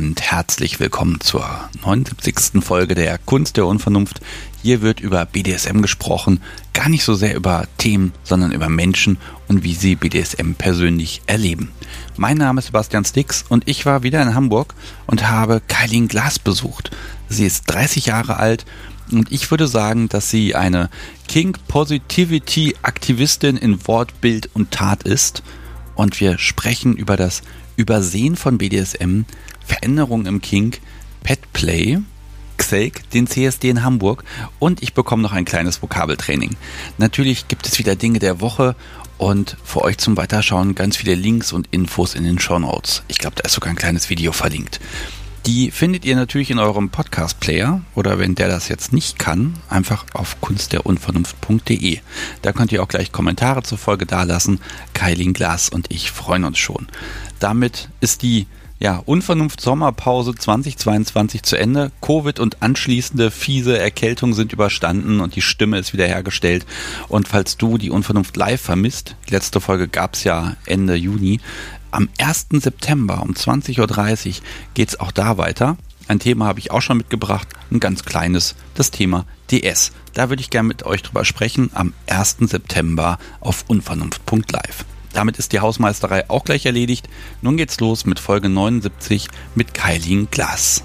Und herzlich willkommen zur 79. Folge der Kunst der Unvernunft. Hier wird über BDSM gesprochen, gar nicht so sehr über Themen, sondern über Menschen und wie sie BDSM persönlich erleben. Mein Name ist Sebastian Stix und ich war wieder in Hamburg und habe Kailin Glas besucht. Sie ist 30 Jahre alt und ich würde sagen, dass sie eine King Positivity Aktivistin in Wort, Bild und Tat ist. Und wir sprechen über das Übersehen von BDSM, Veränderungen im Kink, Petplay, Xelk, den CSD in Hamburg und ich bekomme noch ein kleines Vokabeltraining. Natürlich gibt es wieder Dinge der Woche und für euch zum Weiterschauen ganz viele Links und Infos in den Show Notes. Ich glaube, da ist sogar ein kleines Video verlinkt. Die findet ihr natürlich in eurem Podcast-Player oder wenn der das jetzt nicht kann, einfach auf kunstderunvernunft.de. Da könnt ihr auch gleich Kommentare zur Folge dalassen. Kailin Glas und ich freuen uns schon. Damit ist die ja, Unvernunft Sommerpause 2022 zu Ende. Covid und anschließende fiese Erkältung sind überstanden und die Stimme ist wiederhergestellt. Und falls du die Unvernunft live vermisst, die letzte Folge gab's ja Ende Juni, am 1. September um 20.30 Uhr geht's auch da weiter. Ein Thema habe ich auch schon mitgebracht, ein ganz kleines, das Thema DS. Da würde ich gerne mit euch drüber sprechen am 1. September auf unvernunft.live. Damit ist die Hausmeisterei auch gleich erledigt. Nun geht's los mit Folge 79 mit Kailin Glas.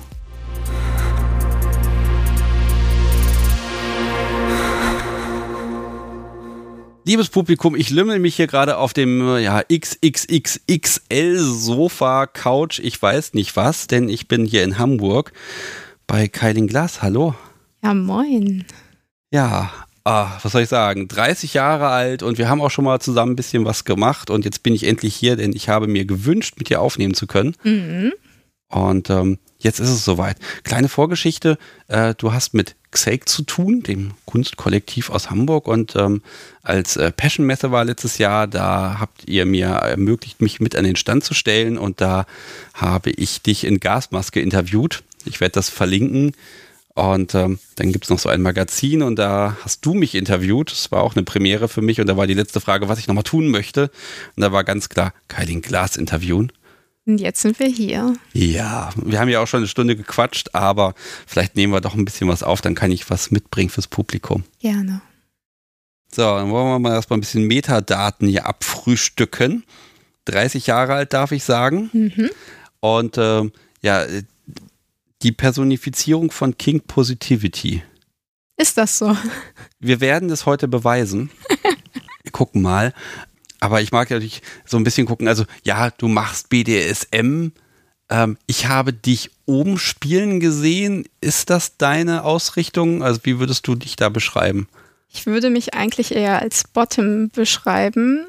Liebes Publikum, ich lümmel mich hier gerade auf dem ja, XXXXL Sofa, Couch, ich weiß nicht was, denn ich bin hier in Hamburg bei Kailin Glas. Hallo. Ja, moin. Ja, ah, was soll ich sagen, 30 Jahre alt und wir haben auch schon mal zusammen ein bisschen was gemacht und jetzt bin ich endlich hier, denn ich habe mir gewünscht, mit dir aufnehmen zu können. Mhm. Und ähm, jetzt ist es soweit. Kleine Vorgeschichte, äh, du hast mit Xake zu tun, dem Kunstkollektiv aus Hamburg und ähm, als äh, Passion Messe war letztes Jahr, da habt ihr mir ermöglicht, mich mit an den Stand zu stellen und da habe ich dich in Gasmaske interviewt. Ich werde das verlinken und ähm, dann gibt's noch so ein Magazin und da hast du mich interviewt. Das war auch eine Premiere für mich und da war die letzte Frage, was ich nochmal tun möchte. Und da war ganz klar, Kailin Glas interviewen. Und jetzt sind wir hier. Ja, wir haben ja auch schon eine Stunde gequatscht, aber vielleicht nehmen wir doch ein bisschen was auf, dann kann ich was mitbringen fürs Publikum. Gerne. So, dann wollen wir mal erstmal ein bisschen Metadaten hier abfrühstücken. 30 Jahre alt darf ich sagen. Mhm. Und äh, ja, die Personifizierung von King Positivity. Ist das so? Wir werden das heute beweisen. Wir gucken mal. Aber ich mag natürlich so ein bisschen gucken. Also, ja, du machst BDSM. Ähm, ich habe dich oben spielen gesehen. Ist das deine Ausrichtung? Also, wie würdest du dich da beschreiben? Ich würde mich eigentlich eher als Bottom beschreiben.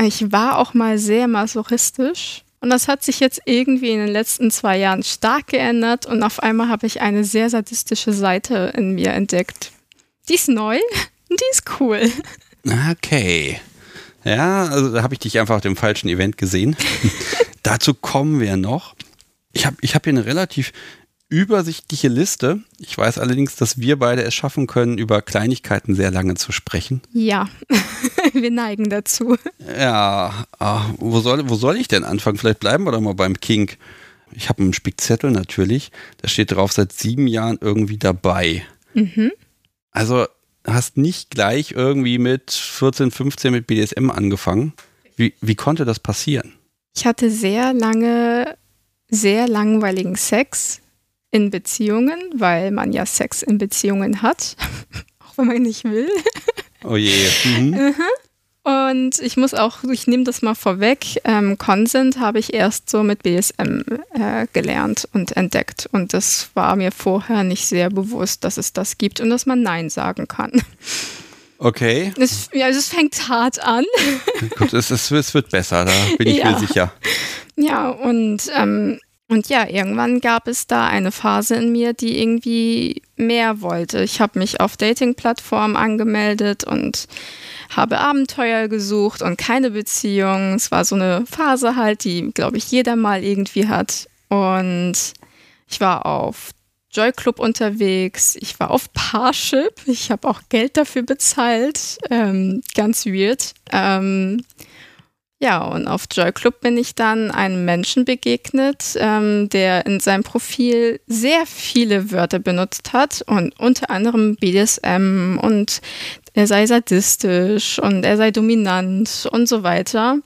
Ich war auch mal sehr masochistisch. Und das hat sich jetzt irgendwie in den letzten zwei Jahren stark geändert und auf einmal habe ich eine sehr sadistische Seite in mir entdeckt. Die ist neu und die ist cool. Okay. Ja, also da habe ich dich einfach auf dem falschen Event gesehen. Dazu kommen wir noch. Ich habe ich hab hier eine relativ übersichtliche Liste. Ich weiß allerdings, dass wir beide es schaffen können, über Kleinigkeiten sehr lange zu sprechen. Ja, wir neigen dazu. Ja, ah, wo, soll, wo soll ich denn anfangen? Vielleicht bleiben wir doch mal beim King. Ich habe einen Spickzettel natürlich. Da steht drauf, seit sieben Jahren irgendwie dabei. Mhm. Also hast nicht gleich irgendwie mit 14, 15 mit BDSM angefangen. Wie, wie konnte das passieren? Ich hatte sehr lange, sehr langweiligen Sex in Beziehungen, weil man ja Sex in Beziehungen hat, auch wenn man nicht will. Oh je. Mhm. Und ich muss auch, ich nehme das mal vorweg, ähm, Consent habe ich erst so mit BSM äh, gelernt und entdeckt. Und das war mir vorher nicht sehr bewusst, dass es das gibt und dass man Nein sagen kann. Okay. Es, ja, also es fängt hart an. Gut, es, es, es wird besser, da bin ich ja. mir sicher. Ja, und ähm, und ja, irgendwann gab es da eine Phase in mir, die irgendwie mehr wollte. Ich habe mich auf Dating-Plattformen angemeldet und habe Abenteuer gesucht und keine Beziehung. Es war so eine Phase halt, die, glaube ich, jeder mal irgendwie hat. Und ich war auf Joy Club unterwegs, ich war auf Parship, ich habe auch Geld dafür bezahlt, ähm, ganz weird. Ähm, Ja, und auf Joy Club bin ich dann einem Menschen begegnet, ähm, der in seinem Profil sehr viele Wörter benutzt hat und unter anderem BDSM und er sei sadistisch und er sei dominant und so weiter.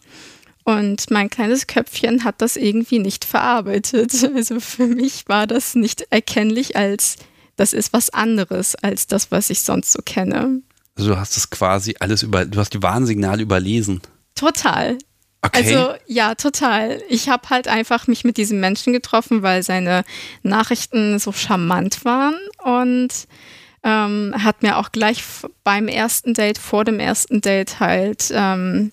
Und mein kleines Köpfchen hat das irgendwie nicht verarbeitet. Also für mich war das nicht erkennlich als, das ist was anderes als das, was ich sonst so kenne. Also du hast es quasi alles über, du hast die Warnsignale überlesen. Total. Okay. Also ja, total. Ich habe halt einfach mich mit diesem Menschen getroffen, weil seine Nachrichten so charmant waren und ähm, hat mir auch gleich beim ersten Date, vor dem ersten Date halt ähm,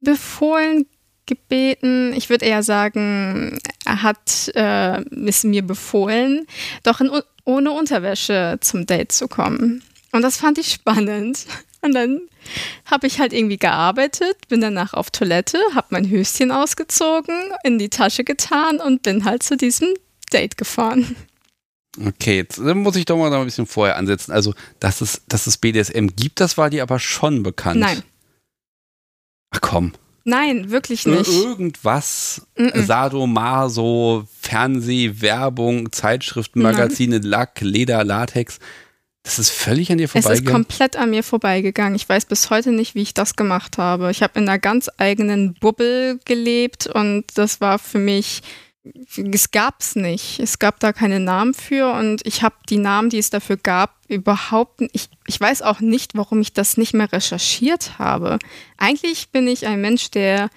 befohlen, gebeten. Ich würde eher sagen, er hat äh, es mir befohlen, doch in, ohne Unterwäsche zum Date zu kommen. Und das fand ich spannend. Und dann habe ich halt irgendwie gearbeitet, bin danach auf Toilette, habe mein Höschen ausgezogen, in die Tasche getan und bin halt zu diesem Date gefahren. Okay, jetzt muss ich doch mal noch ein bisschen vorher ansetzen. Also, dass es, dass es BDSM gibt, das war dir aber schon bekannt. Nein. Ach komm. Nein, wirklich nicht. Irgendwas, mm -mm. Sadomaso, Fernseh, Werbung, Zeitschriften, Magazine. Lack, Leder, Latex. Das ist völlig an dir vorbeigegangen? Es ist komplett an mir vorbeigegangen. Ich weiß bis heute nicht, wie ich das gemacht habe. Ich habe in einer ganz eigenen Bubble gelebt und das war für mich, es gab es nicht. Es gab da keine Namen für und ich habe die Namen, die es dafür gab, überhaupt nicht. Ich, ich weiß auch nicht, warum ich das nicht mehr recherchiert habe. Eigentlich bin ich ein Mensch, der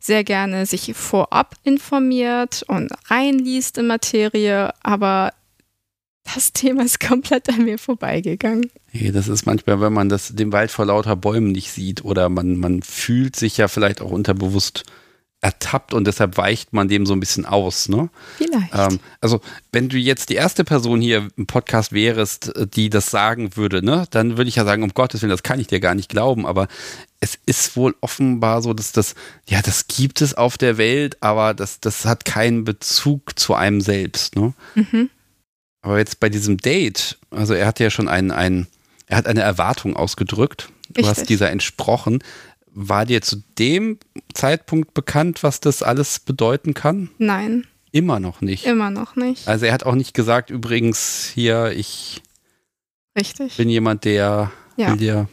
sehr gerne sich vorab informiert und reinliest in Materie, aber das Thema ist komplett an mir vorbeigegangen. Nee, das ist manchmal, wenn man das, den Wald vor lauter Bäumen nicht sieht oder man, man fühlt sich ja vielleicht auch unterbewusst ertappt und deshalb weicht man dem so ein bisschen aus. Ne? Vielleicht. Ähm, also, wenn du jetzt die erste Person hier im Podcast wärst, die das sagen würde, ne, dann würde ich ja sagen, um Gottes Willen, das kann ich dir gar nicht glauben, aber es ist wohl offenbar so, dass das, ja, das gibt es auf der Welt, aber das, das hat keinen Bezug zu einem selbst. Ne? Mhm. Aber jetzt bei diesem Date, also er hat ja schon einen, einen er hat eine Erwartung ausgedrückt. Du Richtig. hast dieser entsprochen. War dir zu dem Zeitpunkt bekannt, was das alles bedeuten kann? Nein. Immer noch nicht. Immer noch nicht. Also er hat auch nicht gesagt, übrigens hier, ich Richtig. bin jemand, der ja. will dir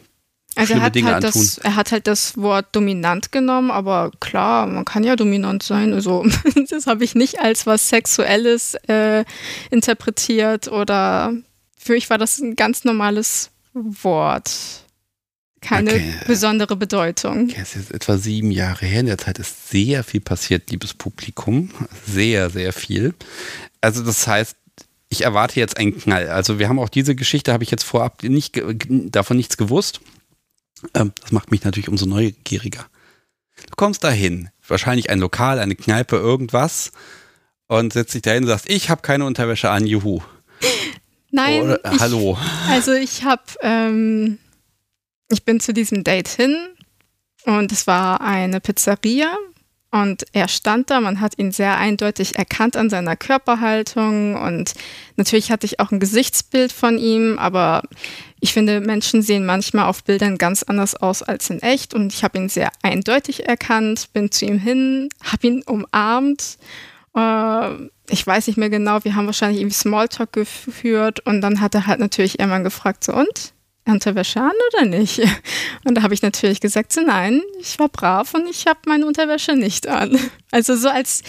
also er hat, Dinge halt das, er hat halt das Wort dominant genommen, aber klar, man kann ja dominant sein. Also das habe ich nicht als was Sexuelles äh, interpretiert oder für mich war das ein ganz normales Wort. Keine okay. besondere Bedeutung. Okay, es ist jetzt etwa sieben Jahre her. In der Zeit ist sehr viel passiert, liebes Publikum. Sehr, sehr viel. Also das heißt, ich erwarte jetzt einen Knall. Also wir haben auch diese Geschichte, habe ich jetzt vorab nicht, davon nichts gewusst. Ähm, das macht mich natürlich umso neugieriger. Du kommst dahin, wahrscheinlich ein Lokal, eine Kneipe, irgendwas und setzt dich dahin und sagst, ich habe keine Unterwäsche an, juhu. Nein. Oder, ich, hallo. Also ich habe, ähm, ich bin zu diesem Date hin und es war eine Pizzeria und er stand da, man hat ihn sehr eindeutig erkannt an seiner Körperhaltung und natürlich hatte ich auch ein Gesichtsbild von ihm, aber ich finde, Menschen sehen manchmal auf Bildern ganz anders aus als in echt und ich habe ihn sehr eindeutig erkannt, bin zu ihm hin, habe ihn umarmt. Äh, ich weiß nicht mehr genau, wir haben wahrscheinlich irgendwie Smalltalk geführt und dann hat er halt natürlich irgendwann gefragt, so und? Unterwäsche an oder nicht? Und da habe ich natürlich gesagt, nein, ich war brav und ich habe meine Unterwäsche nicht an. Also so als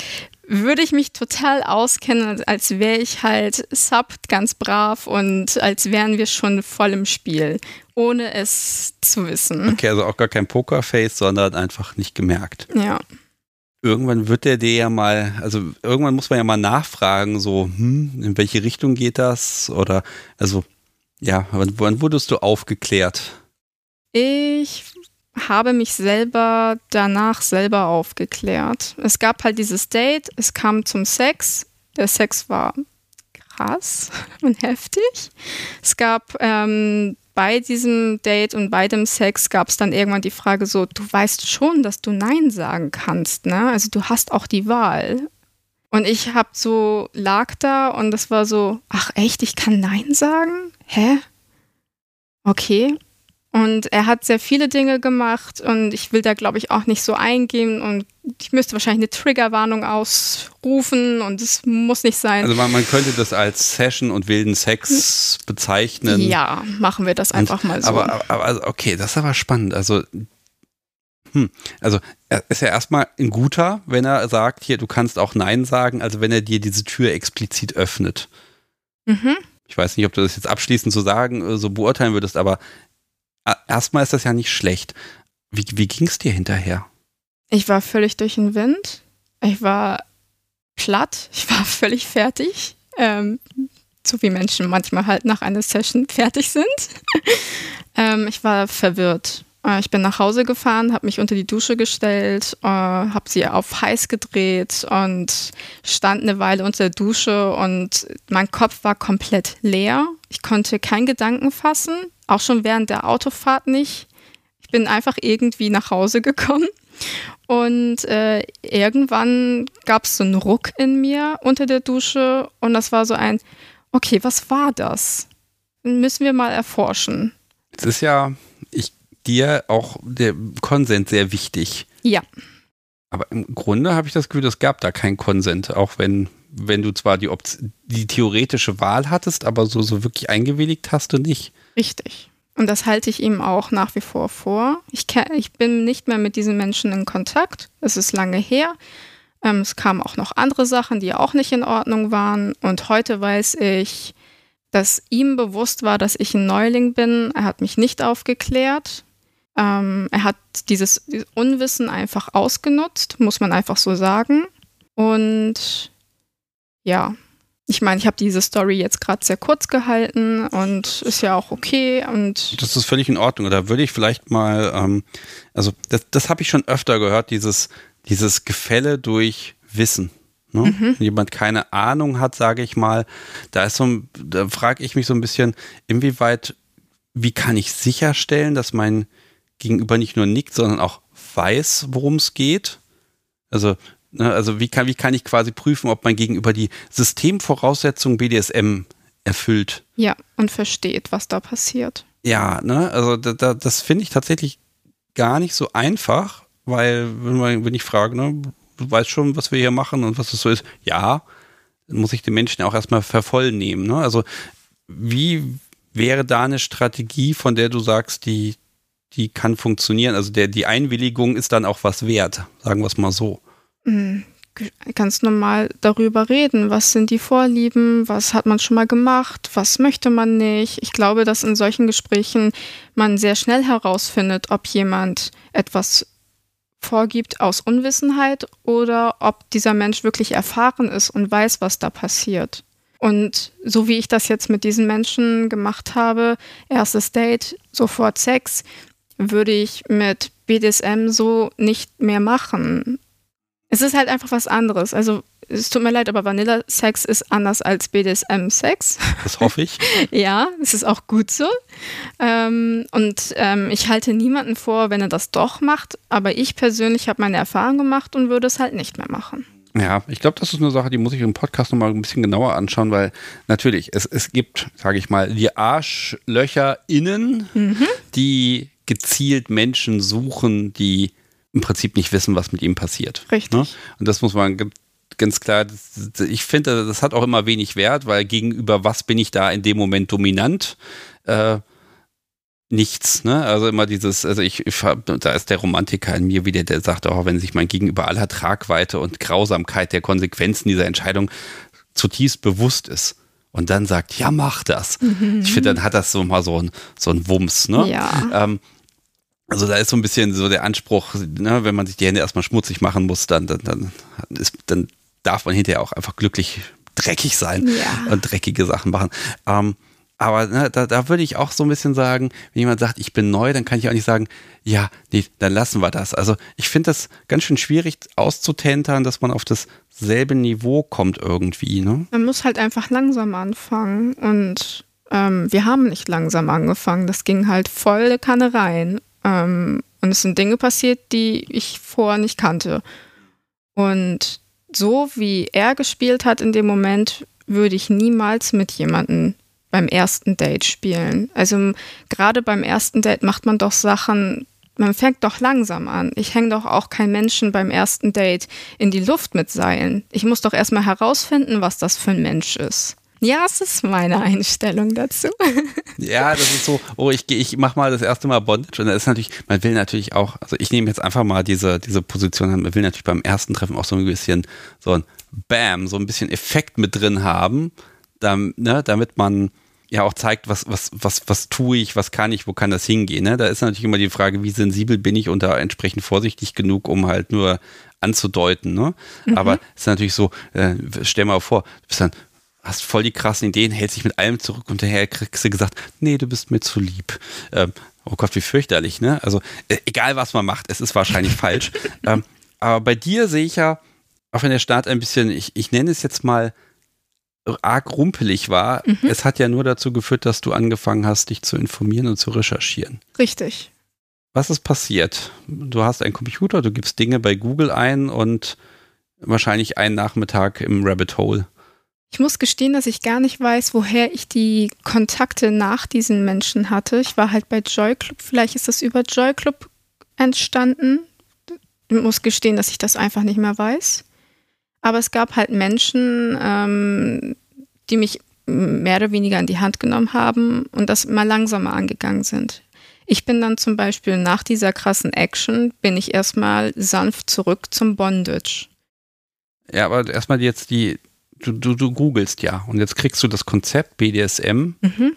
würde ich mich total auskennen, als wäre ich halt sub ganz brav und als wären wir schon voll im Spiel, ohne es zu wissen. Okay, also auch gar kein Pokerface, sondern einfach nicht gemerkt. Ja. Irgendwann wird der dir ja mal, also irgendwann muss man ja mal nachfragen, so, hm, in welche Richtung geht das? Oder, also ja, wann wurdest du aufgeklärt? Ich habe mich selber danach selber aufgeklärt. Es gab halt dieses Date, es kam zum Sex. Der Sex war krass und heftig. Es gab ähm, bei diesem Date und bei dem Sex gab es dann irgendwann die Frage so, du weißt schon, dass du Nein sagen kannst, ne? Also du hast auch die Wahl. Und ich hab so, lag da und das war so, ach echt, ich kann Nein sagen? Hä? Okay. Und er hat sehr viele Dinge gemacht und ich will da, glaube ich, auch nicht so eingehen und ich müsste wahrscheinlich eine Triggerwarnung ausrufen und es muss nicht sein. Also man, man, könnte das als Session und wilden Sex bezeichnen. Ja, machen wir das einfach und, mal so. Aber, aber also okay, das ist aber spannend. Also, hm, also er ist ja erstmal ein guter, wenn er sagt, hier, du kannst auch Nein sagen, also wenn er dir diese Tür explizit öffnet. Mhm. Ich weiß nicht, ob du das jetzt abschließend so sagen, äh, so beurteilen würdest, aber erstmal ist das ja nicht schlecht. Wie, wie ging es dir hinterher? Ich war völlig durch den Wind. Ich war platt. Ich war völlig fertig. Ähm, so wie Menschen manchmal halt nach einer Session fertig sind. ähm, ich war verwirrt. Äh, ich bin nach Hause gefahren, habe mich unter die Dusche gestellt, äh, habe sie auf heiß gedreht und stand eine Weile unter der Dusche und mein Kopf war komplett leer. Ich konnte keinen Gedanken fassen auch schon während der Autofahrt nicht. Ich bin einfach irgendwie nach Hause gekommen. Und äh, irgendwann gab es so einen Ruck in mir unter der Dusche und das war so ein, okay, was war das? Müssen wir mal erforschen. Es ist ja dir auch der Konsent sehr wichtig. Ja. Aber im Grunde habe ich das Gefühl, es gab da keinen Konsent, auch wenn, wenn du zwar die, die theoretische Wahl hattest, aber so, so wirklich eingewilligt hast du nicht. Richtig. Und das halte ich ihm auch nach wie vor vor. Ich, ich bin nicht mehr mit diesen Menschen in Kontakt. Es ist lange her. Ähm, es kamen auch noch andere Sachen, die auch nicht in Ordnung waren. Und heute weiß ich, dass ihm bewusst war, dass ich ein Neuling bin. Er hat mich nicht aufgeklärt. Ähm, er hat dieses, dieses Unwissen einfach ausgenutzt, muss man einfach so sagen. Und ja, ich meine, ich habe diese Story jetzt gerade sehr kurz gehalten und ist ja auch okay und das ist völlig in Ordnung. Da würde ich vielleicht mal, ähm, also das, das habe ich schon öfter gehört, dieses dieses Gefälle durch Wissen. Ne? Mhm. Wenn jemand keine Ahnung hat, sage ich mal, da ist so, da frage ich mich so ein bisschen, inwieweit, wie kann ich sicherstellen, dass mein Gegenüber nicht nur nickt, sondern auch weiß, worum es geht? Also Ne, also wie kann, wie kann ich quasi prüfen, ob mein Gegenüber die Systemvoraussetzungen BDSM erfüllt? Ja, und versteht, was da passiert. Ja, ne, also da, da, das finde ich tatsächlich gar nicht so einfach, weil wenn, man, wenn ich frage, ne, du weißt schon, was wir hier machen und was das so ist, ja, dann muss ich den Menschen auch erstmal vervollnehmen. Ne? Also wie wäre da eine Strategie, von der du sagst, die, die kann funktionieren? Also der, die Einwilligung ist dann auch was wert, sagen wir es mal so. Hm, ganz normal darüber reden. Was sind die Vorlieben? Was hat man schon mal gemacht? Was möchte man nicht? Ich glaube, dass in solchen Gesprächen man sehr schnell herausfindet, ob jemand etwas vorgibt aus Unwissenheit oder ob dieser Mensch wirklich erfahren ist und weiß, was da passiert. Und so wie ich das jetzt mit diesen Menschen gemacht habe, erstes Date, sofort Sex, würde ich mit BDSM so nicht mehr machen. Es ist halt einfach was anderes. Also es tut mir leid, aber Vanilla-Sex ist anders als BDSM-Sex. Das hoffe ich. ja, es ist auch gut so. Ähm, und ähm, ich halte niemanden vor, wenn er das doch macht. Aber ich persönlich habe meine Erfahrung gemacht und würde es halt nicht mehr machen. Ja, ich glaube, das ist eine Sache, die muss ich im Podcast nochmal ein bisschen genauer anschauen, weil natürlich, es, es gibt, sage ich mal, die Arschlöcher innen, mhm. die gezielt Menschen suchen, die im Prinzip nicht wissen, was mit ihm passiert. Richtig. Ne? Und das muss man ganz klar, ich finde, das hat auch immer wenig Wert, weil gegenüber was bin ich da in dem Moment dominant? Äh, nichts, ne? Also immer dieses, also ich, ich, da ist der Romantiker in mir wieder, der sagt auch, wenn sich mein Gegenüber aller Tragweite und Grausamkeit der Konsequenzen dieser Entscheidung zutiefst bewusst ist und dann sagt, ja, mach das. Mhm. Ich finde, dann hat das so mal so ein, so ein Wumms, ne? Ja. Ähm, also da ist so ein bisschen so der Anspruch, ne, wenn man sich die Hände erstmal schmutzig machen muss, dann, dann, dann, ist, dann darf man hinterher auch einfach glücklich dreckig sein ja. und dreckige Sachen machen. Ähm, aber ne, da, da würde ich auch so ein bisschen sagen, wenn jemand sagt, ich bin neu, dann kann ich auch nicht sagen, ja, nee, dann lassen wir das. Also ich finde das ganz schön schwierig auszutentern, dass man auf dasselbe Niveau kommt irgendwie. Ne? Man muss halt einfach langsam anfangen und ähm, wir haben nicht langsam angefangen. Das ging halt volle Kanne rein. Ähm, und es sind Dinge passiert, die ich vorher nicht kannte. Und so wie er gespielt hat in dem Moment, würde ich niemals mit jemandem beim ersten Date spielen. Also gerade beim ersten Date macht man doch Sachen, man fängt doch langsam an. Ich hänge doch auch kein Menschen beim ersten Date in die Luft mit Seilen. Ich muss doch erstmal herausfinden, was das für ein Mensch ist. Ja, es ist meine Einstellung dazu. Ja, das ist so, oh, ich ich mach mal das erste Mal Bondage und da ist natürlich, man will natürlich auch, also ich nehme jetzt einfach mal diese, diese Position an, man will natürlich beim ersten Treffen auch so ein bisschen so ein Bam, so ein bisschen Effekt mit drin haben, damit, ne, damit man ja auch zeigt, was, was, was, was tue ich, was kann ich, wo kann das hingehen. Ne? Da ist natürlich immer die Frage, wie sensibel bin ich und da entsprechend vorsichtig genug, um halt nur anzudeuten. Ne? Mhm. Aber es ist natürlich so, äh, stell mal vor, du bist dann hast voll die krassen Ideen, hältst dich mit allem zurück und daher kriegst du gesagt, nee, du bist mir zu lieb. Ähm, oh Gott, wie fürchterlich, ne? Also äh, egal, was man macht, es ist wahrscheinlich falsch. Ähm, aber bei dir sehe ich ja, auch wenn der Start ein bisschen, ich, ich nenne es jetzt mal arg rumpelig war, mhm. es hat ja nur dazu geführt, dass du angefangen hast, dich zu informieren und zu recherchieren. Richtig. Was ist passiert? Du hast einen Computer, du gibst Dinge bei Google ein und wahrscheinlich einen Nachmittag im Rabbit Hole. Ich muss gestehen, dass ich gar nicht weiß, woher ich die Kontakte nach diesen Menschen hatte. Ich war halt bei Joy Club. Vielleicht ist das über Joy Club entstanden. Ich muss gestehen, dass ich das einfach nicht mehr weiß. Aber es gab halt Menschen, ähm, die mich mehr oder weniger in die Hand genommen haben und das mal langsamer angegangen sind. Ich bin dann zum Beispiel nach dieser krassen Action, bin ich erstmal sanft zurück zum Bondage. Ja, aber erstmal jetzt die, du, du, du googelst ja und jetzt kriegst du das Konzept BDSM, mhm.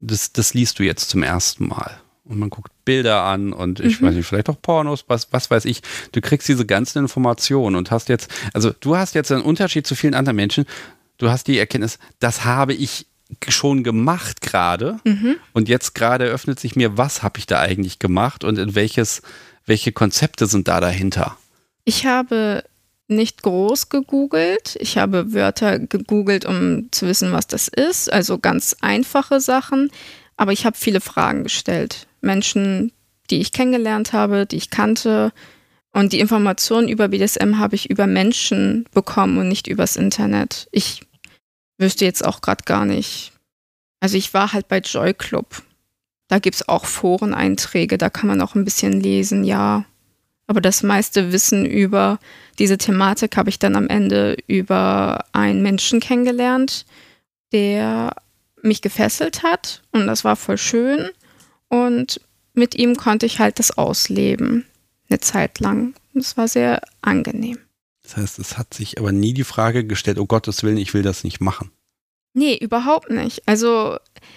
das, das liest du jetzt zum ersten Mal. Und man guckt Bilder an und ich mhm. weiß nicht, vielleicht auch Pornos, was, was weiß ich. Du kriegst diese ganzen Informationen und hast jetzt, also du hast jetzt einen Unterschied zu vielen anderen Menschen. Du hast die Erkenntnis, das habe ich schon gemacht gerade. Mhm. Und jetzt gerade eröffnet sich mir, was habe ich da eigentlich gemacht und in welches, welche Konzepte sind da dahinter? Ich habe nicht groß gegoogelt. Ich habe Wörter gegoogelt, um zu wissen, was das ist. Also ganz einfache Sachen. Aber ich habe viele Fragen gestellt. Menschen, die ich kennengelernt habe, die ich kannte. Und die Informationen über BDSM habe ich über Menschen bekommen und nicht übers Internet. Ich wüsste jetzt auch gerade gar nicht. Also ich war halt bei Joy Club. Da gibt es auch Foreneinträge, da kann man auch ein bisschen lesen, ja. Aber das meiste Wissen über diese Thematik habe ich dann am Ende über einen Menschen kennengelernt, der mich gefesselt hat und das war voll schön. Und mit ihm konnte ich halt das ausleben, eine Zeit lang. Das war sehr angenehm. Das heißt, es hat sich aber nie die Frage gestellt, oh Gottes Willen, ich will das nicht machen. Nee, überhaupt nicht. Also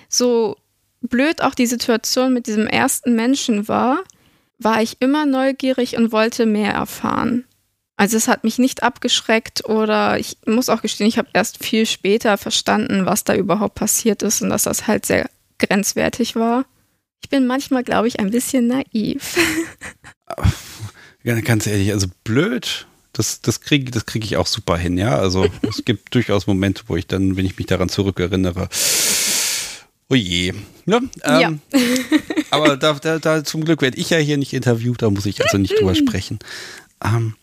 so blöd auch die Situation mit diesem ersten Menschen war, war ich immer neugierig und wollte mehr erfahren. Also es hat mich nicht abgeschreckt oder ich muss auch gestehen, ich habe erst viel später verstanden, was da überhaupt passiert ist und dass das halt sehr grenzwertig war. Ich bin manchmal, glaube ich, ein bisschen naiv. Ganz ehrlich, also blöd. Das, das kriege das krieg ich auch super hin, ja. Also es gibt durchaus Momente, wo ich dann, wenn ich mich daran zurückerinnere, Oh je. Ne? Ähm, ja. aber da, da, da, zum Glück werde ich ja hier nicht interviewt, da muss ich also nicht drüber sprechen. Ähm,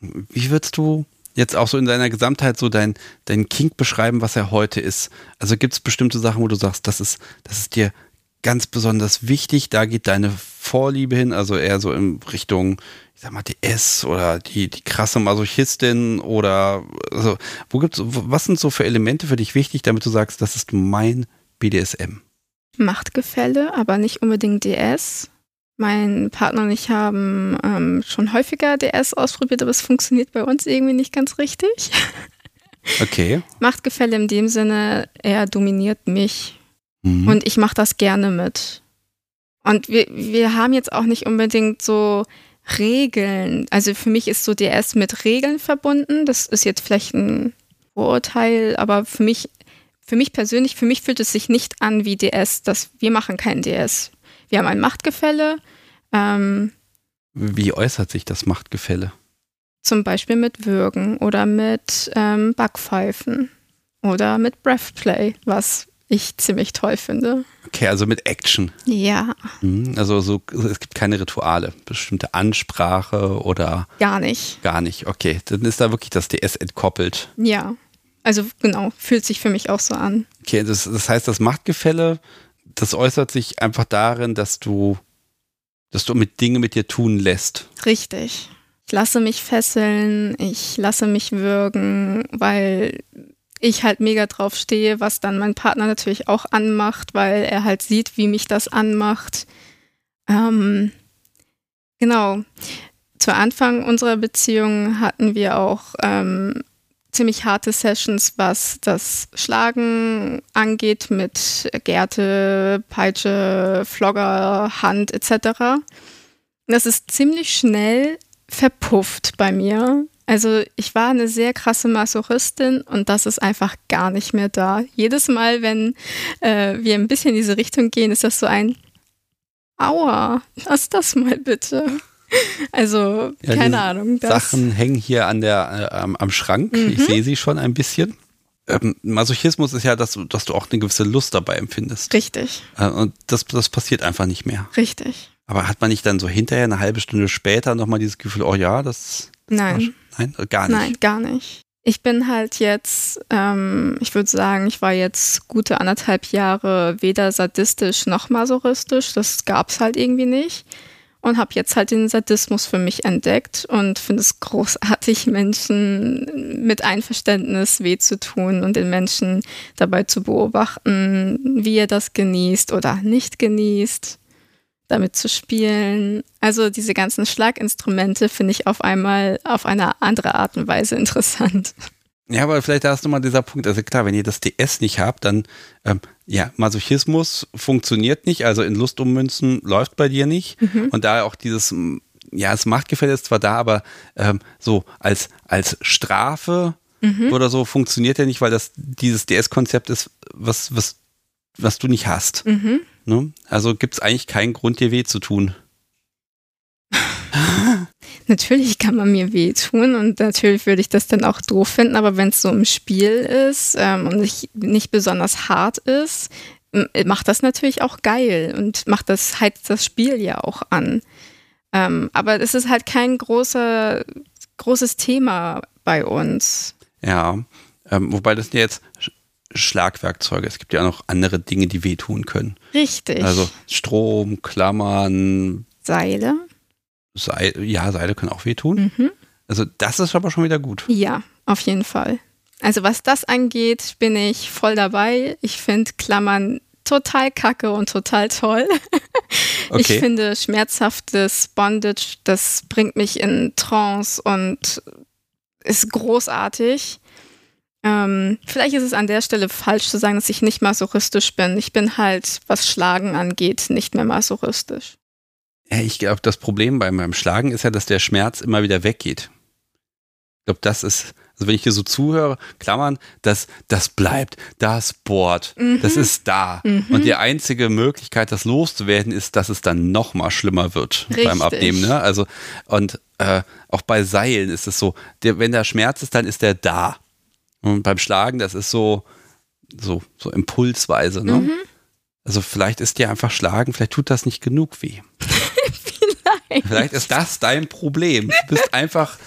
wie würdest du jetzt auch so in seiner Gesamtheit so dein, dein Kink beschreiben, was er heute ist? Also gibt es bestimmte Sachen, wo du sagst, das ist, das ist dir ganz besonders wichtig, da geht deine Vorliebe hin, also eher so in Richtung, ich sag mal, DS oder die, die krasse Masochistin oder also, wo gibt's, was sind so für Elemente für dich wichtig, damit du sagst, das ist mein BDSM? Machtgefälle, aber nicht unbedingt DS. Mein Partner und ich haben ähm, schon häufiger DS ausprobiert, aber es funktioniert bei uns irgendwie nicht ganz richtig. Okay. Machtgefälle in dem Sinne, er dominiert mich mhm. und ich mache das gerne mit. Und wir, wir haben jetzt auch nicht unbedingt so Regeln. Also für mich ist so DS mit Regeln verbunden. Das ist jetzt vielleicht ein Vorurteil, aber für mich für mich persönlich, für mich fühlt es sich nicht an wie DS. Das, wir machen keinen DS. Wir haben ein Machtgefälle. Ähm, wie äußert sich das Machtgefälle? Zum Beispiel mit Würgen oder mit ähm, Backpfeifen oder mit Breathplay, was ich ziemlich toll finde. Okay, also mit Action. Ja. Mhm, also so, es gibt keine Rituale, bestimmte Ansprache oder. Gar nicht. Gar nicht, okay. Dann ist da wirklich das DS entkoppelt. Ja. Also genau, fühlt sich für mich auch so an. Okay, das, das heißt, das Machtgefälle, das äußert sich einfach darin, dass du, dass du mit Dinge mit dir tun lässt. Richtig. Ich lasse mich fesseln, ich lasse mich würgen, weil ich halt mega drauf stehe, was dann mein Partner natürlich auch anmacht, weil er halt sieht, wie mich das anmacht. Ähm, genau. Zu Anfang unserer Beziehung hatten wir auch ähm, ziemlich harte Sessions, was das Schlagen angeht, mit Gerte, Peitsche, Flogger, Hand etc. Das ist ziemlich schnell verpufft bei mir. Also ich war eine sehr krasse Masochistin und das ist einfach gar nicht mehr da. Jedes Mal, wenn äh, wir ein bisschen in diese Richtung gehen, ist das so ein Aua, lass das mal bitte. Also, ja, keine Ahnung. Sachen hängen hier an der, äh, am, am, Schrank. Mhm. Ich sehe sie schon ein bisschen. Ähm, Masochismus ist ja, dass du, dass du auch eine gewisse Lust dabei empfindest. Richtig. Äh, und das, das passiert einfach nicht mehr. Richtig. Aber hat man nicht dann so hinterher, eine halbe Stunde später, nochmal dieses Gefühl, oh ja, das. Nein. Nein, gar nicht. Nein, gar nicht. Ich bin halt jetzt, ähm, ich würde sagen, ich war jetzt gute anderthalb Jahre weder sadistisch noch masochistisch. Das gab es halt irgendwie nicht. Und habe jetzt halt den Sadismus für mich entdeckt und finde es großartig, Menschen mit Einverständnis weh zu tun und den Menschen dabei zu beobachten, wie er das genießt oder nicht genießt damit zu spielen. Also diese ganzen Schlaginstrumente finde ich auf einmal auf eine andere Art und Weise interessant. Ja, aber vielleicht da ist nochmal dieser Punkt. Also klar, wenn ihr das DS nicht habt, dann ähm, ja, Masochismus funktioniert nicht, also in Lust ummünzen läuft bei dir nicht. Mhm. Und da auch dieses, ja, das Machtgefälle ist zwar da, aber ähm, so als, als Strafe mhm. oder so funktioniert ja nicht, weil das dieses DS-Konzept ist, was, was, was du nicht hast. Mhm. Ne? Also gibt es eigentlich keinen Grund, dir weh zu tun. natürlich kann man mir weh tun und natürlich würde ich das dann auch doof finden, aber wenn es so im Spiel ist ähm, und nicht, nicht besonders hart ist, macht das natürlich auch geil und macht das, heizt das Spiel ja auch an. Ähm, aber es ist halt kein großer, großes Thema bei uns. Ja, ähm, wobei das jetzt Schlagwerkzeuge. Es gibt ja auch noch andere Dinge, die wehtun können. Richtig. Also Strom, Klammern. Seile. Seil, ja, Seile können auch wehtun. Mhm. Also das ist aber schon wieder gut. Ja, auf jeden Fall. Also was das angeht, bin ich voll dabei. Ich finde Klammern total kacke und total toll. Okay. Ich finde schmerzhaftes Bondage, das bringt mich in Trance und ist großartig. Ähm, vielleicht ist es an der Stelle falsch zu sagen, dass ich nicht masochistisch bin. Ich bin halt, was Schlagen angeht, nicht mehr masochistisch. Ja, ich glaube, das Problem beim, beim Schlagen ist ja, dass der Schmerz immer wieder weggeht. Ich glaube, das ist, also wenn ich dir so zuhöre, Klammern, das, das bleibt, das bohrt, mhm. das ist da. Mhm. Und die einzige Möglichkeit, das loszuwerden, ist, dass es dann noch mal schlimmer wird Richtig. beim Abnehmen. Ne? Also, und äh, auch bei Seilen ist es so, der, wenn der Schmerz ist, dann ist der da. Und beim Schlagen, das ist so, so, so impulsweise, ne? Mhm. Also vielleicht ist dir einfach Schlagen, vielleicht tut das nicht genug weh. Vielleicht. Ist das dein Problem. Du bist einfach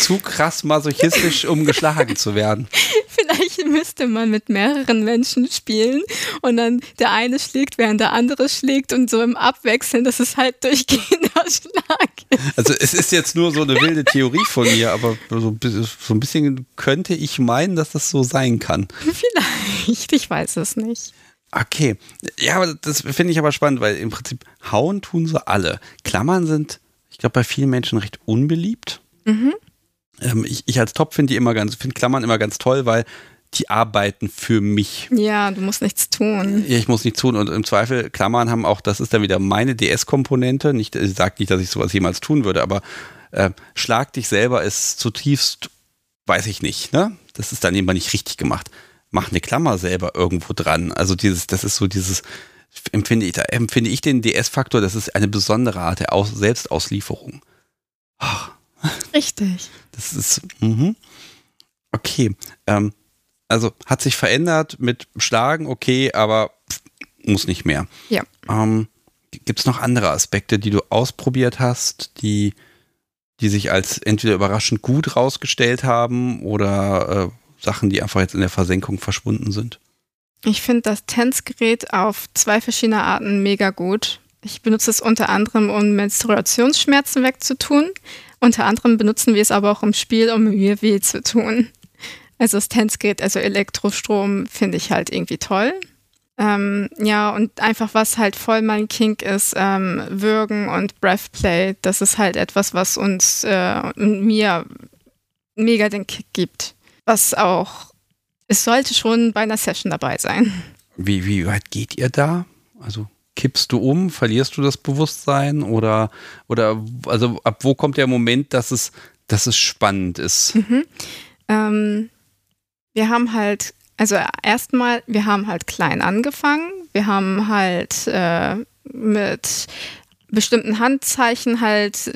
zu krass masochistisch, um geschlagen zu werden. Vielleicht müsste man mit mehreren Menschen spielen und dann der eine schlägt, während der andere schlägt und so im Abwechseln, dass es halt durchgehender Schlag ist. Also es ist jetzt nur so eine wilde Theorie von mir, aber so, so ein bisschen könnte ich meinen, dass das so sein kann. Vielleicht, ich weiß es nicht. Okay, ja, aber das finde ich aber spannend, weil im Prinzip hauen tun sie alle. Klammern sind, ich glaube, bei vielen Menschen recht unbeliebt. Mhm. Ähm, ich, ich, als Top finde die immer ganz, finde Klammern immer ganz toll, weil die arbeiten für mich. Ja, du musst nichts tun. Ja, ich muss nichts tun und im Zweifel Klammern haben auch, das ist dann wieder meine DS-Komponente. Nicht, ich sage nicht, dass ich sowas jemals tun würde, aber äh, Schlag dich selber ist zutiefst, weiß ich nicht, ne? Das ist dann immer nicht richtig gemacht. Mach eine Klammer selber irgendwo dran. Also dieses, das ist so dieses, empfinde ich, da empfinde ich den DS-Faktor, das ist eine besondere Art der Aus Selbstauslieferung. Ach, Richtig. Das ist, mhm. okay. Ähm, also hat sich verändert mit Schlagen, okay, aber muss nicht mehr. Ja. Ähm, Gibt es noch andere Aspekte, die du ausprobiert hast, die, die sich als entweder überraschend gut rausgestellt haben oder äh, Sachen, die einfach jetzt in der Versenkung verschwunden sind? Ich finde das Tänzgerät auf zwei verschiedene Arten mega gut. Ich benutze es unter anderem, um Menstruationsschmerzen wegzutun. Unter anderem benutzen wir es aber auch im Spiel, um mir weh zu tun. Also das Tänzgerät, also Elektrostrom, finde ich halt irgendwie toll. Ähm, ja, und einfach was halt voll mein Kink ist, ähm, Würgen und Breathplay, das ist halt etwas, was uns äh, mir mega den Kick gibt. Was auch, es sollte schon bei einer Session dabei sein. Wie, wie weit geht ihr da? Also kippst du um, verlierst du das Bewusstsein oder, oder also ab wo kommt der Moment, dass es, dass es spannend ist? Mhm. Ähm, wir haben halt also erstmal, wir haben halt klein angefangen. Wir haben halt äh, mit bestimmten Handzeichen halt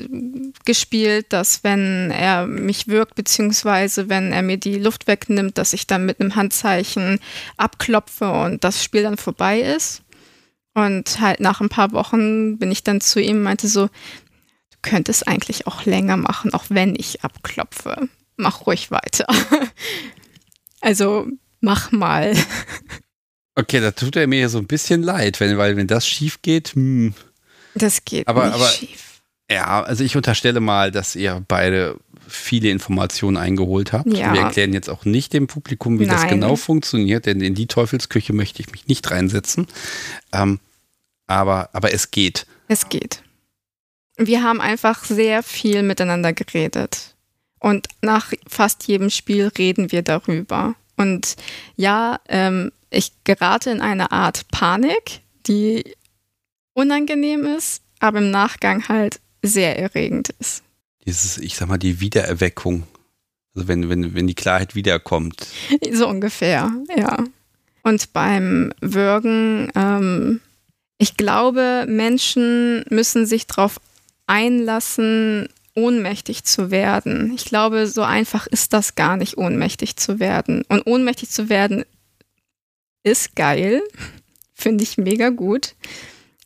gespielt, dass wenn er mich wirkt, beziehungsweise wenn er mir die Luft wegnimmt, dass ich dann mit einem Handzeichen abklopfe und das Spiel dann vorbei ist. Und halt nach ein paar Wochen bin ich dann zu ihm und meinte so, du könntest eigentlich auch länger machen, auch wenn ich abklopfe. Mach ruhig weiter. also mach mal. Okay, da tut er mir so ein bisschen leid, wenn, weil wenn das schief geht, hm. Das geht aber, nicht aber, schief. Ja, also ich unterstelle mal, dass ihr beide viele Informationen eingeholt habt. Ja. Wir erklären jetzt auch nicht dem Publikum, wie das Nein. genau funktioniert, denn in die Teufelsküche möchte ich mich nicht reinsetzen. Ähm, aber, aber es geht. Es geht. Wir haben einfach sehr viel miteinander geredet. Und nach fast jedem Spiel reden wir darüber. Und ja, ähm, ich gerate in eine Art Panik, die unangenehm ist, aber im Nachgang halt sehr erregend ist. Dieses, ich sag mal, die Wiedererweckung. Also wenn, wenn, wenn die Klarheit wiederkommt. So ungefähr, ja. Und beim Würgen, ähm, ich glaube, Menschen müssen sich darauf einlassen, ohnmächtig zu werden. Ich glaube, so einfach ist das gar nicht, ohnmächtig zu werden. Und ohnmächtig zu werden ist geil, finde ich mega gut.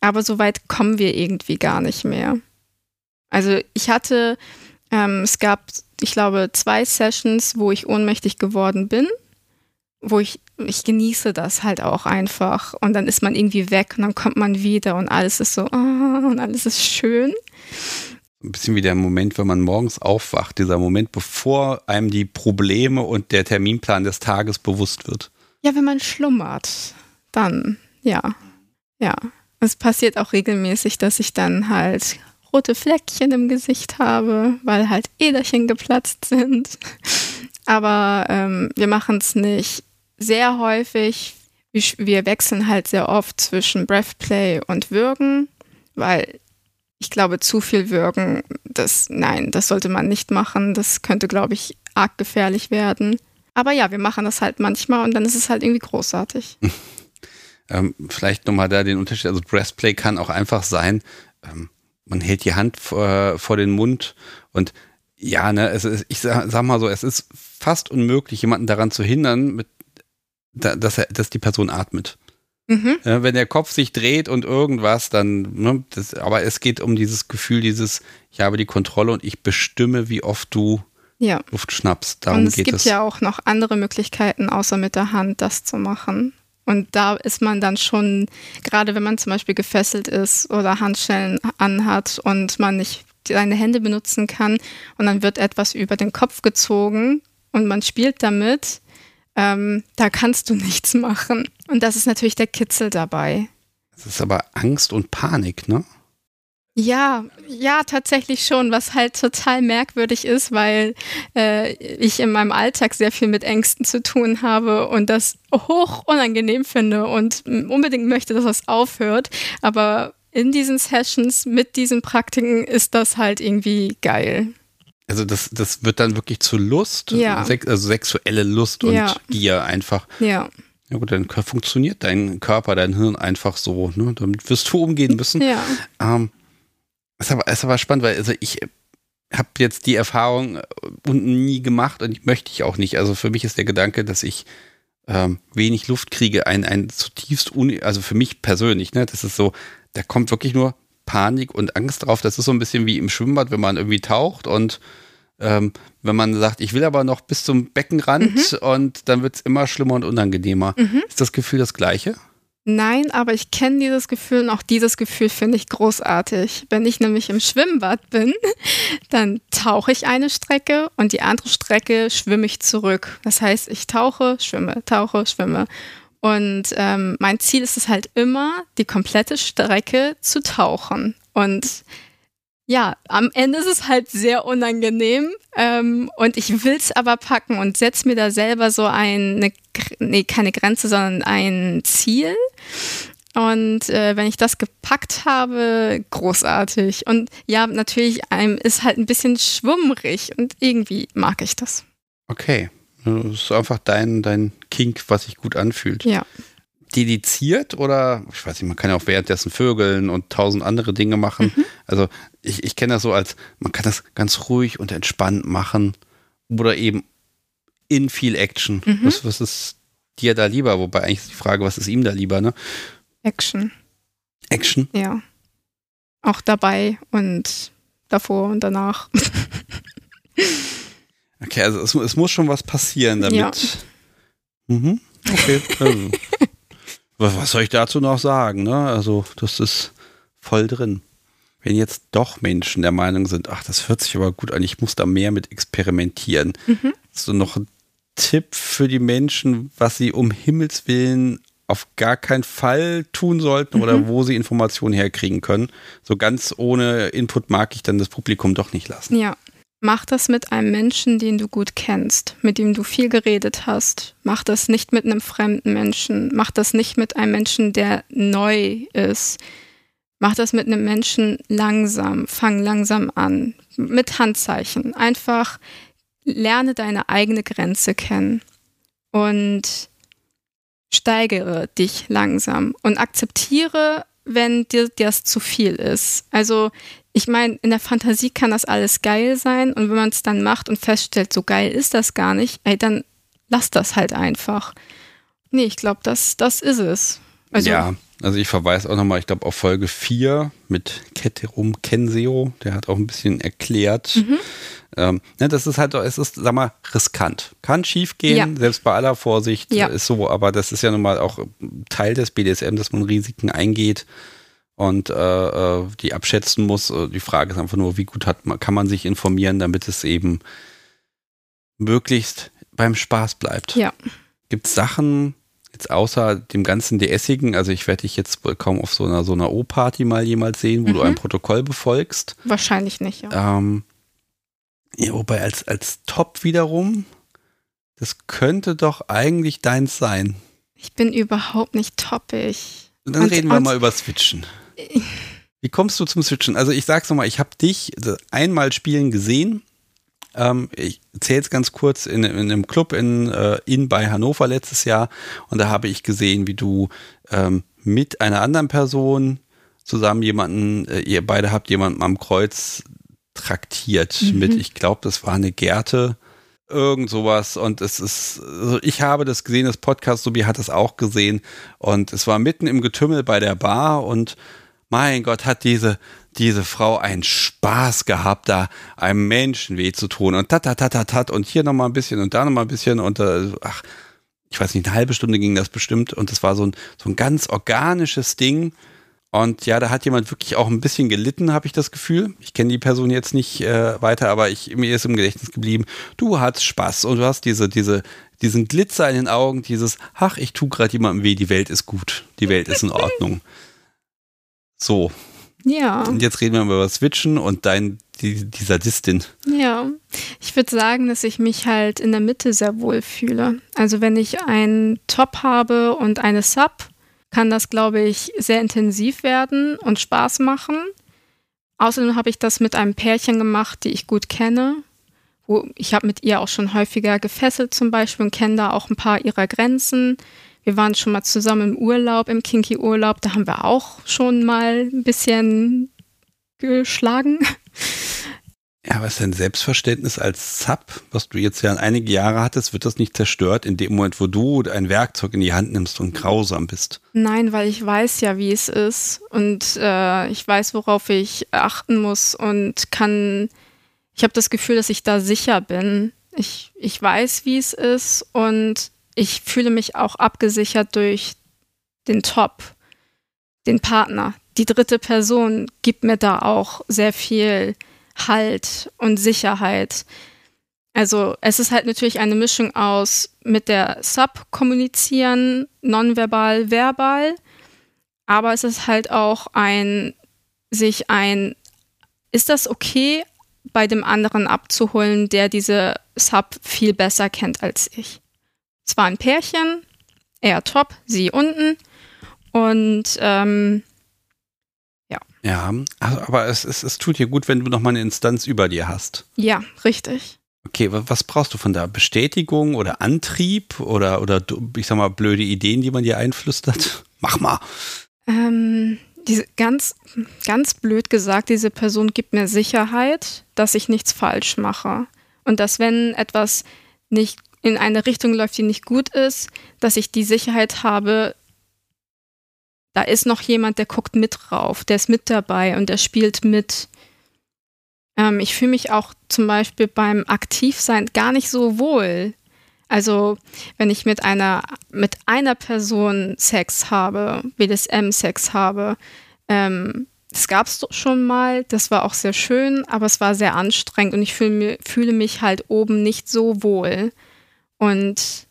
Aber so weit kommen wir irgendwie gar nicht mehr. Also ich hatte, ähm, es gab, ich glaube, zwei Sessions, wo ich ohnmächtig geworden bin, wo ich, ich genieße das halt auch einfach. Und dann ist man irgendwie weg und dann kommt man wieder und alles ist so, oh, und alles ist schön ein bisschen wie der Moment, wenn man morgens aufwacht, dieser Moment, bevor einem die Probleme und der Terminplan des Tages bewusst wird. Ja, wenn man schlummert, dann, ja. Ja. Es passiert auch regelmäßig, dass ich dann halt rote Fleckchen im Gesicht habe, weil halt Äderchen geplatzt sind. Aber ähm, wir machen es nicht sehr häufig. Wir wechseln halt sehr oft zwischen Breathplay und Würgen, weil ich glaube, zu viel würgen, das, nein, das sollte man nicht machen. Das könnte, glaube ich, arg gefährlich werden. Aber ja, wir machen das halt manchmal und dann ist es halt irgendwie großartig. ähm, vielleicht nochmal da den Unterschied. Also Breastplay kann auch einfach sein, ähm, man hält die Hand vor, vor, den Mund und ja, ne, es ist, ich sag, sag, mal so, es ist fast unmöglich, jemanden daran zu hindern, mit, da, dass, er, dass die Person atmet. Mhm. Ja, wenn der Kopf sich dreht und irgendwas, dann, ne, das, aber es geht um dieses Gefühl, dieses, ich habe die Kontrolle und ich bestimme, wie oft du ja. Luft schnappst. Darum und es gibt ja auch noch andere Möglichkeiten, außer mit der Hand das zu machen. Und da ist man dann schon, gerade wenn man zum Beispiel gefesselt ist oder Handschellen anhat und man nicht seine Hände benutzen kann und dann wird etwas über den Kopf gezogen und man spielt damit, ähm, da kannst du nichts machen. Und das ist natürlich der Kitzel dabei. Das ist aber Angst und Panik, ne? Ja, ja, tatsächlich schon, was halt total merkwürdig ist, weil äh, ich in meinem Alltag sehr viel mit Ängsten zu tun habe und das hoch unangenehm finde und unbedingt möchte, dass das aufhört. Aber in diesen Sessions mit diesen Praktiken ist das halt irgendwie geil. Also das, das wird dann wirklich zu Lust, ja. Also sexuelle Lust und ja. Gier einfach. Ja. Ja gut, dann funktioniert dein Körper, dein Hirn einfach so. Ne? Damit wirst du umgehen müssen. Ja. Ähm, ist, aber, ist aber spannend, weil also ich habe jetzt die Erfahrung unten nie gemacht und ich möchte ich auch nicht. Also für mich ist der Gedanke, dass ich ähm, wenig Luft kriege, ein, ein zutiefst, un also für mich persönlich, ne, das ist so, da kommt wirklich nur Panik und Angst drauf. Das ist so ein bisschen wie im Schwimmbad, wenn man irgendwie taucht und ähm, wenn man sagt, ich will aber noch bis zum Beckenrand mhm. und dann wird es immer schlimmer und unangenehmer. Mhm. Ist das Gefühl das gleiche? Nein, aber ich kenne dieses Gefühl und auch dieses Gefühl finde ich großartig. Wenn ich nämlich im Schwimmbad bin, dann tauche ich eine Strecke und die andere Strecke schwimme ich zurück. Das heißt, ich tauche, schwimme, tauche, schwimme. Und ähm, mein Ziel ist es halt immer, die komplette Strecke zu tauchen. Und ja, am Ende ist es halt sehr unangenehm ähm, und ich will es aber packen und setze mir da selber so eine, nee, keine Grenze, sondern ein Ziel. Und äh, wenn ich das gepackt habe, großartig. Und ja, natürlich einem ist halt ein bisschen schwummrig und irgendwie mag ich das. Okay, das ist einfach dein, dein Kink, was sich gut anfühlt. Ja dediziert oder ich weiß nicht, man kann ja auch währenddessen vögeln und tausend andere Dinge machen. Mhm. Also ich, ich kenne das so als, man kann das ganz ruhig und entspannt machen oder eben in viel Action. Mhm. Was, was ist dir da lieber? Wobei eigentlich ist die Frage, was ist ihm da lieber, ne? Action. Action? Ja. Auch dabei und davor und danach. okay, also es, es, muss schon was passieren damit. Ja. Mhm. Okay. Also. was soll ich dazu noch sagen? Ne? Also, das ist voll drin. Wenn jetzt doch Menschen der Meinung sind, ach, das hört sich aber gut an, ich muss da mehr mit experimentieren. Mhm. Du noch einen Tipp für die Menschen, was sie um Himmels Willen auf gar keinen Fall tun sollten mhm. oder wo sie Informationen herkriegen können? So ganz ohne Input mag ich dann das Publikum doch nicht lassen. Ja, Mach das mit einem Menschen, den du gut kennst, mit dem du viel geredet hast. Mach das nicht mit einem fremden Menschen. Mach das nicht mit einem Menschen, der neu ist. Mach das mit einem Menschen langsam. Fang langsam an. Mit Handzeichen. Einfach lerne deine eigene Grenze kennen und steigere dich langsam und akzeptiere, wenn dir das zu viel ist. Also ich meine, in der Fantasie kann das alles geil sein und wenn man es dann macht und feststellt, so geil ist das gar nicht, ey, dann lass das halt einfach. Nee, ich glaube, das, das ist es. Also, ja, also ich verweise auch nochmal, ich glaube, auf Folge 4 mit Keterum Kenseo, der hat auch ein bisschen erklärt. Mhm. Ähm, ne, das ist halt, es ist, sag mal, riskant. Kann schief gehen, ja. selbst bei aller Vorsicht ja. ist so, aber das ist ja nun mal auch Teil des BDSM, dass man Risiken eingeht und äh, äh, die abschätzen muss. Äh, die Frage ist einfach nur, wie gut hat man, kann man sich informieren, damit es eben möglichst beim Spaß bleibt. Ja. Gibt es Sachen, jetzt außer dem ganzen DSigen, also ich werde dich jetzt kaum auf so einer so einer O-Party mal jemals sehen, wo mhm. du ein Protokoll befolgst. Wahrscheinlich nicht, ja. Ähm, ja, wobei als, als Top wiederum, das könnte doch eigentlich deins sein. Ich bin überhaupt nicht toppig. Dann und, reden wir mal über Switchen. Wie kommst du zum Switchen? Also ich sag's nochmal, ich habe dich einmal spielen gesehen. Ähm, ich zähle es ganz kurz in, in, einem Club in, äh, in bei Hannover letztes Jahr und da habe ich gesehen, wie du ähm, mit einer anderen Person zusammen jemanden, äh, ihr beide habt jemanden am Kreuz traktiert mhm. mit, ich glaube, das war eine Gerte, irgend sowas und es ist, also ich habe das gesehen, das Podcast, Sobi hat das auch gesehen und es war mitten im Getümmel bei der Bar und mein Gott, hat diese, diese Frau einen Spaß gehabt, da einem Menschen weh zu tun und tat, tat, tat, tat, und hier nochmal ein bisschen und da nochmal ein bisschen und äh, ach, ich weiß nicht, eine halbe Stunde ging das bestimmt und es war so ein, so ein ganz organisches Ding. Und ja, da hat jemand wirklich auch ein bisschen gelitten, habe ich das Gefühl. Ich kenne die Person jetzt nicht äh, weiter, aber ich, mir ist im Gedächtnis geblieben, du hattest Spaß und du hast diese, diese, diesen Glitzer in den Augen, dieses, ach, ich tue gerade jemandem weh, die Welt ist gut, die Welt ist in Ordnung. So. Ja. Und jetzt reden wir mal über Switchen und dein, die, die Sadistin. Ja. Ich würde sagen, dass ich mich halt in der Mitte sehr wohl fühle. Also wenn ich einen Top habe und eine Sub, kann das, glaube ich, sehr intensiv werden und Spaß machen. Außerdem habe ich das mit einem Pärchen gemacht, die ich gut kenne. Wo ich habe mit ihr auch schon häufiger gefesselt zum Beispiel und kenne da auch ein paar ihrer Grenzen. Wir waren schon mal zusammen im Urlaub, im Kinky-Urlaub. Da haben wir auch schon mal ein bisschen geschlagen. Ja, was ist dein Selbstverständnis als Sub, was du jetzt ja einige Jahre hattest, wird das nicht zerstört in dem Moment, wo du ein Werkzeug in die Hand nimmst und grausam bist? Nein, weil ich weiß ja, wie es ist und äh, ich weiß, worauf ich achten muss und kann ich habe das Gefühl, dass ich da sicher bin. Ich, ich weiß, wie es ist und ich fühle mich auch abgesichert durch den Top, den Partner. Die dritte Person gibt mir da auch sehr viel Halt und Sicherheit. Also es ist halt natürlich eine Mischung aus mit der Sub kommunizieren, nonverbal, verbal, aber es ist halt auch ein sich ein ist das okay bei dem anderen abzuholen, der diese Sub viel besser kennt als ich. Es war ein Pärchen, er top, sie unten und ähm, ja. Ja, also, aber es, es, es tut dir gut, wenn du nochmal eine Instanz über dir hast. Ja, richtig. Okay, was brauchst du von da? Bestätigung oder Antrieb oder, oder ich sag mal, blöde Ideen, die man dir einflüstert? Mach mal. Ähm, diese, ganz, ganz blöd gesagt, diese Person gibt mir Sicherheit, dass ich nichts falsch mache. Und dass, wenn etwas nicht in eine Richtung läuft, die nicht gut ist, dass ich die Sicherheit habe, da ist noch jemand, der guckt mit drauf, der ist mit dabei und der spielt mit. Ähm, ich fühle mich auch zum Beispiel beim Aktivsein gar nicht so wohl. Also wenn ich mit einer, mit einer Person Sex habe, BDSM-Sex habe, ähm, das gab es schon mal, das war auch sehr schön, aber es war sehr anstrengend und ich fühl, fühle mich halt oben nicht so wohl. Und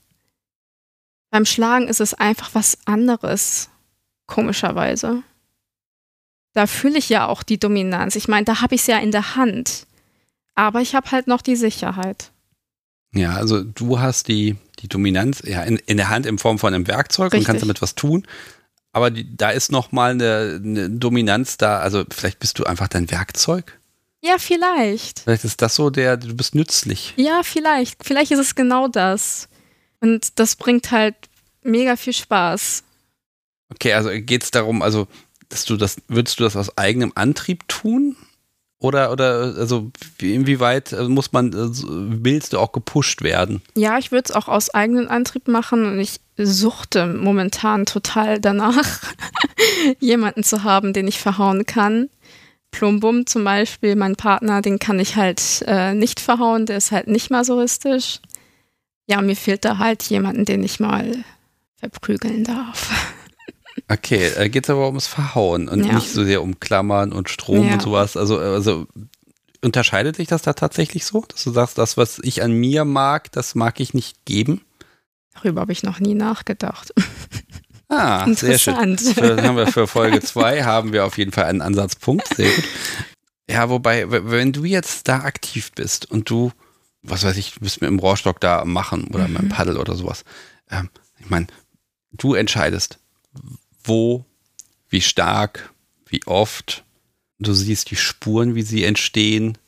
beim Schlagen ist es einfach was anderes, komischerweise da fühle ich ja auch die Dominanz. Ich meine, da habe ich es ja in der Hand. Aber ich habe halt noch die Sicherheit. Ja, also du hast die, die Dominanz ja, in, in der Hand in Form von einem Werkzeug Richtig. und kannst damit was tun. Aber die, da ist nochmal eine, eine Dominanz da. Also vielleicht bist du einfach dein Werkzeug. Ja, vielleicht. Vielleicht ist das so der, du bist nützlich. Ja, vielleicht. Vielleicht ist es genau das. Und das bringt halt mega viel Spaß. Okay, also geht es darum, also dass du das, würdest du das aus eigenem Antrieb tun? Oder, oder also inwieweit äh, muss man, äh, willst du auch gepusht werden? Ja, ich würde es auch aus eigenem Antrieb machen und ich suchte momentan total danach, jemanden zu haben, den ich verhauen kann. Plumbum zum Beispiel, mein Partner, den kann ich halt äh, nicht verhauen, der ist halt nicht masochistisch. Ja, mir fehlt da halt jemanden, den ich mal verprügeln darf. Okay, da geht es aber ums Verhauen und ja. nicht so sehr um Klammern und Strom ja. und sowas. Also, also unterscheidet sich das da tatsächlich so, dass du sagst, das, was ich an mir mag, das mag ich nicht geben? Darüber habe ich noch nie nachgedacht. Ah, sehr schön. Für, haben wir für Folge 2 haben wir auf jeden Fall einen Ansatzpunkt. Sehr gut. Ja, wobei, wenn du jetzt da aktiv bist und du, was weiß ich, du bist mit dem Rohrstock da machen oder mhm. mit dem Paddel oder sowas. Ähm, ich meine, du entscheidest, wo, wie stark, wie oft. Du siehst die Spuren, wie sie entstehen.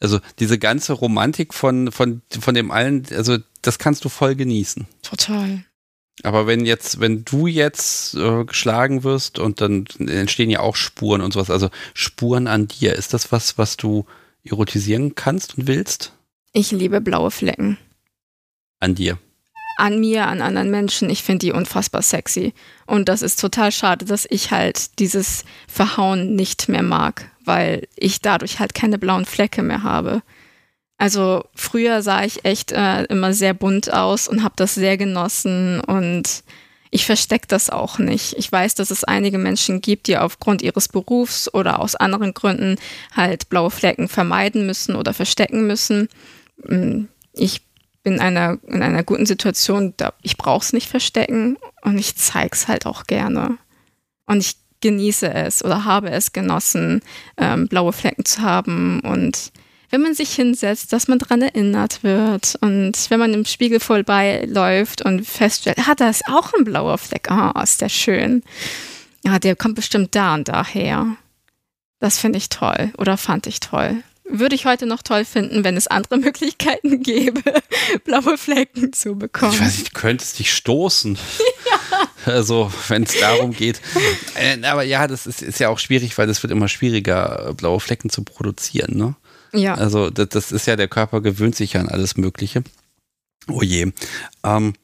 Also diese ganze Romantik von, von, von dem allen, also das kannst du voll genießen. Total. Aber wenn jetzt, wenn du jetzt äh, geschlagen wirst und dann entstehen ja auch Spuren und sowas, also Spuren an dir, ist das was, was du erotisieren kannst und willst? Ich liebe blaue Flecken. An dir an mir, an anderen Menschen. Ich finde die unfassbar sexy. Und das ist total schade, dass ich halt dieses Verhauen nicht mehr mag, weil ich dadurch halt keine blauen Flecke mehr habe. Also früher sah ich echt äh, immer sehr bunt aus und habe das sehr genossen und ich verstecke das auch nicht. Ich weiß, dass es einige Menschen gibt, die aufgrund ihres Berufs oder aus anderen Gründen halt blaue Flecken vermeiden müssen oder verstecken müssen. Hm, ich bin in einer, in einer guten Situation, da, ich brauche es nicht verstecken und ich zeige es halt auch gerne. Und ich genieße es oder habe es genossen, ähm, blaue Flecken zu haben und wenn man sich hinsetzt, dass man daran erinnert wird und wenn man im Spiegel vorbeiläuft und feststellt, ah, da ist auch ein blauer Fleck, ah, oh, ist der schön. Ja, der kommt bestimmt da und daher. Das finde ich toll oder fand ich toll würde ich heute noch toll finden, wenn es andere Möglichkeiten gäbe, blaue Flecken zu bekommen. Ich weiß nicht, du könntest dich stoßen. Ja. Also, wenn es darum geht. Äh, aber ja, das ist, ist ja auch schwierig, weil es wird immer schwieriger, blaue Flecken zu produzieren. Ne? Ja. Also, das, das, ist ja, der Körper gewöhnt sich ja an alles Mögliche. Oh je. Ähm,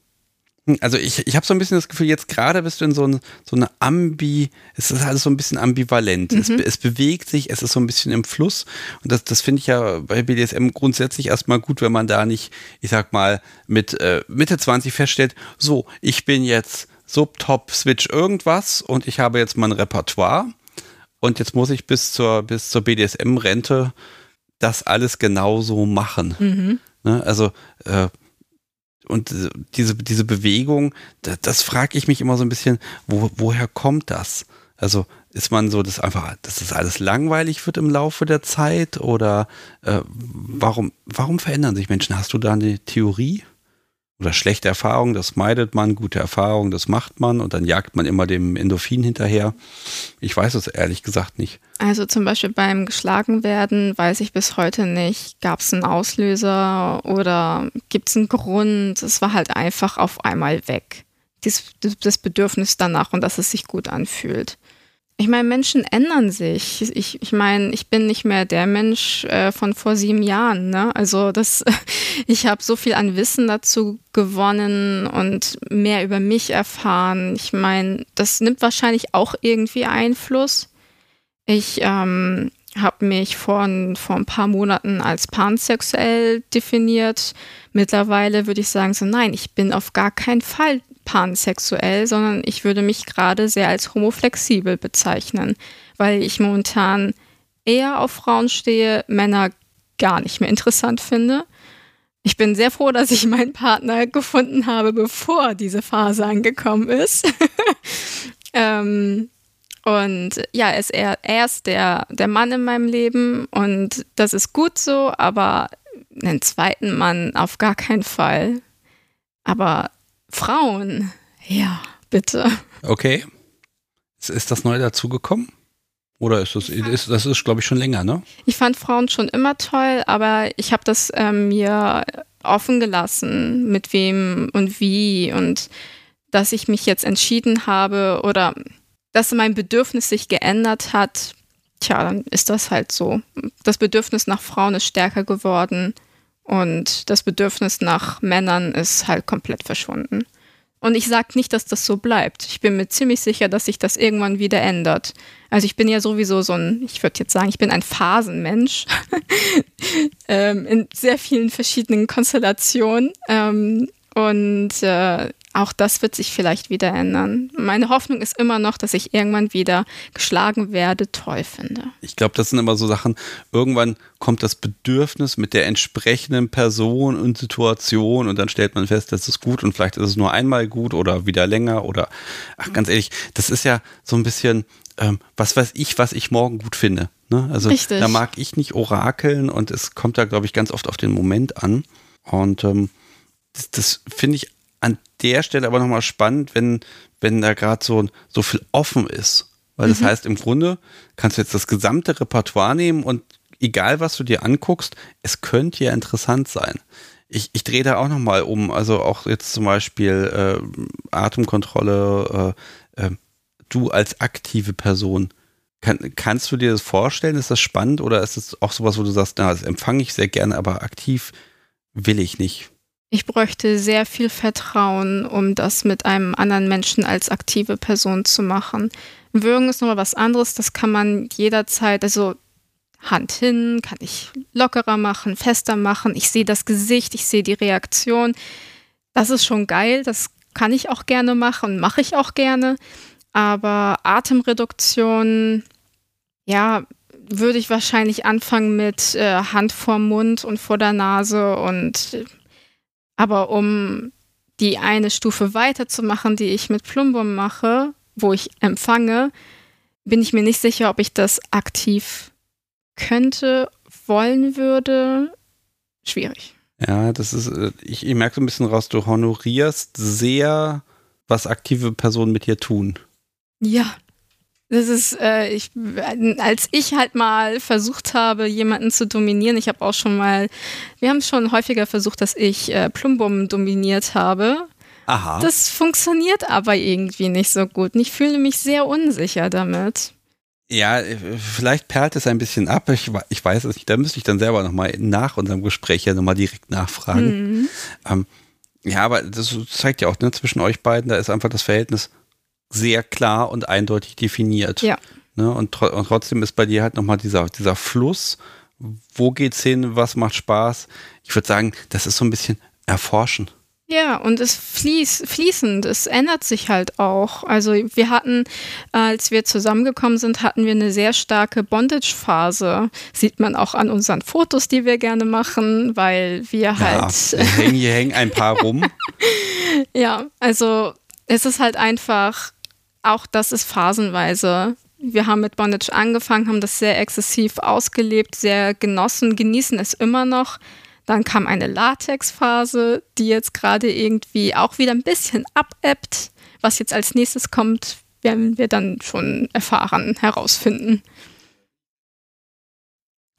Also ich, ich habe so ein bisschen das Gefühl, jetzt gerade bist du in so, ein, so eine Ambi, es ist alles so ein bisschen ambivalent. Mhm. Es, es, bewegt sich, es ist so ein bisschen im Fluss. Und das, das finde ich ja bei BDSM grundsätzlich erstmal gut, wenn man da nicht, ich sag mal, mit äh, Mitte 20 feststellt, so, ich bin jetzt Subtop Switch irgendwas und ich habe jetzt mein Repertoire und jetzt muss ich bis zur, bis zur BDSM-Rente das alles genauso machen. Mhm. Ne? Also äh, und diese, diese Bewegung, das, das frage ich mich immer so ein bisschen, wo, woher kommt das? Also ist man so, dass einfach, dass das alles langweilig wird im Laufe der Zeit oder äh, warum, warum verändern sich Menschen? Hast du da eine Theorie? Oder schlechte Erfahrungen, das meidet man, gute Erfahrungen, das macht man und dann jagt man immer dem Endorphin hinterher. Ich weiß es ehrlich gesagt nicht. Also zum Beispiel beim Geschlagenwerden weiß ich bis heute nicht, gab es einen Auslöser oder gibt es einen Grund? Es war halt einfach auf einmal weg. Dies, das Bedürfnis danach und dass es sich gut anfühlt. Ich meine, Menschen ändern sich. Ich, ich meine, ich bin nicht mehr der Mensch äh, von vor sieben Jahren. Ne? Also das, ich habe so viel an Wissen dazu gewonnen und mehr über mich erfahren. Ich meine, das nimmt wahrscheinlich auch irgendwie Einfluss. Ich ähm, habe mich vor, vor ein paar Monaten als pansexuell definiert. Mittlerweile würde ich sagen, so nein, ich bin auf gar keinen Fall pansexuell, sondern ich würde mich gerade sehr als homoflexibel bezeichnen, weil ich momentan eher auf Frauen stehe, Männer gar nicht mehr interessant finde. Ich bin sehr froh, dass ich meinen Partner gefunden habe, bevor diese Phase angekommen ist. ähm, und ja, er ist, er, er ist der, der Mann in meinem Leben und das ist gut so, aber einen zweiten Mann auf gar keinen Fall. Aber Frauen. Ja, bitte. Okay. Ist das neu dazugekommen? Oder ist das, ist, das ist, glaube ich, schon länger, ne? Ich fand Frauen schon immer toll, aber ich habe das ähm, mir offen gelassen, mit wem und wie und dass ich mich jetzt entschieden habe oder dass mein Bedürfnis sich geändert hat, tja, dann ist das halt so. Das Bedürfnis nach Frauen ist stärker geworden und das Bedürfnis nach Männern ist halt komplett verschwunden. Und ich sage nicht, dass das so bleibt. Ich bin mir ziemlich sicher, dass sich das irgendwann wieder ändert. Also ich bin ja sowieso so ein, ich würde jetzt sagen, ich bin ein Phasenmensch ähm, in sehr vielen verschiedenen Konstellationen. Ähm, und äh, auch das wird sich vielleicht wieder ändern. Meine Hoffnung ist immer noch, dass ich irgendwann wieder geschlagen werde, toll finde. Ich glaube, das sind immer so Sachen, irgendwann kommt das Bedürfnis mit der entsprechenden Person und Situation und dann stellt man fest, das ist gut und vielleicht ist es nur einmal gut oder wieder länger oder, ach ganz ehrlich, das ist ja so ein bisschen, ähm, was weiß ich, was ich morgen gut finde. Ne? Also Richtig. da mag ich nicht orakeln und es kommt da, glaube ich, ganz oft auf den Moment an. Und ähm, das, das finde ich an der Stelle aber nochmal spannend, wenn, wenn da gerade so, so viel offen ist. Weil das mhm. heißt, im Grunde kannst du jetzt das gesamte Repertoire nehmen und egal was du dir anguckst, es könnte ja interessant sein. Ich, ich drehe da auch nochmal um, also auch jetzt zum Beispiel äh, Atemkontrolle, äh, äh, du als aktive Person. Kann, kannst du dir das vorstellen? Ist das spannend oder ist das auch sowas, wo du sagst, na, das empfange ich sehr gerne, aber aktiv will ich nicht? Ich bräuchte sehr viel Vertrauen, um das mit einem anderen Menschen als aktive Person zu machen. Würgen ist nochmal was anderes, das kann man jederzeit, also Hand hin, kann ich lockerer machen, fester machen. Ich sehe das Gesicht, ich sehe die Reaktion. Das ist schon geil, das kann ich auch gerne machen, mache ich auch gerne. Aber Atemreduktion, ja, würde ich wahrscheinlich anfangen mit äh, Hand vorm Mund und vor der Nase und aber um die eine Stufe weiterzumachen, die ich mit Plumbum mache, wo ich empfange, bin ich mir nicht sicher, ob ich das aktiv könnte, wollen würde. Schwierig. Ja, das ist, äh, ich, ich merke so ein bisschen raus, du honorierst sehr, was aktive Personen mit dir tun. Ja, das ist, äh, ich, als ich halt mal versucht habe, jemanden zu dominieren, ich habe auch schon mal, wir haben schon häufiger versucht, dass ich äh, Plumbum dominiert habe. Aha. Das funktioniert aber irgendwie nicht so gut. Und ich fühle mich sehr unsicher damit. Ja, vielleicht perlt es ein bisschen ab. Ich, ich weiß es nicht. Da müsste ich dann selber nochmal nach unserem Gespräch ja nochmal direkt nachfragen. Mhm. Ähm, Ja, aber das zeigt ja auch, ne, zwischen euch beiden, da ist einfach das Verhältnis sehr klar und eindeutig definiert. Ja. Ne, und, tro und trotzdem ist bei dir halt nochmal dieser, dieser Fluss, wo geht's hin, was macht Spaß. Ich würde sagen, das ist so ein bisschen erforschen. Ja, und es fließt, fließend, es ändert sich halt auch. Also wir hatten, als wir zusammengekommen sind, hatten wir eine sehr starke Bondage-Phase. Sieht man auch an unseren Fotos, die wir gerne machen, weil wir halt. Ja, hier hängen ein paar rum. ja, also es ist halt einfach, auch das ist phasenweise. Wir haben mit Bondage angefangen, haben das sehr exzessiv ausgelebt, sehr genossen, genießen es immer noch. Dann kam eine Latex-Phase, die jetzt gerade irgendwie auch wieder ein bisschen abebbt. Was jetzt als nächstes kommt, werden wir dann schon erfahren, herausfinden.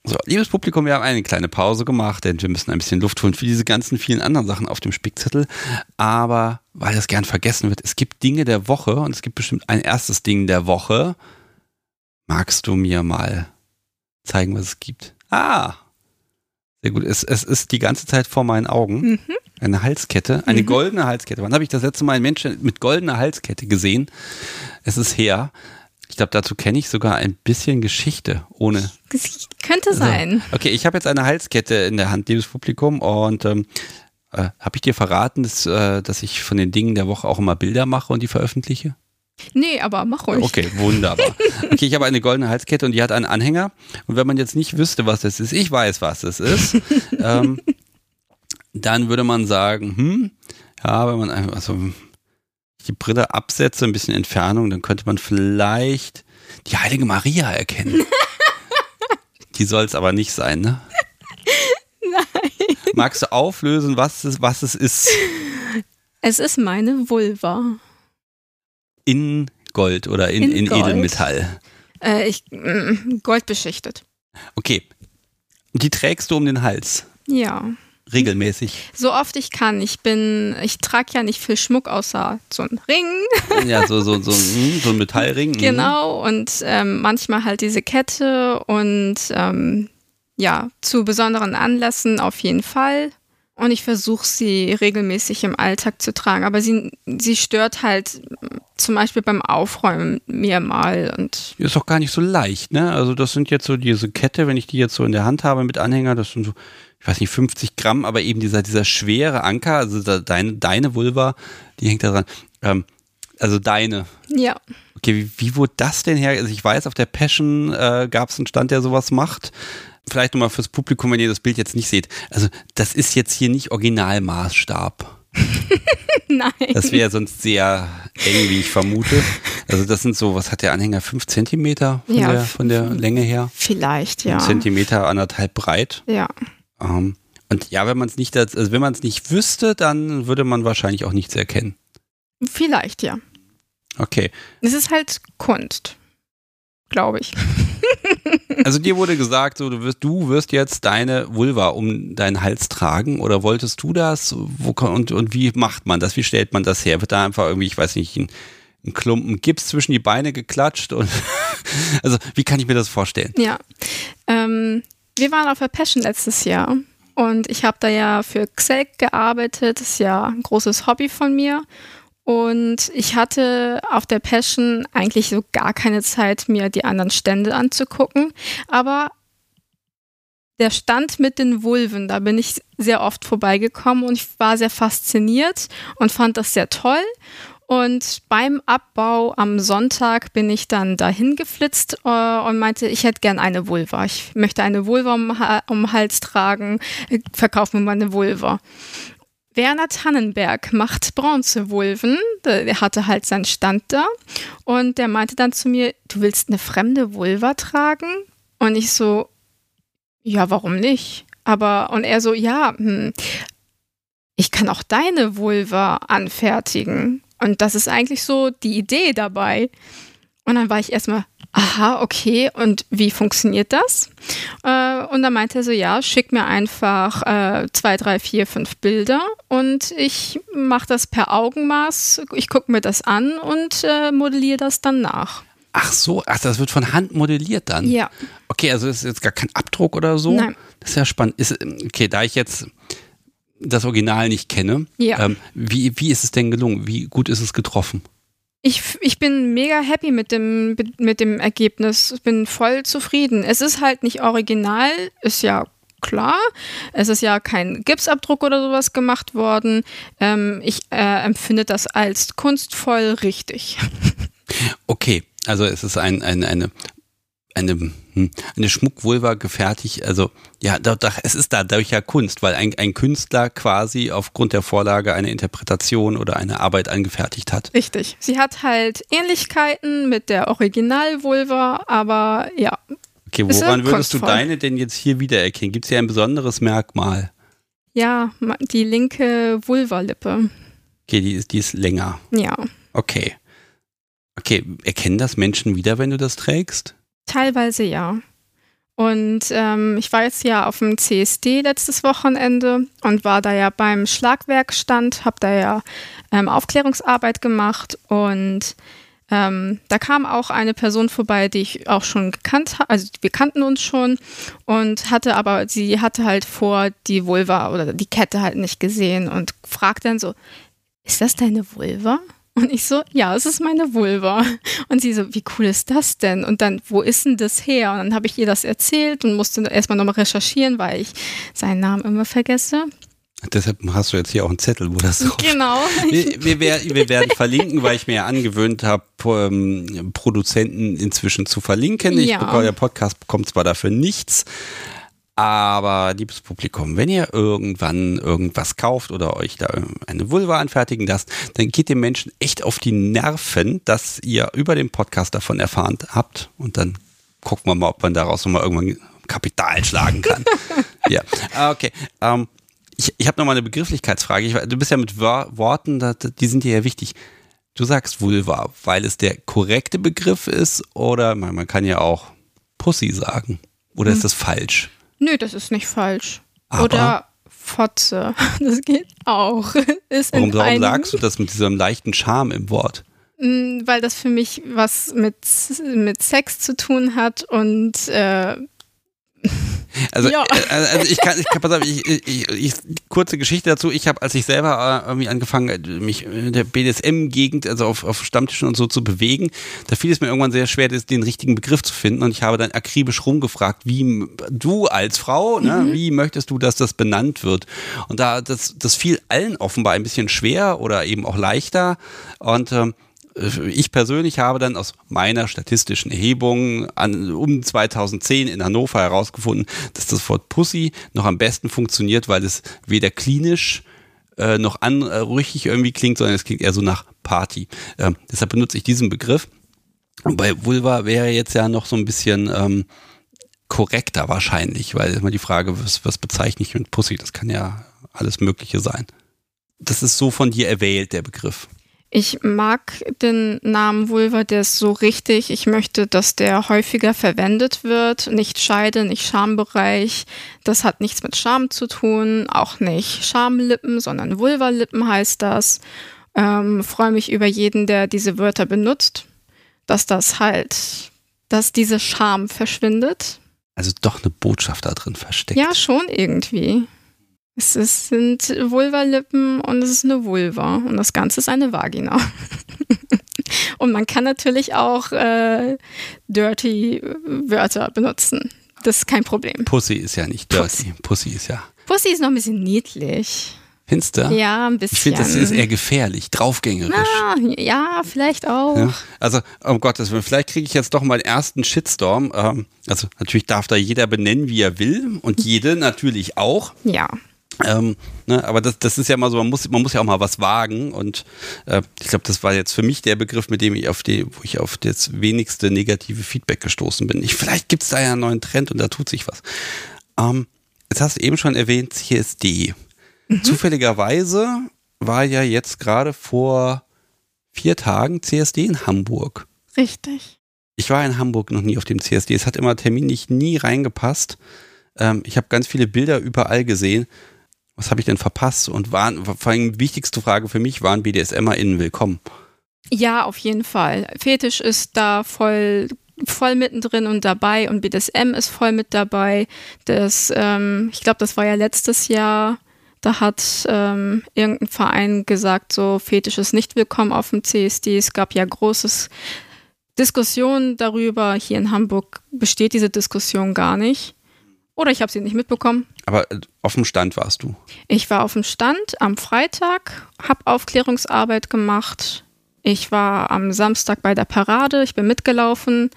So, liebes Publikum, wir haben eine kleine Pause gemacht, denn wir müssen ein bisschen Luft holen für diese ganzen vielen anderen Sachen auf dem Spickzettel. Aber weil das gern vergessen wird, es gibt Dinge der Woche und es gibt bestimmt ein erstes Ding der Woche. Magst du mir mal zeigen, was es gibt? Ah, sehr gut. Es, es ist die ganze Zeit vor meinen Augen. Mhm. Eine Halskette, eine mhm. goldene Halskette. Wann habe ich das letzte Mal einen Menschen mit goldener Halskette gesehen? Es ist her. Ich glaube, dazu kenne ich sogar ein bisschen Geschichte, ohne. Das könnte sein. Also, okay, ich habe jetzt eine Halskette in der Hand, liebes Publikum, und ähm, äh, habe ich dir verraten, dass, äh, dass ich von den Dingen der Woche auch immer Bilder mache und die veröffentliche? Nee, aber mach ruhig. Okay, wunderbar. Okay, ich habe eine goldene Halskette und die hat einen Anhänger. Und wenn man jetzt nicht wüsste, was das ist, ich weiß, was es ist, ähm, dann würde man sagen, hm, ja, wenn man einfach, also die Brille absetze, ein bisschen Entfernung, dann könnte man vielleicht die heilige Maria erkennen. die soll es aber nicht sein, ne? Nein. Magst du auflösen, was es, was es ist? Es ist meine Vulva in Gold oder in, in, in Gold. Edelmetall? Äh, ich, mm, Gold beschichtet. Okay. Die trägst du um den Hals? Ja. Regelmäßig? So oft ich kann. Ich bin, ich trage ja nicht viel Schmuck außer so ein Ring. Ja, so, so, so, hm, so ein Metallring. Mhm. Genau, und ähm, manchmal halt diese Kette und ähm, ja, zu besonderen Anlässen auf jeden Fall. Und ich versuche sie regelmäßig im Alltag zu tragen. Aber sie, sie stört halt zum Beispiel beim Aufräumen mir mal. Und ist auch gar nicht so leicht, ne? Also das sind jetzt so diese Kette, wenn ich die jetzt so in der Hand habe mit Anhänger, das sind so, ich weiß nicht, 50 Gramm, aber eben dieser, dieser schwere Anker, also da, deine, deine Vulva, die hängt da dran. Ähm, also deine. Ja. Okay, wie, wie wurde das denn her? Also ich weiß, auf der Passion äh, gab es einen Stand, der sowas macht vielleicht nochmal fürs Publikum, wenn ihr das Bild jetzt nicht seht. Also, das ist jetzt hier nicht Originalmaßstab. Nein. Das wäre sonst sehr eng, wie ich vermute. Also, das sind so, was hat der Anhänger? Fünf Zentimeter von, ja, der, von der Länge her? Vielleicht, ja. Ein Zentimeter, anderthalb breit. Ja. Ähm, und ja, wenn man es nicht, also wenn man es nicht wüsste, dann würde man wahrscheinlich auch nichts erkennen. Vielleicht, ja. Okay. Es ist halt Kunst glaube ich. also dir wurde gesagt, so, du, wirst, du wirst jetzt deine Vulva um deinen Hals tragen oder wolltest du das? Wo, und, und wie macht man das? Wie stellt man das her? Wird da einfach irgendwie, ich weiß nicht, ein, ein Klumpen Gips zwischen die Beine geklatscht? Und also wie kann ich mir das vorstellen? Ja, ähm, wir waren auf der Passion letztes Jahr und ich habe da ja für Xelk gearbeitet. Das ist ja ein großes Hobby von mir. Und ich hatte auf der Passion eigentlich so gar keine Zeit, mir die anderen Stände anzugucken. Aber der Stand mit den Vulven, da bin ich sehr oft vorbeigekommen und ich war sehr fasziniert und fand das sehr toll. Und beim Abbau am Sonntag bin ich dann dahin geflitzt äh, und meinte, ich hätte gern eine Vulva. Ich möchte eine Vulva um, um den Hals tragen, verkauf mir mal eine Vulva. Werner Tannenberg macht Bronzewulven. Der hatte halt seinen Stand da. Und der meinte dann zu mir, du willst eine fremde Vulva tragen? Und ich so, ja, warum nicht? Aber, und er so, ja, hm, ich kann auch deine Vulva anfertigen. Und das ist eigentlich so die Idee dabei. Und dann war ich erstmal, aha, okay, und wie funktioniert das? Äh, und dann meinte er so, ja, schick mir einfach äh, zwei, drei, vier, fünf Bilder und ich mache das per Augenmaß, ich gucke mir das an und äh, modelliere das dann nach. Ach so, ach, das wird von Hand modelliert dann? Ja. Okay, also ist jetzt gar kein Abdruck oder so? Nein. Das ist ja spannend. Ist, okay, da ich jetzt das Original nicht kenne. Ja. Ähm, wie, wie ist es denn gelungen? Wie gut ist es getroffen? Ich, ich bin mega happy mit dem, mit dem Ergebnis. Ich bin voll zufrieden. Es ist halt nicht original, ist ja klar. Es ist ja kein Gipsabdruck oder sowas gemacht worden. Ähm, ich äh, empfinde das als kunstvoll richtig. Okay, also es ist ein, ein, eine eine, hm, eine Schmuckwulva gefertigt. Also ja, da, da, es ist dadurch ja Kunst, weil ein, ein Künstler quasi aufgrund der Vorlage eine Interpretation oder eine Arbeit angefertigt hat. Richtig. Sie hat halt Ähnlichkeiten mit der Originalvulva, aber ja. Okay, woran würdest du deine denn jetzt hier wiedererkennen? Gibt es hier ein besonderes Merkmal? Ja, die linke Vulvalippe. Okay, die ist, die ist länger. Ja. Okay. Okay, erkennen das Menschen wieder, wenn du das trägst? Teilweise ja. Und ähm, ich war jetzt ja auf dem CSD letztes Wochenende und war da ja beim Schlagwerkstand, habe da ja ähm, Aufklärungsarbeit gemacht und ähm, da kam auch eine Person vorbei, die ich auch schon gekannt habe, also wir kannten uns schon und hatte aber, sie hatte halt vor die Vulva oder die Kette halt nicht gesehen und fragt dann so, ist das deine Vulva? Und ich so, ja, es ist meine Vulva. Und sie so, wie cool ist das denn? Und dann, wo ist denn das her? Und dann habe ich ihr das erzählt und musste erstmal nochmal recherchieren, weil ich seinen Namen immer vergesse. Deshalb hast du jetzt hier auch einen Zettel, wo das drauf Genau. Wir, wir, wir, werden verlinken, weil ich mir ja angewöhnt habe, ähm, Produzenten inzwischen zu verlinken. Ich ja. bekomme, der Podcast bekommt zwar dafür nichts, aber liebes Publikum, wenn ihr irgendwann irgendwas kauft oder euch da eine Vulva anfertigen lasst, dann geht dem Menschen echt auf die Nerven, dass ihr über den Podcast davon erfahren habt. Und dann gucken wir mal, ob man daraus nochmal irgendwann Kapital schlagen kann. ja, ah, okay. Ähm, ich ich habe nochmal eine Begrifflichkeitsfrage. Ich, du bist ja mit Worten, die sind dir ja wichtig. Du sagst Vulva, weil es der korrekte Begriff ist oder man, man kann ja auch Pussy sagen. Oder hm. ist das falsch? Nö, das ist nicht falsch. Aber Oder Fotze. Das geht auch. Ist warum, warum sagst du das mit diesem leichten Charme im Wort? Mm, weil das für mich was mit, mit Sex zu tun hat und äh, also, ja. Äh, also ich kann, ich kann, pass auf, ich, ich, ich, kurze Geschichte dazu. Ich habe, als ich selber äh, irgendwie angefangen, äh, mich in der BDSM-Gegend, also auf, auf Stammtischen und so zu bewegen, da fiel es mir irgendwann sehr schwer, den richtigen Begriff zu finden. Und ich habe dann akribisch rumgefragt, wie du als Frau, ne, mhm. wie möchtest du, dass das benannt wird? Und da, das, das fiel allen offenbar ein bisschen schwer oder eben auch leichter. Und ähm, ich persönlich habe dann aus meiner statistischen Erhebung an, um 2010 in Hannover herausgefunden, dass das Wort Pussy noch am besten funktioniert, weil es weder klinisch äh, noch anrüchig äh, irgendwie klingt, sondern es klingt eher so nach Party. Ähm, deshalb benutze ich diesen Begriff. Und bei Vulva wäre jetzt ja noch so ein bisschen ähm, korrekter wahrscheinlich, weil immer die Frage, was, was bezeichne ich mit Pussy? Das kann ja alles Mögliche sein. Das ist so von dir erwählt, der Begriff. Ich mag den Namen Vulva, der ist so richtig. Ich möchte, dass der häufiger verwendet wird. Nicht Scheide, nicht Schambereich. Das hat nichts mit Scham zu tun. Auch nicht Schamlippen, sondern Vulvalippen heißt das. Ähm, Freue mich über jeden, der diese Wörter benutzt. Dass das halt, dass diese Scham verschwindet. Also doch eine Botschaft da drin versteckt. Ja, schon irgendwie. Es ist, sind Vulvalippen und es ist eine Vulva und das Ganze ist eine Vagina. und man kann natürlich auch äh, dirty Wörter benutzen. Das ist kein Problem. Pussy ist ja nicht dirty. Pussy, Pussy ist ja. Pussy ist noch ein bisschen niedlich. Findest du? Ja, ein bisschen. Ich finde, das ist eher gefährlich, draufgängerisch. Ah, ja, vielleicht auch. Ja, also, um Gottes Willen, vielleicht kriege ich jetzt doch mal den ersten Shitstorm. Ähm, also, natürlich darf da jeder benennen, wie er will und jede natürlich auch. Ja. Ähm, ne, aber das, das ist ja mal so, man muss, man muss ja auch mal was wagen und äh, ich glaube, das war jetzt für mich der Begriff, mit dem ich auf die, wo ich auf das wenigste negative Feedback gestoßen bin. Ich, vielleicht gibt es da ja einen neuen Trend und da tut sich was. Ähm, jetzt hast du eben schon erwähnt, CSD. Mhm. Zufälligerweise war ja jetzt gerade vor vier Tagen CSD in Hamburg. Richtig. Ich war in Hamburg noch nie auf dem CSD. Es hat immer terminlich nie reingepasst. Ähm, ich habe ganz viele Bilder überall gesehen was habe ich denn verpasst? Und waren, vor allem die wichtigste Frage für mich, waren BDSMerInnen willkommen? Ja, auf jeden Fall. Fetisch ist da voll voll mittendrin und dabei und BDSM ist voll mit dabei. Das, ähm, ich glaube, das war ja letztes Jahr Da hat ähm, irgendein Verein gesagt, so Fetisch ist nicht willkommen auf dem CSD. Es gab ja großes Diskussion darüber. Hier in Hamburg besteht diese Diskussion gar nicht. Oder ich habe sie nicht mitbekommen. Aber äh, auf dem Stand warst du? Ich war auf dem Stand am Freitag, habe Aufklärungsarbeit gemacht. Ich war am Samstag bei der Parade, ich bin mitgelaufen.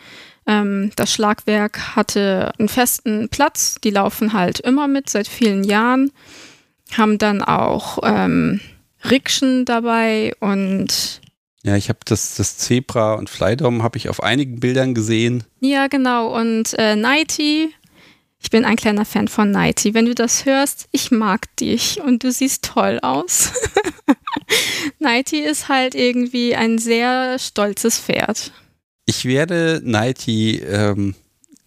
Ähm, das Schlagwerk hatte einen festen Platz, die laufen halt immer mit seit vielen Jahren, haben dann auch ähm, Rikschen dabei und ja, ich habe das, das Zebra und Flydom habe ich auf einigen Bildern gesehen. Ja, genau. Und äh, Nighty, ich bin ein kleiner Fan von Nighty. Wenn du das hörst, ich mag dich und du siehst toll aus. Nighty ist halt irgendwie ein sehr stolzes Pferd. Ich werde Nighty ähm,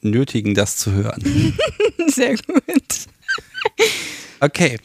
nötigen, das zu hören. sehr gut. Okay,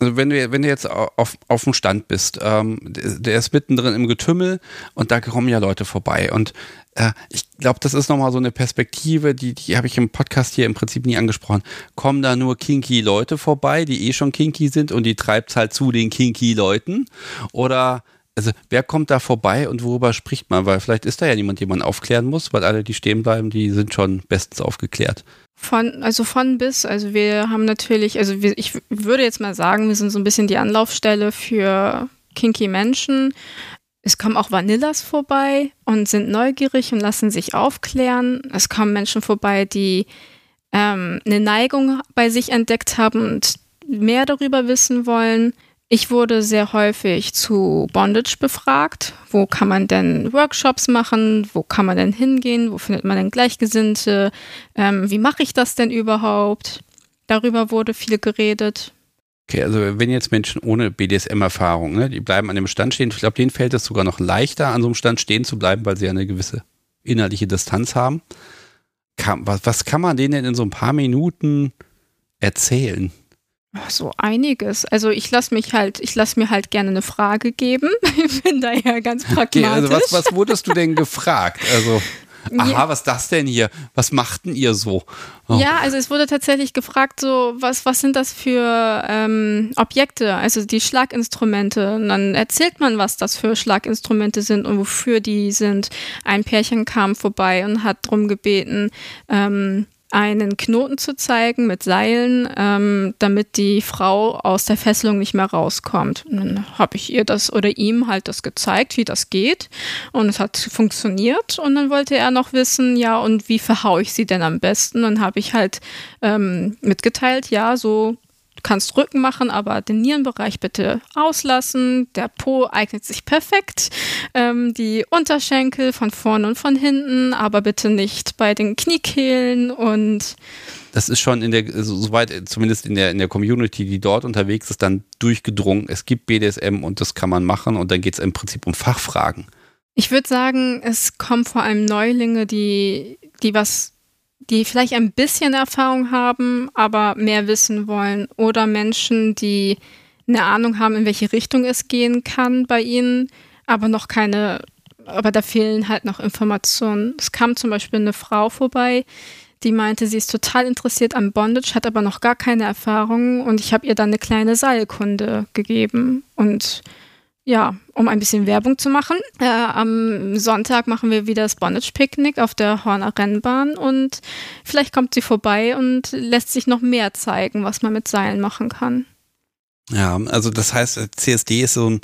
also wenn du, wenn du jetzt auf, auf dem Stand bist, ähm, der ist mittendrin im Getümmel und da kommen ja Leute vorbei. Und äh, ich glaube, das ist nochmal so eine Perspektive, die, die habe ich im Podcast hier im Prinzip nie angesprochen. Kommen da nur kinky Leute vorbei, die eh schon kinky sind und die treibt halt zu den kinky Leuten? Oder also wer kommt da vorbei und worüber spricht man? Weil vielleicht ist da ja niemand, den man aufklären muss, weil alle, die stehen bleiben, die sind schon bestens aufgeklärt. Von, also von bis, also wir haben natürlich, also wir, ich würde jetzt mal sagen, wir sind so ein bisschen die Anlaufstelle für kinky Menschen. Es kommen auch Vanillas vorbei und sind neugierig und lassen sich aufklären. Es kommen Menschen vorbei, die ähm, eine Neigung bei sich entdeckt haben und mehr darüber wissen wollen. Ich wurde sehr häufig zu Bondage befragt. Wo kann man denn Workshops machen? Wo kann man denn hingehen? Wo findet man denn Gleichgesinnte? Ähm, wie mache ich das denn überhaupt? Darüber wurde viel geredet. Okay, also wenn jetzt Menschen ohne BDSM-Erfahrung, ne, die bleiben an dem Stand stehen, ich glaube, denen fällt es sogar noch leichter, an so einem Stand stehen zu bleiben, weil sie eine gewisse innerliche Distanz haben. Kann, was, was kann man denen denn in so ein paar Minuten erzählen? So einiges. Also ich lasse mich halt, ich lasse mir halt gerne eine Frage geben. Ich bin da ja ganz pragmatisch. Okay, also was, was wurdest du denn gefragt? Also aha, ja. was ist das denn hier? Was machten ihr so? Oh. Ja, also es wurde tatsächlich gefragt, so was, was sind das für ähm, Objekte, also die Schlaginstrumente. Und dann erzählt man, was das für Schlaginstrumente sind und wofür die sind. Ein Pärchen kam vorbei und hat darum gebeten. Ähm, einen Knoten zu zeigen mit Seilen, ähm, damit die Frau aus der Fesselung nicht mehr rauskommt. Und dann habe ich ihr das oder ihm halt das gezeigt, wie das geht. Und es hat funktioniert. Und dann wollte er noch wissen, ja, und wie verhaue ich sie denn am besten? Dann habe ich halt ähm, mitgeteilt, ja, so Du kannst Rücken machen, aber den Nierenbereich bitte auslassen. Der Po eignet sich perfekt. Ähm, die Unterschenkel von vorne und von hinten, aber bitte nicht bei den Kniekehlen und das ist schon in der, soweit, zumindest in der, in der Community, die dort unterwegs ist, dann durchgedrungen. Es gibt BDSM und das kann man machen und dann geht es im Prinzip um Fachfragen. Ich würde sagen, es kommen vor allem Neulinge, die, die was die vielleicht ein bisschen Erfahrung haben, aber mehr wissen wollen. Oder Menschen, die eine Ahnung haben, in welche Richtung es gehen kann bei ihnen, aber noch keine, aber da fehlen halt noch Informationen. Es kam zum Beispiel eine Frau vorbei, die meinte, sie ist total interessiert am Bondage, hat aber noch gar keine Erfahrung und ich habe ihr dann eine kleine Seilkunde gegeben und ja, um ein bisschen Werbung zu machen. Äh, am Sonntag machen wir wieder das Bondage-Picknick auf der Horner Rennbahn und vielleicht kommt sie vorbei und lässt sich noch mehr zeigen, was man mit Seilen machen kann. Ja, also das heißt, CSD ist so ein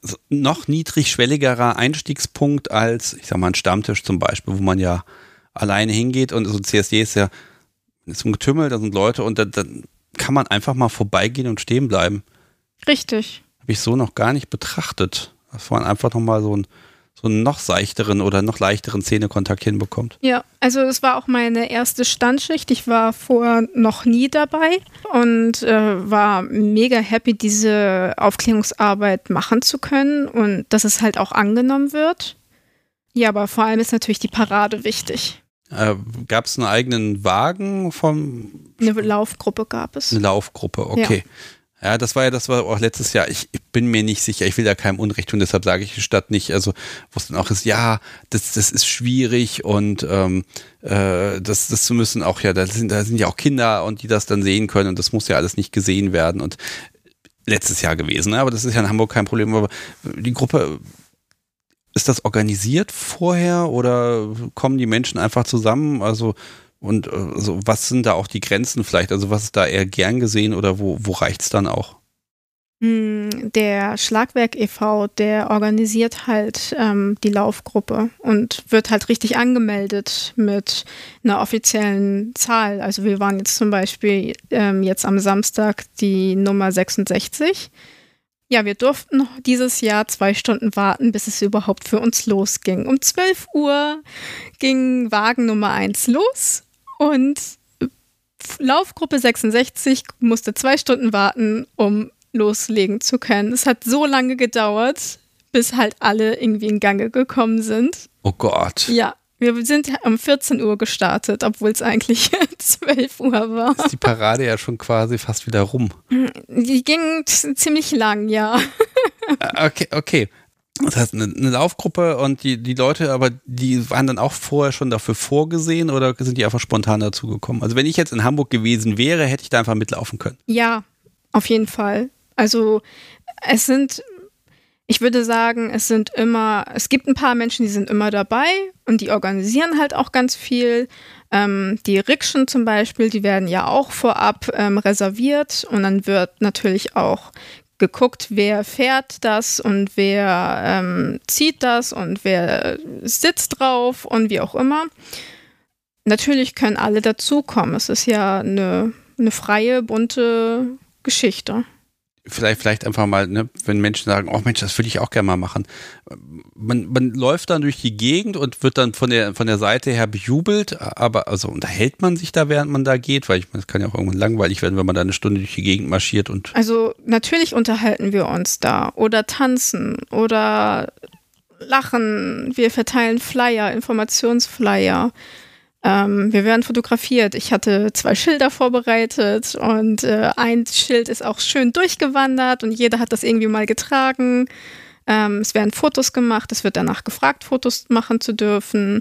so noch niedrigschwelligerer Einstiegspunkt als, ich sag mal, ein Stammtisch zum Beispiel, wo man ja alleine hingeht und so ein CSD ist ja ist ein Getümmel, da sind Leute und dann, dann kann man einfach mal vorbeigehen und stehen bleiben. Richtig habe ich so noch gar nicht betrachtet. Dass man einfach nochmal so, ein, so einen noch seichteren oder noch leichteren Zähnekontakt hinbekommt. Ja, also es war auch meine erste Standschicht. Ich war vorher noch nie dabei und äh, war mega happy, diese Aufklärungsarbeit machen zu können und dass es halt auch angenommen wird. Ja, aber vor allem ist natürlich die Parade wichtig. Äh, gab es einen eigenen Wagen vom. Eine Laufgruppe gab es. Eine Laufgruppe, okay. Ja. Ja, das war ja, das war auch letztes Jahr. Ich, ich, bin mir nicht sicher. Ich will da keinem Unrecht tun, deshalb sage ich die Stadt nicht. Also, wo es dann auch ist, ja, das, das ist schwierig und ähm, äh, das, das zu müssen auch ja, da sind, da sind ja auch Kinder und die das dann sehen können und das muss ja alles nicht gesehen werden. Und letztes Jahr gewesen, ne? aber das ist ja in Hamburg kein Problem. Aber die Gruppe, ist das organisiert vorher oder kommen die Menschen einfach zusammen? Also und also was sind da auch die Grenzen vielleicht? Also was ist da eher gern gesehen oder wo, wo reicht es dann auch? Hm, der Schlagwerk e.V., der organisiert halt ähm, die Laufgruppe und wird halt richtig angemeldet mit einer offiziellen Zahl. Also wir waren jetzt zum Beispiel ähm, jetzt am Samstag die Nummer 66. Ja, wir durften dieses Jahr zwei Stunden warten, bis es überhaupt für uns losging. Um 12 Uhr ging Wagen Nummer 1 los und Laufgruppe 66 musste zwei Stunden warten, um loslegen zu können. Es hat so lange gedauert, bis halt alle irgendwie in Gange gekommen sind. Oh Gott. Ja, wir sind um 14 Uhr gestartet, obwohl es eigentlich 12 Uhr war. Ist die Parade ja schon quasi fast wieder rum. Die ging ziemlich lang, ja. Ah, okay, okay. Das heißt, eine, eine, Laufgruppe und die, die Leute, aber die waren dann auch vorher schon dafür vorgesehen oder sind die einfach spontan dazugekommen? Also wenn ich jetzt in Hamburg gewesen wäre, hätte ich da einfach mitlaufen können. Ja, auf jeden Fall. Also es sind, ich würde sagen, es sind immer, es gibt ein paar Menschen, die sind immer dabei und die organisieren halt auch ganz viel. Ähm, die Rikschen zum Beispiel, die werden ja auch vorab ähm, reserviert und dann wird natürlich auch geguckt, wer fährt das und wer ähm, zieht das und wer sitzt drauf und wie auch immer. Natürlich können alle dazukommen. Es ist ja eine, eine freie, bunte Geschichte vielleicht, vielleicht einfach mal, ne, wenn Menschen sagen, oh Mensch, das würde ich auch gerne mal machen. Man, man läuft dann durch die Gegend und wird dann von der, von der Seite her bejubelt, aber also unterhält man sich da, während man da geht, weil ich es kann ja auch irgendwann langweilig werden, wenn man da eine Stunde durch die Gegend marschiert und. Also natürlich unterhalten wir uns da oder tanzen oder lachen. Wir verteilen Flyer, Informationsflyer. Ähm, wir werden fotografiert. Ich hatte zwei Schilder vorbereitet und äh, ein Schild ist auch schön durchgewandert und jeder hat das irgendwie mal getragen. Ähm, es werden Fotos gemacht, es wird danach gefragt, Fotos machen zu dürfen.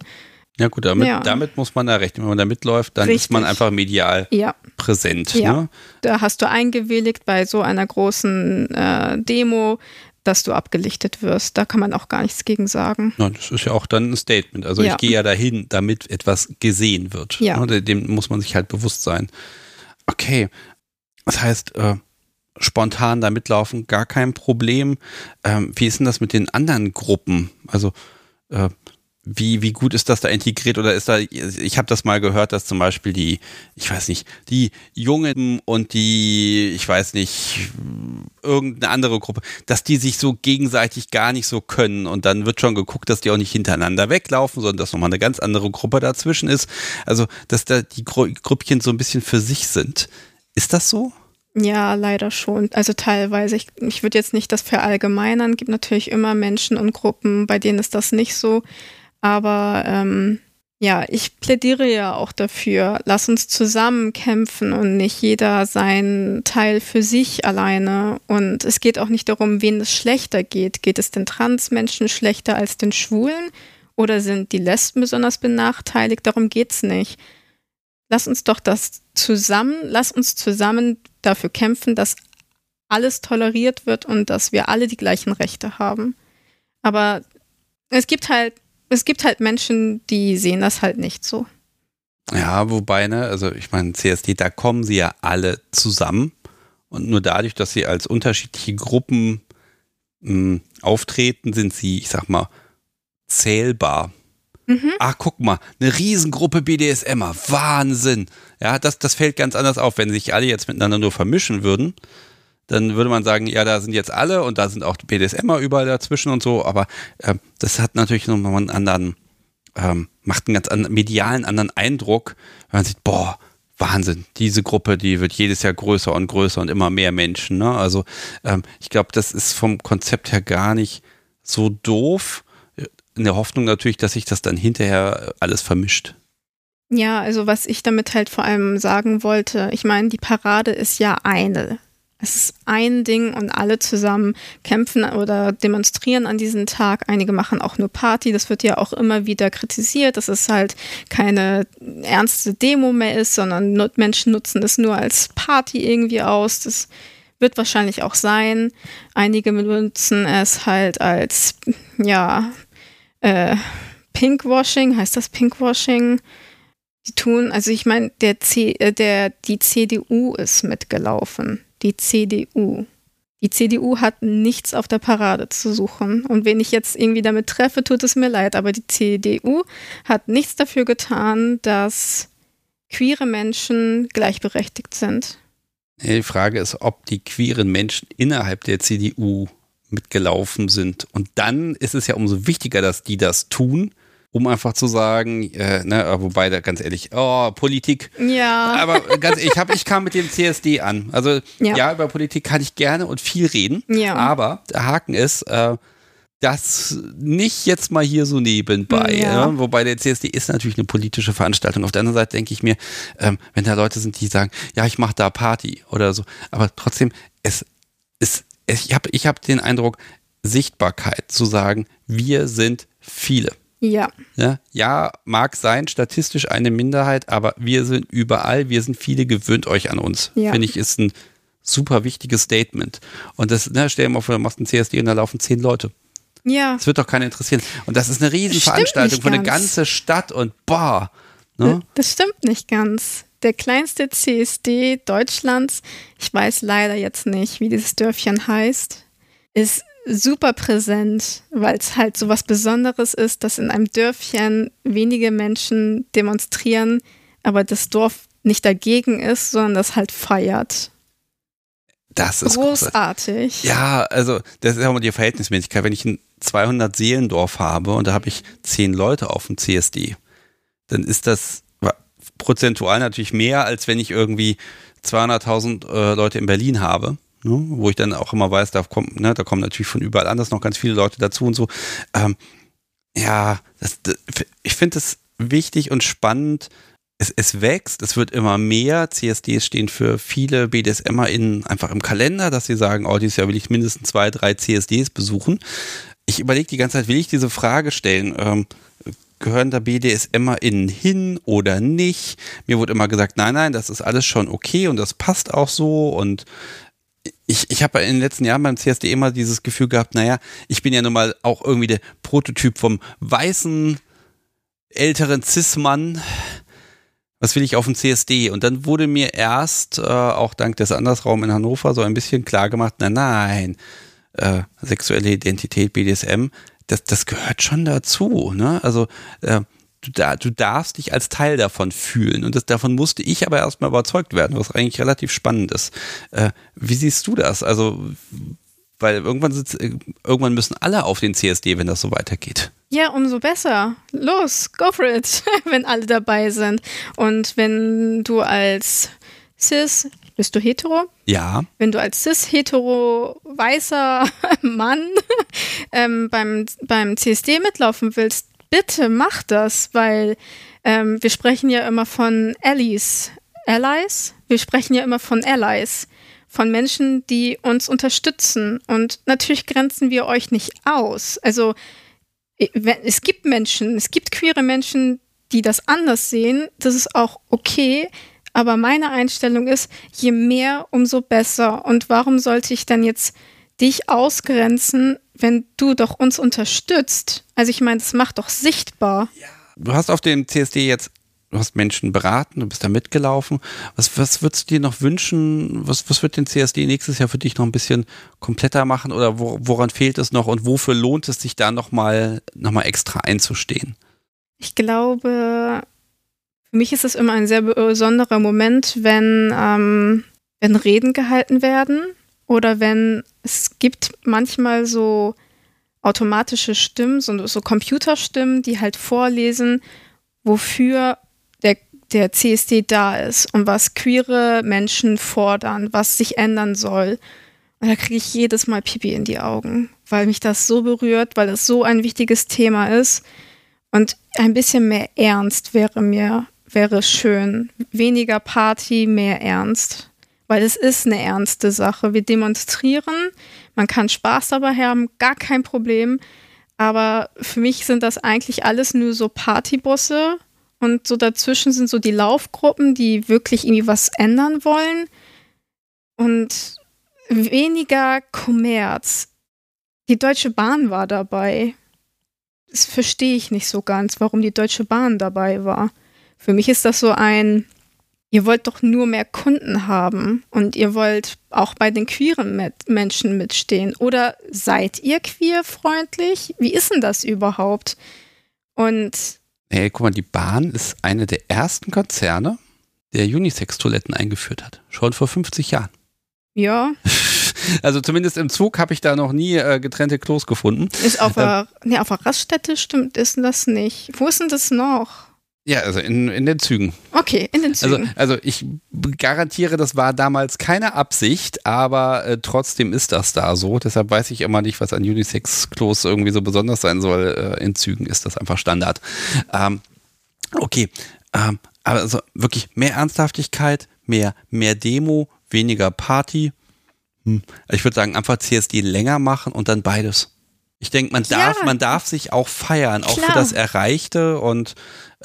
Ja gut, damit, ja. damit muss man da rechnen. Wenn man da mitläuft, dann Richtig. ist man einfach medial ja. präsent. Ja. Ne? Da hast du eingewilligt bei so einer großen äh, Demo, dass du abgelichtet wirst. Da kann man auch gar nichts gegen sagen. Ja, das ist ja auch dann ein Statement. Also ja. ich gehe ja dahin, damit etwas gesehen wird. Ja. Ne, dem muss man sich halt bewusst sein. Okay, das heißt, äh, spontan da mitlaufen, gar kein Problem. Ähm, wie ist denn das mit den anderen Gruppen? Also äh, wie, wie gut ist das da integriert oder ist da, ich habe das mal gehört, dass zum Beispiel die, ich weiß nicht, die Jungen und die, ich weiß nicht, irgendeine andere Gruppe, dass die sich so gegenseitig gar nicht so können und dann wird schon geguckt, dass die auch nicht hintereinander weglaufen, sondern dass nochmal eine ganz andere Gruppe dazwischen ist. Also, dass da die Grüppchen so ein bisschen für sich sind. Ist das so? Ja, leider schon. Also teilweise. Ich, ich würde jetzt nicht das verallgemeinern. Es gibt natürlich immer Menschen und Gruppen, bei denen ist das nicht so. Aber ähm, ja, ich plädiere ja auch dafür, lass uns zusammen kämpfen und nicht jeder seinen Teil für sich alleine. Und es geht auch nicht darum, wen es schlechter geht. Geht es den Transmenschen schlechter als den Schwulen? Oder sind die Lesben besonders benachteiligt? Darum geht es nicht. Lass uns doch das zusammen, lass uns zusammen dafür kämpfen, dass alles toleriert wird und dass wir alle die gleichen Rechte haben. Aber es gibt halt es gibt halt Menschen, die sehen das halt nicht so. Ja, wobei, ne, also ich meine, CSD, da kommen sie ja alle zusammen. Und nur dadurch, dass sie als unterschiedliche Gruppen mh, hm, auftreten, sind sie, ich sag mal, zählbar. Mhm. Ach, guck mal, eine Riesengruppe BDSMer. Wahnsinn. Ja, das, das fällt ganz anders auf, wenn sich alle jetzt miteinander nur vermischen würden dann würde man sagen, ja, da sind jetzt alle und da sind auch BDSMer überall dazwischen und so, aber äh, das hat natürlich nochmal einen anderen, ähm, macht einen ganz anderen, medialen anderen Eindruck, wenn man sieht, boah, Wahnsinn, diese Gruppe, die wird jedes Jahr größer und größer und immer mehr Menschen. Ne? Also ähm, ich glaube, das ist vom Konzept her gar nicht so doof. In der Hoffnung natürlich, dass sich das dann hinterher alles vermischt. Ja, also was ich damit halt vor allem sagen wollte, ich meine, die Parade ist ja eine es ist ein Ding und alle zusammen kämpfen oder demonstrieren an diesem Tag. Einige machen auch nur Party. Das wird ja auch immer wieder kritisiert, dass es halt keine ernste Demo mehr ist, sondern Menschen nutzen es nur als Party irgendwie aus. Das wird wahrscheinlich auch sein. Einige benutzen es halt als, ja, äh, Pinkwashing, heißt das Pinkwashing? Die tun, also ich meine, der äh, der, die CDU ist mitgelaufen. Die CDU. Die CDU hat nichts auf der Parade zu suchen. Und wen ich jetzt irgendwie damit treffe, tut es mir leid. Aber die CDU hat nichts dafür getan, dass queere Menschen gleichberechtigt sind. Die Frage ist, ob die queeren Menschen innerhalb der CDU mitgelaufen sind. Und dann ist es ja umso wichtiger, dass die das tun, um einfach zu sagen, äh, ne, wobei da ganz ehrlich, oh, Politik. Ja. Aber ganz ich habe, ich kam mit dem CSD an. Also ja. ja. über Politik kann ich gerne und viel reden. Ja. Aber der Haken ist, äh, das nicht jetzt mal hier so nebenbei. Ja. Ja? Wobei der CSD ist natürlich eine politische Veranstaltung. Auf der anderen Seite denke ich mir, ähm, wenn da Leute sind, die sagen, ja, ich mache da Party oder so, aber trotzdem, es ist, ich habe ich hab den Eindruck, Sichtbarkeit zu sagen, wir sind viele. Ja. ja. Ja, mag sein, statistisch eine Minderheit, aber wir sind überall, wir sind viele, gewöhnt euch an uns. Ja. Finde ich, ist ein super wichtiges Statement. Und das, ne, stell dir mal vor, du machst einen CSD und da laufen zehn Leute. Ja. Das wird doch keiner interessieren. Und das ist eine Riesenveranstaltung für eine ganze Stadt und boah. Ne? Das stimmt nicht ganz. Der kleinste CSD Deutschlands, ich weiß leider jetzt nicht, wie dieses Dörfchen heißt, ist super präsent, weil es halt so was Besonderes ist, dass in einem Dörfchen wenige Menschen demonstrieren, aber das Dorf nicht dagegen ist, sondern das halt feiert. Das ist großartig. Ja, also das ist ja immer die Verhältnismäßigkeit. Wenn ich ein 200 Seelendorf habe und da habe ich zehn Leute auf dem CSD, dann ist das prozentual natürlich mehr, als wenn ich irgendwie 200.000 äh, Leute in Berlin habe. Ne, wo ich dann auch immer weiß, da kommt, ne, da kommen natürlich von überall anders noch ganz viele Leute dazu und so. Ähm, ja, das, das, ich finde es wichtig und spannend, es, es wächst, es wird immer mehr. CSDs stehen für viele BDSMerInnen einfach im Kalender, dass sie sagen, oh, dieses Jahr will ich mindestens zwei, drei CSDs besuchen. Ich überlege die ganze Zeit, will ich diese Frage stellen? Ähm, gehören da BDSMerInnen hin oder nicht? Mir wurde immer gesagt, nein, nein, das ist alles schon okay und das passt auch so und ich, ich habe in den letzten Jahren beim CSD immer dieses Gefühl gehabt, naja, ich bin ja nun mal auch irgendwie der Prototyp vom weißen, älteren Cis-Mann, was will ich auf dem CSD? Und dann wurde mir erst, äh, auch dank des Andersraum in Hannover, so ein bisschen klar gemacht, na nein, äh, sexuelle Identität, BDSM, das, das gehört schon dazu. Ne? Also äh, du, da, du darfst dich als Teil davon fühlen. Und das, davon musste ich aber erstmal überzeugt werden, was eigentlich relativ spannend ist. Äh, wie siehst du das? Also, weil irgendwann, sitzt, irgendwann müssen alle auf den CSD, wenn das so weitergeht. Ja, umso besser. Los, go for it, wenn alle dabei sind. Und wenn du als Cis, bist du hetero? Ja. Wenn du als cis-hetero weißer Mann ähm, beim, beim CSD mitlaufen willst, bitte mach das, weil ähm, wir sprechen ja immer von Allies. Allies? Wir sprechen ja immer von Allies von Menschen, die uns unterstützen. Und natürlich grenzen wir euch nicht aus. Also es gibt Menschen, es gibt queere Menschen, die das anders sehen. Das ist auch okay. Aber meine Einstellung ist, je mehr, umso besser. Und warum sollte ich dann jetzt dich ausgrenzen, wenn du doch uns unterstützt? Also ich meine, das macht doch sichtbar. Ja. Du hast auf dem CSD jetzt du hast Menschen beraten, du bist da mitgelaufen. Was, was würdest du dir noch wünschen? Was, was wird den CSD nächstes Jahr für dich noch ein bisschen kompletter machen oder wo, woran fehlt es noch und wofür lohnt es sich da nochmal noch mal extra einzustehen? Ich glaube, für mich ist es immer ein sehr besonderer Moment, wenn, ähm, wenn Reden gehalten werden oder wenn es gibt manchmal so automatische Stimmen, so, so Computerstimmen, die halt vorlesen, wofür der CSD da ist und was queere Menschen fordern, was sich ändern soll. Und da kriege ich jedes Mal Pipi in die Augen, weil mich das so berührt, weil es so ein wichtiges Thema ist. Und ein bisschen mehr Ernst wäre mir, wäre schön. Weniger Party, mehr Ernst. Weil es ist eine ernste Sache. Wir demonstrieren, man kann Spaß dabei haben, gar kein Problem. Aber für mich sind das eigentlich alles nur so Partybusse, und so dazwischen sind so die Laufgruppen, die wirklich irgendwie was ändern wollen. Und weniger Kommerz. Die Deutsche Bahn war dabei. Das verstehe ich nicht so ganz, warum die Deutsche Bahn dabei war. Für mich ist das so ein, ihr wollt doch nur mehr Kunden haben und ihr wollt auch bei den queeren mit Menschen mitstehen. Oder seid ihr queerfreundlich? Wie ist denn das überhaupt? Und. Hey, guck mal, die Bahn ist eine der ersten Konzerne, der Unisex-Toiletten eingeführt hat. Schon vor 50 Jahren. Ja. Also zumindest im Zug habe ich da noch nie äh, getrennte Klos gefunden. Ist auf der, ähm, nee, auf der Raststätte stimmt, ist das nicht. Wo ist denn das noch? Ja, also in, in den Zügen. Okay, in den Also, Zügen. also ich garantiere, das war damals keine Absicht, aber äh, trotzdem ist das da so. Deshalb weiß ich immer nicht, was an Unisex-Klos irgendwie so besonders sein soll. Äh, in Zügen ist das einfach Standard. Ähm, okay, ähm, aber also wirklich mehr Ernsthaftigkeit, mehr, mehr Demo, weniger Party. Hm. Ich würde sagen, einfach CSD länger machen und dann beides. Ich denke, man darf, Ja. man darf sich auch feiern, auch für Klar. das Erreichte und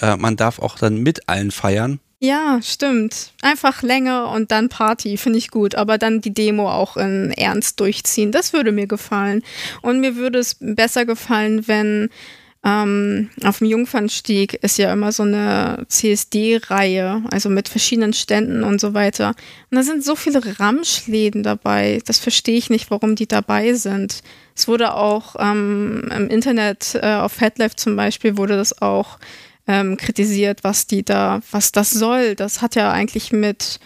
äh, man darf auch dann mit allen feiern. Ja, stimmt. Einfach länger und dann Party, finde ich gut. Aber dann die Demo auch in Ernst durchziehen. Das würde mir gefallen. Und mir würde es besser gefallen, wenn ähm, auf dem Jungfernstieg ist ja immer so eine CSD-Reihe, also mit verschiedenen Ständen und so weiter. Und da sind so viele Ramschläden dabei. Das verstehe ich nicht, warum die dabei sind. Es wurde auch ähm, im Internet, äh, auf Headlife zum Beispiel, wurde das auch ähm, kritisiert, was die da, was das soll. Das hat ja eigentlich mit,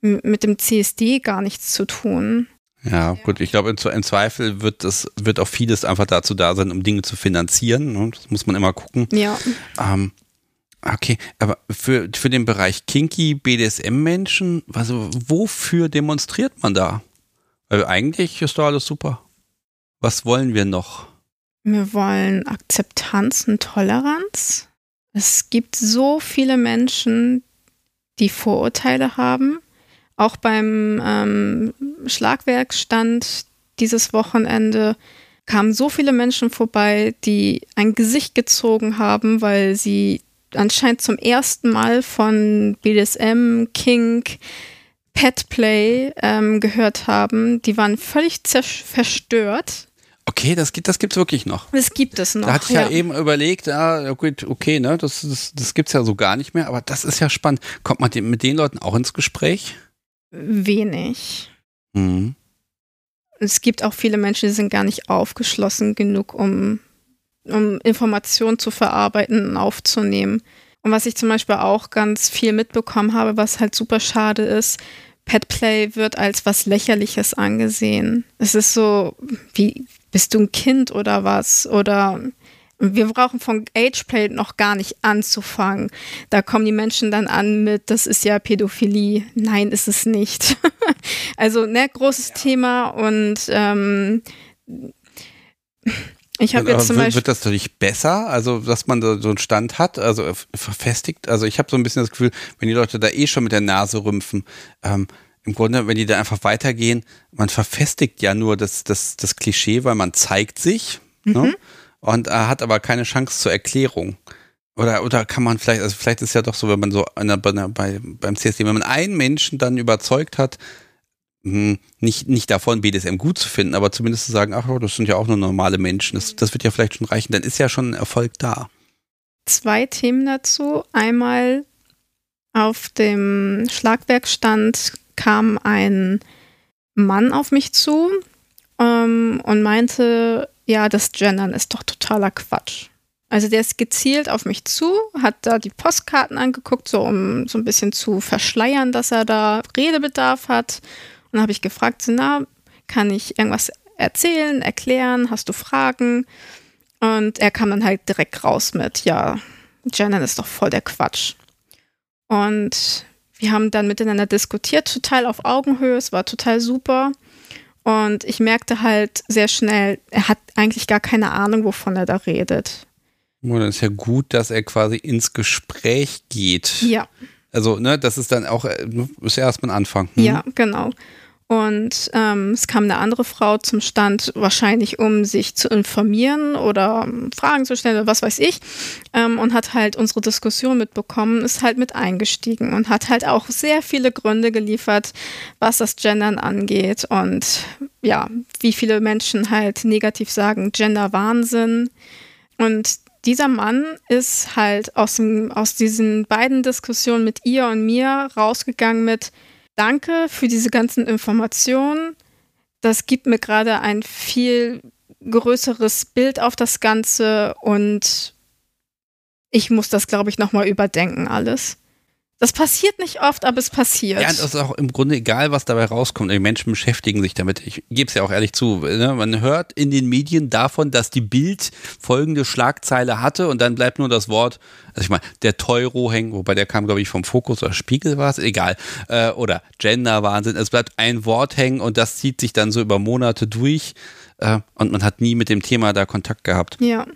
mit dem CSD gar nichts zu tun. Ja, gut, ich glaube, im, Zwe- im Zweifel wird das, wird auch vieles einfach dazu da sein, um Dinge zu finanzieren. Ne? Das muss man immer gucken. Ja. Ähm, okay, aber für, für den Bereich Kinky, BDSM-Menschen, also wofür demonstriert man da? Weil eigentlich ist doch alles super. Was wollen wir noch? Wir wollen Akzeptanz und Toleranz. Es gibt so viele Menschen, die Vorurteile haben. Auch beim ähm, Schlagwerkstand dieses Wochenende kamen so viele Menschen vorbei, die ein Gesicht gezogen haben, weil sie anscheinend zum ersten Mal von BDSM, Kink, Petplay ähm, gehört haben. Die waren völlig verstört. Okay, das gibt das gibt's wirklich noch. Das gibt es noch. Da hatte ich ja, eben überlegt, ja, gut, okay, ne, das, das, das gibt's ja so gar nicht mehr, aber das ist ja spannend. Kommt man mit den Leuten auch ins Gespräch? Wenig. Mhm. Es gibt auch viele Menschen, die sind gar nicht aufgeschlossen genug, um, um Informationen zu verarbeiten und aufzunehmen. Und was ich zum Beispiel auch ganz viel mitbekommen habe, was halt super schade ist, Petplay wird als was Lächerliches angesehen. Es ist so, wie, bist du ein Kind oder was? Oder wir brauchen von Ageplay noch gar nicht anzufangen. Da kommen die Menschen dann an mit, das ist ja Pädophilie. Nein, ist es nicht. also, ne, großes Thema und ähm, ich habe jetzt zum wird, Beispiel. wird das dadurch besser? Also, dass man da so einen Stand hat, also äh, verfestigt? Also, ich habe so ein bisschen das Gefühl, wenn die Leute da eh schon mit der Nase rümpfen, ähm, im Grunde, wenn die da einfach weitergehen, man verfestigt ja nur das, das, das Klischee, weil man zeigt sich ne? und äh, hat aber keine Chance zur Erklärung. Oder, oder kann man vielleicht, also vielleicht ist ja doch so, wenn man so einer, bei, beim CSD, wenn man einen Menschen dann überzeugt hat, mh, nicht, nicht davon BDSM gut zu finden, aber zumindest zu sagen, ach, das sind ja auch nur normale Menschen, das, das wird ja vielleicht schon reichen, dann ist ja schon ein Erfolg da. zwei Themen dazu. Einmal auf dem Schlagwerkstand kam ein Mann auf mich zu ähm, und meinte, ja, das Gendern ist doch totaler Quatsch. Also der ist gezielt auf mich zu, hat da die Postkarten angeguckt, so um so ein bisschen zu verschleiern, dass er da Redebedarf hat. Und dann habe ich gefragt, so, na, kann ich irgendwas erzählen, erklären, hast du Fragen? Und er kam dann halt direkt raus mit, ja, Gendern ist doch voll der Quatsch. Und wir haben dann miteinander diskutiert, total auf Augenhöhe, es war total super. Und ich merkte halt sehr schnell, er hat eigentlich gar keine Ahnung, wovon er da redet. Und dann ist ja gut, dass er quasi ins Gespräch geht. Ja, Also, ne, das ist dann auch, äh, ist ja erstmal ein Anfang. Hm? ja, genau. Und ähm, es kam eine andere Frau zum Stand, wahrscheinlich um sich zu informieren oder Fragen zu stellen oder was weiß ich. Ähm, und hat halt unsere Diskussion mitbekommen, ist halt mit eingestiegen und hat halt auch sehr viele Gründe geliefert, was das Gendern angeht. Und ja, wie viele Menschen halt negativ sagen, Gender-Wahnsinn. Und dieser Mann ist halt aus, dem, aus diesen beiden Diskussionen mit ihr und mir rausgegangen mit, danke für diese ganzen Informationen. Das gibt mir gerade ein viel größeres Bild auf das Ganze und ich muss das, glaube ich, nochmal überdenken alles. Das passiert nicht oft, aber es passiert. Ja, das ist auch im Grunde egal, was dabei rauskommt. Die Menschen beschäftigen sich damit. Ich gebe es ja auch ehrlich zu. Ne? Man hört in den Medien davon, dass die Bild folgende Schlagzeile hatte und dann bleibt nur das Wort, also ich meine, der Teuro hängen, wobei der kam, glaube ich, vom Fokus oder Spiegel war es, egal. Äh, oder Gender-Wahnsinn. Es bleibt ein Wort hängen und das zieht sich dann so über Monate durch äh, und man hat nie mit dem Thema da Kontakt gehabt. Ja.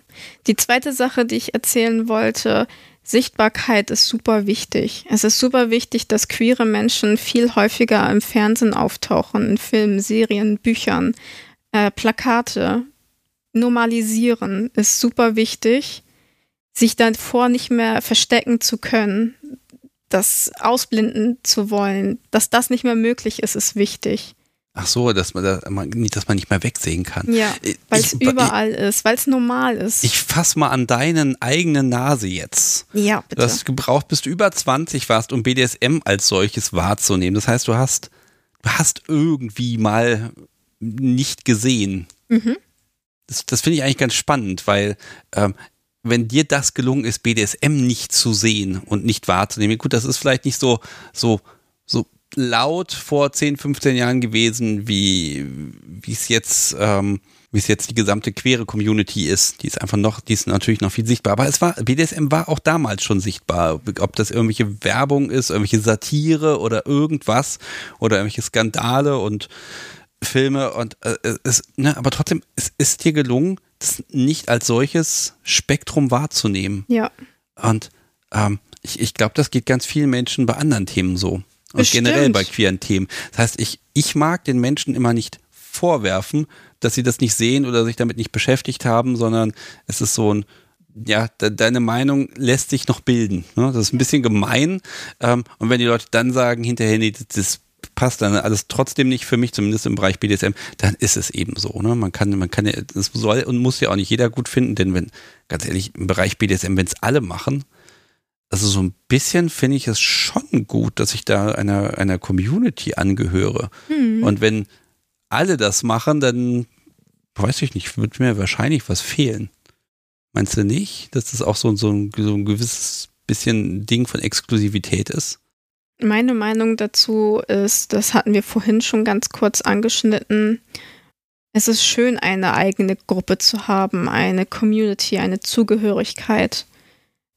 Die zweite Sache, die ich erzählen wollte, Sichtbarkeit ist super wichtig. Es ist super wichtig, dass queere Menschen viel häufiger im Fernsehen auftauchen, in Filmen, Serien, Büchern, äh, Plakate. Normalisieren ist super wichtig, sich davor nicht mehr verstecken zu können, das ausblenden zu wollen, dass das nicht mehr möglich ist, ist wichtig. Ach so, dass man, dass man nicht mehr wegsehen kann. Ja, weil es überall ich, ist, weil es normal ist. Ich fass mal an deinen eigenen Nase jetzt. Ja, bitte. Du hast gebraucht, bis du über 20 warst, um BDSM als solches wahrzunehmen. Das heißt, du hast, du hast irgendwie mal nicht gesehen. Mhm. Das, das finde ich eigentlich ganz spannend, weil ähm, wenn dir das gelungen ist, BDSM nicht zu sehen und nicht wahrzunehmen, gut, das ist vielleicht nicht so, so, so laut vor 10, 15 Jahren gewesen, wie es jetzt ähm, wie es jetzt die gesamte queere Community ist. Die ist einfach noch, die ist natürlich noch viel sichtbar. Aber es war, BDSM war auch damals schon sichtbar. Ob das irgendwelche Werbung ist, irgendwelche Satire oder irgendwas oder irgendwelche Skandale und Filme und äh, es, ne, aber trotzdem, es ist dir gelungen, das nicht als solches Spektrum wahrzunehmen. Ja. Und ähm, ich, ich glaube, das geht ganz vielen Menschen bei anderen Themen so. Und Bestimmt. generell bei queeren Themen. Das heißt, ich, ich mag den Menschen immer nicht vorwerfen, dass sie das nicht sehen oder sich damit nicht beschäftigt haben, sondern es ist so ein, ja, de deine Meinung lässt sich noch bilden. Ne? Das ist ein bisschen gemein. Ähm, und wenn die Leute dann sagen, hinterher, nee, das passt dann alles trotzdem nicht für mich, zumindest im Bereich BDSM, dann ist es eben so. Ne? Man kann, man kann ja, das soll und muss ja auch nicht jeder gut finden, denn wenn, ganz ehrlich, im Bereich BDSM, wenn es alle machen, also so ein bisschen finde ich es schon gut, dass ich da einer, einer Community angehöre. Mhm. Und wenn alle das machen, dann weiß ich nicht, wird mir wahrscheinlich was fehlen. Meinst du nicht, dass das auch so, so, ein, so ein gewisses bisschen Ding von Exklusivität ist? Meine Meinung dazu ist, das hatten wir vorhin schon ganz kurz angeschnitten. Es ist schön, eine eigene Gruppe zu haben, eine Community, eine Zugehörigkeit.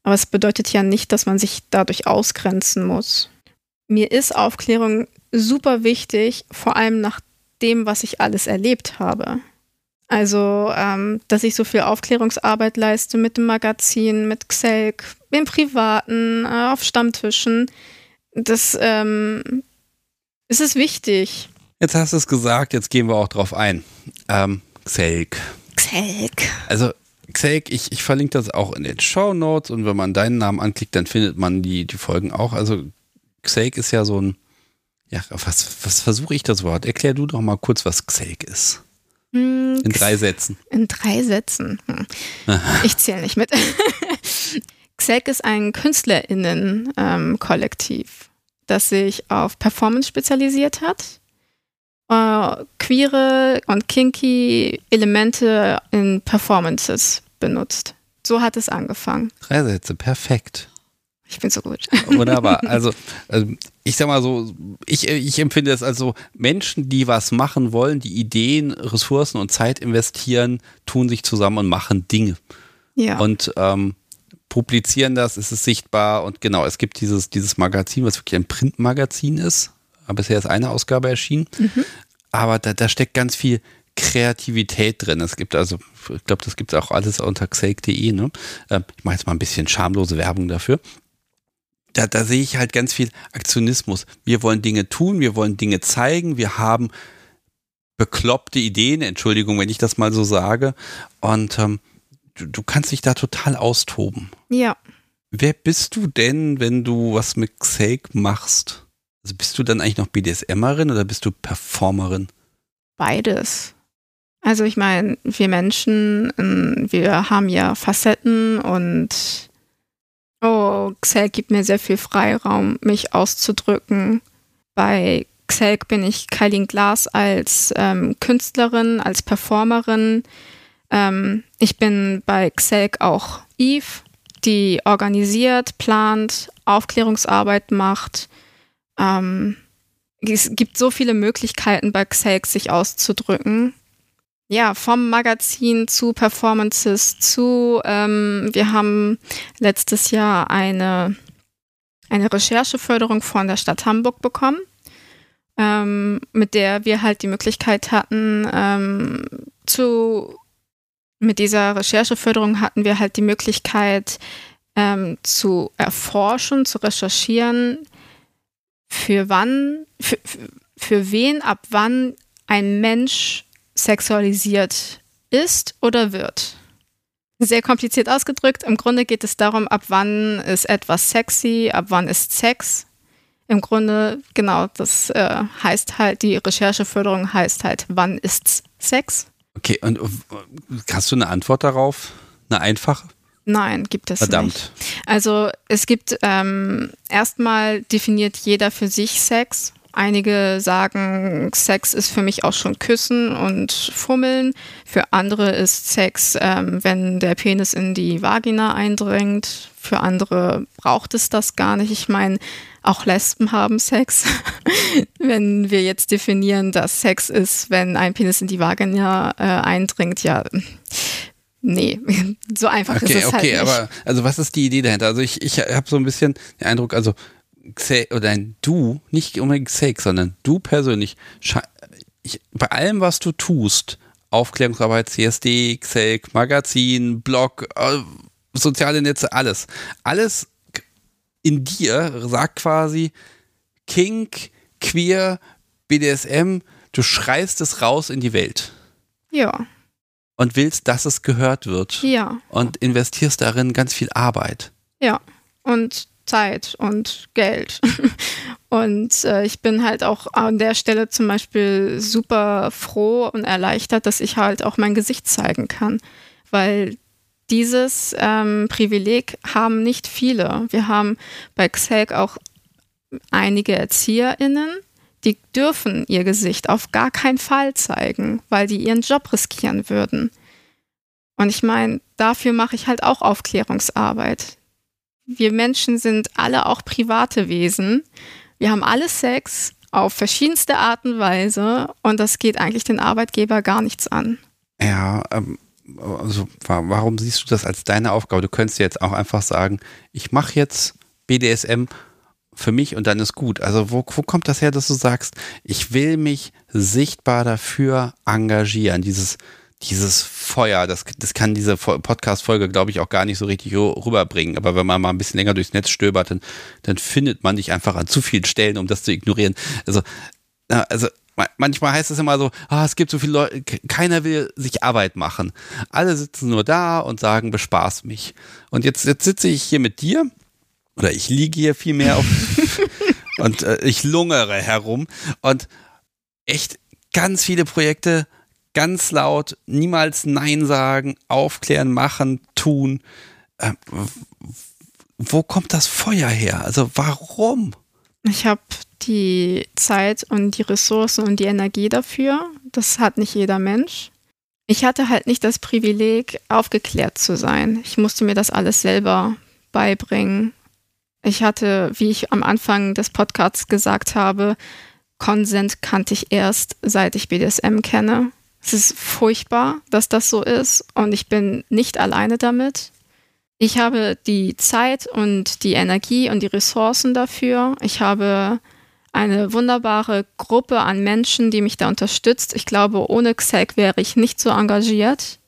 Aber es bedeutet ja nicht, dass man sich dadurch ausgrenzen muss. Mir ist Aufklärung super wichtig, vor allem nach dem, was ich alles erlebt habe. Also, ähm, dass ich so viel Aufklärungsarbeit leiste mit dem Magazin, mit Xelk, im Privaten, äh, auf Stammtischen. Das ähm, ist es wichtig. Jetzt hast du es gesagt, jetzt gehen wir auch drauf ein. Ähm, Xelk. Xelk. Also Xake, ich, ich verlinke das auch in den Show Notes und wenn man deinen Namen anklickt, dann findet man die, die Folgen auch. Also Xake ist ja so ein, ja, was, was versuche ich das Wort? Erklär du doch mal kurz, was Xake ist. Hm, in drei Sätzen. In drei Sätzen. Hm. Ich zähle nicht mit. Xake ist ein KünstlerInnen-Kollektiv, ähm, das sich auf Performance spezialisiert hat äh, queere und kinky Elemente in Performances benutzt. So hat es angefangen. Drei Sätze, perfekt. Ich bin so gut. Wunderbar. Also, also, ich sag mal so, ich, ich empfinde es als so, Menschen, die was machen wollen, die Ideen, Ressourcen und Zeit investieren, tun sich zusammen und machen Dinge. Ja. Und ähm, publizieren das, ist es sichtbar und genau, es gibt dieses, dieses Magazin, was wirklich ein Printmagazin ist. Bisher ist eine Ausgabe erschienen. Mhm. Aber da, da steckt ganz viel Kreativität drin. Es gibt also, ich glaube, das gibt es auch alles unter xake.de. Ne? Ähm, ich mache jetzt mal ein bisschen schamlose Werbung dafür. da, da sehe ich halt ganz viel Aktionismus. Wir wollen Dinge tun, wir wollen Dinge zeigen, wir haben bekloppte Ideen, Entschuldigung, wenn ich das mal so sage. Und ähm, du, du kannst dich da total austoben. Ja. Wer bist du denn, wenn du was mit Xake machst? Also bist du dann eigentlich noch BDSMerin oder bist du Performerin? Beides. Also ich meine, wir Menschen, ähm, wir haben ja Facetten und oh, Xelk gibt mir sehr viel Freiraum, mich auszudrücken. Bei Xelk bin ich Kailin Glas als ähm, Künstlerin, als Performerin. Ähm, ich bin bei Xelk auch Eve, die organisiert, plant, Aufklärungsarbeit macht. Ähm, es gibt so viele Möglichkeiten bei Xelk sich auszudrücken. Ja, vom Magazin zu Performances zu, ähm, wir haben letztes Jahr eine, eine Rechercheförderung von der Stadt Hamburg bekommen, ähm, mit der wir halt die Möglichkeit hatten, ähm, zu, mit dieser Rechercheförderung hatten wir halt die Möglichkeit ähm, zu erforschen, zu recherchieren, für wann, für, für wen, ab wann ein Mensch sexualisiert ist oder wird. Sehr kompliziert ausgedrückt. Im Grunde geht es darum, ab wann ist etwas sexy, ab wann ist Sex. Im Grunde, genau, das äh, heißt halt, die Rechercheförderung heißt halt, wann ist Sex? Okay, und äh, hast du eine Antwort darauf? Eine einfache? Nein, gibt es Verdammt. nicht. Also es gibt ähm, erstmal definiert jeder für sich Sex Einige sagen, Sex ist für mich auch schon Küssen und Fummeln. Für andere ist Sex, ähm, wenn der Penis in die Vagina eindringt. Für andere braucht es das gar nicht. Ich meine, auch Lesben haben Sex. wenn wir jetzt definieren, dass Sex ist, wenn ein Penis in die Vagina äh, eindringt, ja. Nee, so einfach okay, ist es okay, halt nicht. Okay, aber also was ist die Idee dahinter? Also ich, ich habe so ein bisschen den Eindruck, also oder ein du, nicht unbedingt Xake, sondern du persönlich, ich, bei allem, was du tust, Aufklärungsarbeit, CSD, Xake, Magazin, Blog, äh, soziale Netze, alles, alles in dir sagt quasi Kink, Queer, BDSM, du schreist es raus in die Welt. Ja. Und willst, dass es gehört wird. Ja. Und investierst darin ganz viel Arbeit. Ja. Und Zeit und Geld. und äh, ich bin halt auch an der Stelle zum Beispiel super froh und erleichtert, dass ich halt auch mein Gesicht zeigen kann, weil dieses ähm, Privileg haben nicht viele. Wir haben bei XELK auch einige ErzieherInnen, die dürfen ihr Gesicht auf gar keinen Fall zeigen, weil die ihren Job riskieren würden. Und ich meine, dafür mache ich halt auch Aufklärungsarbeit wir Menschen sind alle auch private Wesen. Wir haben alle Sex auf verschiedenste Art und Weise und das geht eigentlich den Arbeitgeber gar nichts an. Ja, ähm, also warum siehst du das als deine Aufgabe? Du könntest jetzt auch einfach sagen, ich mache jetzt BDSM für mich und dann ist gut. Also wo, wo kommt das her, dass du sagst, ich will mich sichtbar dafür engagieren, dieses dieses Feuer, das, das kann diese Podcast-Folge, glaube ich, auch gar nicht so richtig rüberbringen. Aber wenn man mal ein bisschen länger durchs Netz stöbert, dann, dann findet man dich einfach an zu vielen Stellen, um das zu ignorieren. Also, also manchmal heißt es immer so, ah, es gibt so viele Leute, keiner will sich Arbeit machen. Alle sitzen nur da und sagen, bespaß mich. Und jetzt, jetzt sitze ich hier mit dir, oder ich liege hier vielmehr auf, und äh, ich lungere herum und echt ganz viele Projekte ganz laut, niemals Nein sagen, aufklären, machen, tun. Äh, wo kommt das Feuer her? Also warum? Ich habe die Zeit und die Ressourcen und die Energie dafür. Das hat nicht jeder Mensch. Ich hatte halt nicht das Privileg, aufgeklärt zu sein. Ich musste mir das alles selber beibringen. Ich hatte, wie ich am Anfang des Podcasts gesagt habe, Consent kannte ich erst, seit ich BDSM kenne. Es ist furchtbar, dass das so ist und ich bin nicht alleine damit. Ich habe die Zeit und die Energie und die Ressourcen dafür. Ich habe eine wunderbare Gruppe an Menschen, die mich da unterstützt. Ich glaube, ohne XEC wäre ich nicht so engagiert.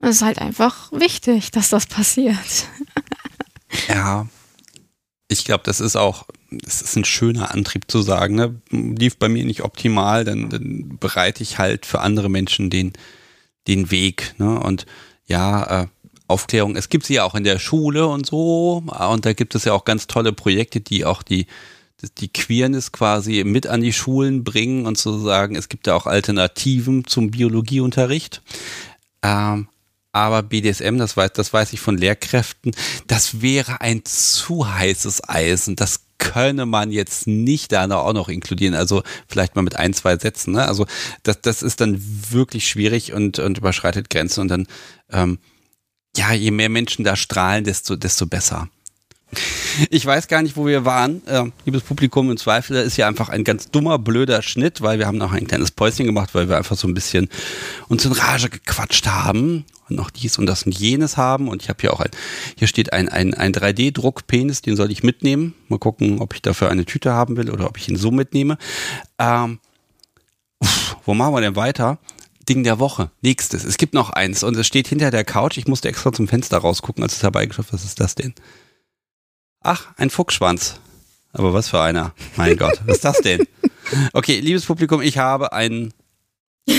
Es ist halt einfach wichtig, dass das passiert. Ja. Ich glaube, das ist auch, das ist ein schöner Antrieb zu sagen, ne? lief bei mir nicht optimal, dann, dann bereite ich halt für andere Menschen den, den Weg. Ne? Und ja, äh, Aufklärung, es gibt sie ja auch in der Schule und so, und da gibt es ja auch ganz tolle Projekte, die auch die, die Queerness quasi mit an die Schulen bringen und zu sagen, es gibt ja auch Alternativen zum Biologieunterricht. Ähm, aber BDSM, das weiß, das weiß ich von Lehrkräften, das wäre ein zu heißes Eisen. Das könne man jetzt nicht da auch noch inkludieren. Also vielleicht mal mit ein, zwei Sätzen. Ne? Also das, das ist dann wirklich schwierig und, und überschreitet Grenzen. Und dann, ähm, ja, je mehr Menschen da strahlen, desto, desto besser. Ich weiß gar nicht, wo wir waren. Äh, liebes Publikum, im Zweifel ist ja einfach ein ganz dummer, blöder Schnitt, weil wir haben noch ein kleines Päuschen gemacht, weil wir einfach so ein bisschen uns in Rage gequatscht haben und noch dies und das und jenes haben. Und ich habe hier auch ein, hier steht ein, ein, ein 3D-Druck-Penis, den soll ich mitnehmen. Mal gucken, ob ich dafür eine Tüte haben will oder ob ich ihn so mitnehme. Ähm, uff, wo machen wir denn weiter? Ding der Woche. Nächstes. Es gibt noch eins und es steht hinter der Couch. Ich musste extra zum Fenster rausgucken, als es herbeigeschafft Was ist das denn? Ach, ein Fuchsschwanz. Aber was für einer? Mein Gott, was ist das denn? Okay, liebes Publikum, ich habe einen.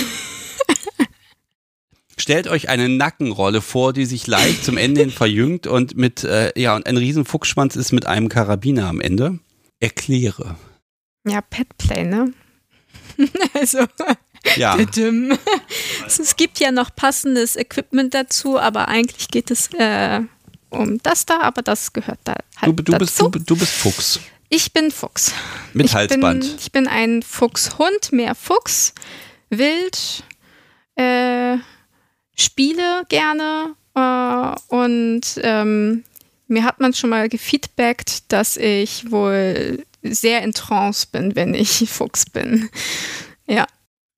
Stellt euch eine Nackenrolle vor, die sich leicht zum Ende hin verjüngt und mit, äh, ja, und ein riesen Fuchsschwanz ist mit einem Karabiner am Ende. Erkläre. Ja, Petplay, ne? also. Ja. es gibt ja noch passendes Equipment dazu, aber eigentlich geht es äh, um das da, aber das gehört da halt du, du dazu. Bist, du, du bist Fuchs. Ich bin Fuchs. Mit ich Halsband. Bin, ich bin ein Fuchshund, mehr Fuchs, wild, äh, spiele gerne äh, und ähm, mir hat man schon mal gefeedbackt, dass ich wohl sehr in Trance bin, wenn ich Fuchs bin. Ja.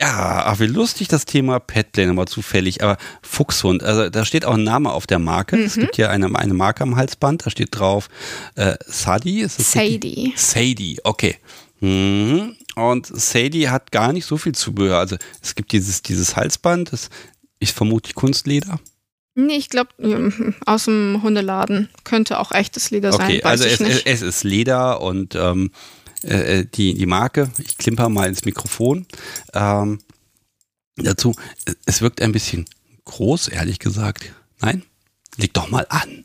Ja, ach, wie lustig das Thema Petplay nochmal zufällig. Aber Fuchshund, also da steht auch ein Name auf der Marke. Mhm. Es gibt hier eine, eine Marke am Halsband, da steht drauf äh, Sadie. Ist das Sadie. Sadie, okay. Mhm. Und Sadie hat gar nicht so viel Zubehör. Also es gibt dieses, dieses Halsband, das ist vermutlich Kunstleder. Nee, ich glaube, ähm, aus dem Hundeladen könnte auch echtes Leder sein. Okay, also es, es, ist Leder und ähm, äh, die, die Marke. Ich klimper mal ins Mikrofon. Ähm, dazu, es wirkt ein bisschen groß, ehrlich gesagt. Nein? Leg doch mal an.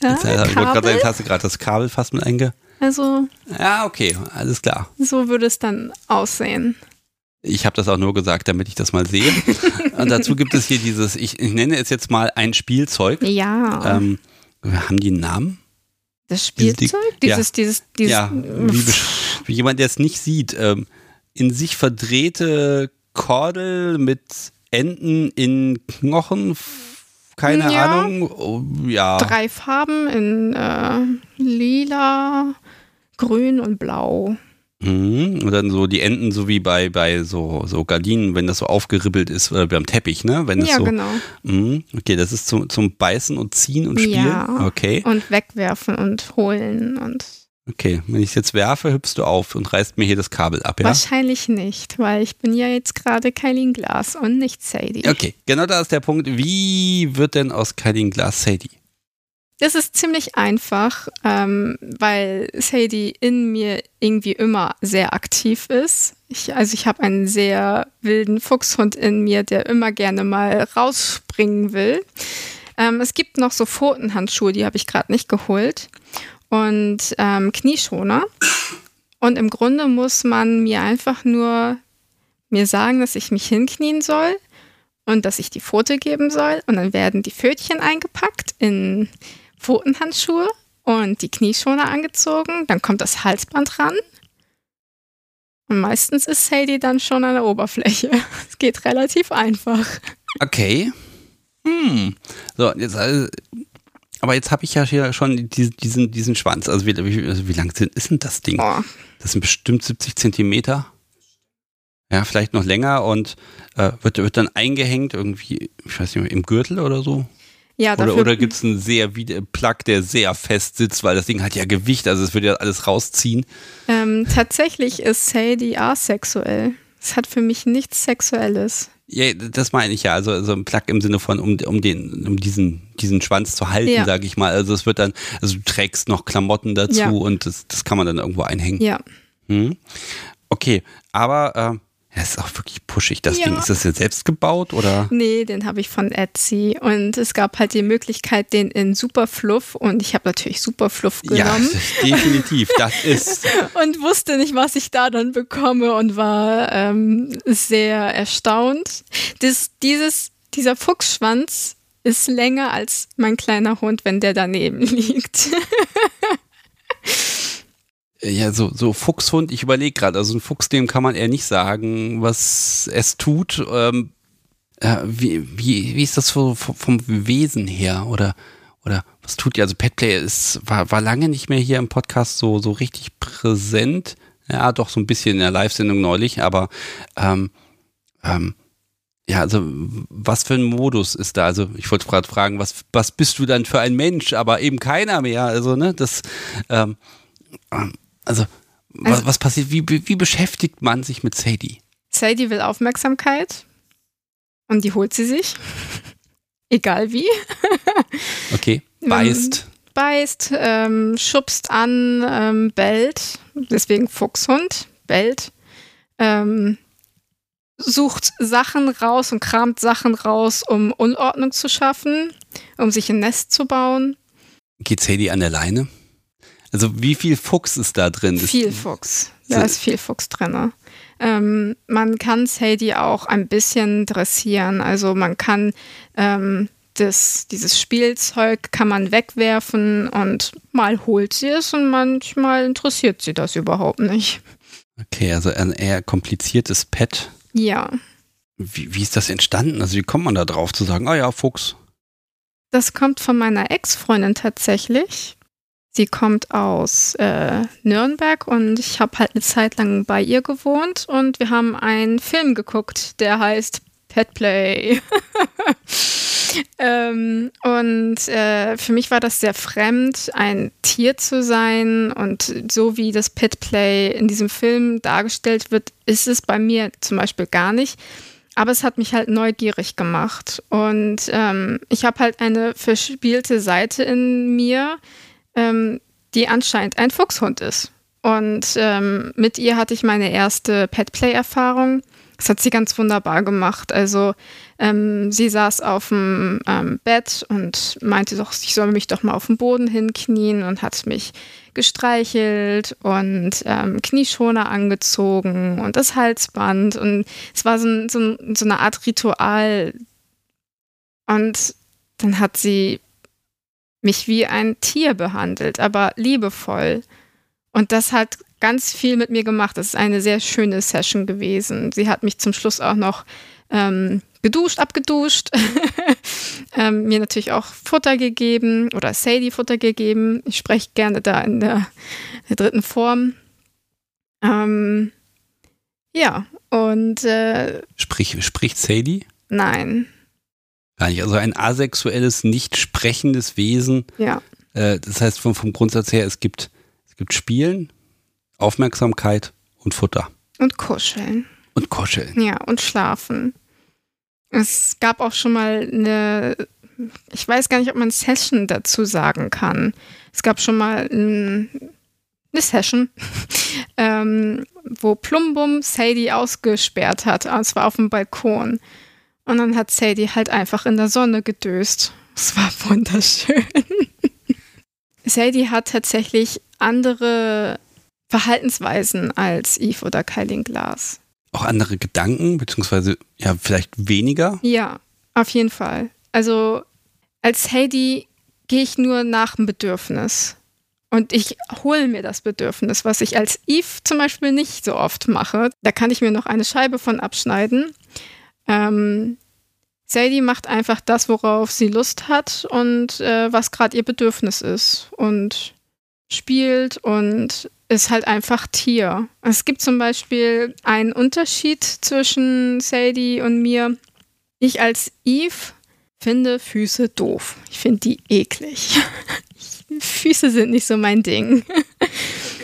Ja, jetzt, äh, ich wollte gerade hast du gerade das Kabel fast mit einge. Also. Ja, okay, alles klar. So würde es dann aussehen. Ich habe das auch nur gesagt, damit ich das mal sehe. Und dazu gibt es hier dieses, ich, ich nenne es jetzt mal ein Spielzeug. Ja. Ähm, haben die einen Namen? Das Spielzeug? Dieses, ja. dieses, dieses. Ja, wie, wie jemand, der es nicht sieht. Ähm, in sich verdrehte Kordel mit Enden in Knochen. Keine ja. Ahnung. Oh, ja. Drei Farben in äh, lila, grün und blau. Mhm. Und dann so die Enden, so wie bei, bei so, so Gardinen, wenn das so aufgeribbelt ist, oder beim Teppich, ne? Wenn das ja, so, genau. Mh. Okay, das ist zum, zum Beißen und Ziehen und Spielen. Ja. Okay. Und wegwerfen und holen und. Okay, wenn ich es jetzt werfe, hüpfst du auf und reißt mir hier das Kabel ab, ja? Wahrscheinlich nicht, weil ich bin ja jetzt gerade Kylie Glass und nicht Sadie. Okay, genau da ist der Punkt. Wie wird denn aus Kylie Glass Sadie? Das ist ziemlich einfach, ähm, weil Sadie in mir irgendwie immer sehr aktiv ist. Ich, also ich habe einen sehr wilden Fuchshund in mir, der immer gerne mal rausspringen will. Ähm, es gibt noch so Pfotenhandschuhe, die habe ich gerade nicht geholt. Und ähm, Knieschoner. Und im Grunde muss man mir einfach nur mir sagen, dass ich mich hinknien soll und dass ich die Pfote geben soll. Und dann werden die Pfötchen eingepackt in Pfotenhandschuhe und die Knieschoner angezogen. Dann kommt das Halsband ran. Und meistens ist Sadie dann schon an der Oberfläche. Es geht relativ einfach. Okay. Hm. So, jetzt, also, aber jetzt habe ich ja hier schon diesen, diesen, Schwanz. Also wie, wie, also wie lang sind, ist denn das Ding? Oh. Das sind bestimmt 70 Zentimeter. Ja, vielleicht noch länger und äh, wird, wird dann eingehängt irgendwie, ich weiß nicht im Gürtel oder so? Ja, oder oder gibt es einen sehr Plug, der sehr fest sitzt, weil das Ding hat ja Gewicht, also es würde ja alles rausziehen. Ähm, tatsächlich ist Sadie asexuell. Es hat für mich nichts Sexuelles. Ja, das meine ich ja. Also, also ein Plug im Sinne von, um, um, den, um diesen, diesen Schwanz zu halten, ja. sage ich mal. Also es wird dann, also du trägst noch Klamotten dazu ja. und das, das kann man dann irgendwo einhängen. Ja. Hm. Okay, aber äh, das ist auch wirklich pushig, das ja. Ding. Ist das jetzt selbst gebaut oder? Nee, den habe ich von Etsy. Und es gab halt die Möglichkeit, den in Superfluff und ich habe natürlich Superfluff genommen. Ja, definitiv, das ist. und wusste nicht, was ich da dann bekomme und war ähm, sehr erstaunt. Das, dieses, dieser Fuchsschwanz ist länger als mein kleiner Hund, wenn der daneben liegt. Ja, so, so Fuchshund, ich überlege gerade, also ein Fuchs, dem kann man eher nicht sagen, was es tut. Ähm, äh, wie, wie, wie ist das so vom Wesen her? Oder, oder was tut ihr? Also Petplay ist, war, war lange nicht mehr hier im Podcast so, so richtig präsent. Ja, doch so ein bisschen in der Live-Sendung neulich, aber ähm, ähm, ja, also was für ein Modus ist da? Also ich wollte gerade fragen, was, was bist du dann für ein Mensch? Aber eben keiner mehr. Also, ne, das ähm, also, was, also was passiert? Wie, wie beschäftigt man sich mit Sadie? Sadie will Aufmerksamkeit und die holt sie sich. Egal wie. okay. Beißt. Beißt, ähm, schubst an, ähm, bellt. Deswegen Fuchshund. Bellt. Ähm, sucht Sachen raus und kramt Sachen raus, um Unordnung zu schaffen, um sich ein Nest zu bauen. Geht Sadie an der Leine? Also wie viel Fuchs ist da drin? Viel Fuchs. Da ist viel Fuchs drin. Ähm, man kann Sadie auch ein bisschen dressieren. Also man kann ähm, das, dieses Spielzeug kann man wegwerfen und mal holt sie es und manchmal interessiert sie das überhaupt nicht. Okay, also ein eher kompliziertes Pet. Ja. Wie, wie ist das entstanden? Also wie kommt man da drauf zu sagen, ah oh ja, Fuchs? Das kommt von meiner Ex-Freundin tatsächlich. Sie kommt aus äh, Nürnberg und ich habe halt eine Zeit lang bei ihr gewohnt und wir haben einen Film geguckt, der heißt Pet Play. ähm, und äh, für mich war das sehr fremd, ein Tier zu sein. Und so wie das Pet Play in diesem Film dargestellt wird, ist es bei mir zum Beispiel gar nicht. Aber es hat mich halt neugierig gemacht. Und ähm, ich habe halt eine verspielte Seite in mir, ähm, die anscheinend ein Fuchshund ist. Und ähm, mit ihr hatte ich meine erste Petplay-Erfahrung. Das hat sie ganz wunderbar gemacht. Also ähm, sie saß auf dem ähm, Bett und meinte doch, ich soll mich doch mal auf den Boden hinknien und hat mich gestreichelt und ähm, Knieschoner angezogen und das Halsband. Und es war so, so, so eine Art Ritual. Und dann hat sie mich wie ein Tier behandelt, aber liebevoll. Und das hat ganz viel mit mir gemacht. Das ist eine sehr schöne Session gewesen. Sie hat mich zum Schluss auch noch ähm, geduscht, abgeduscht, ähm, mir natürlich auch Futter gegeben oder Sadie Futter gegeben. Ich spreche gerne da in der, der dritten Form. Ähm, ja, und äh, Sprich, spricht Sadie? Nein. Gar nicht. Also ein asexuelles, nicht sprechendes Wesen. Ja. Äh, das heißt vom, vom Grundsatz her, es gibt, es gibt Spielen, Aufmerksamkeit und Futter. Und Kuscheln. Und Kuscheln. Ja, und Schlafen. Es gab auch schon mal eine, ich weiß gar nicht, ob man Session dazu sagen kann. Es gab schon mal ein, eine Session, ähm, wo Plumbum Sadie ausgesperrt hat. Und zwar auf dem Balkon. Und dann hat Sadie halt einfach in der Sonne gedöst. Es war wunderschön. Sadie hat tatsächlich andere Verhaltensweisen als Eve oder Kylie Glass. Auch andere Gedanken, beziehungsweise ja, vielleicht weniger? Ja, auf jeden Fall. Also als Sadie gehe ich nur nach dem Bedürfnis. Und ich hole mir das Bedürfnis, was ich als Eve zum Beispiel nicht so oft mache. Da kann ich mir noch eine Scheibe von abschneiden. Ähm, Sadie macht einfach das, worauf sie Lust hat und äh, was gerade ihr Bedürfnis ist. Und spielt und ist halt einfach Tier. Es gibt zum Beispiel einen Unterschied zwischen Sadie und mir. Ich als Eve finde Füße doof. Ich finde die eklig. Füße sind nicht so mein Ding.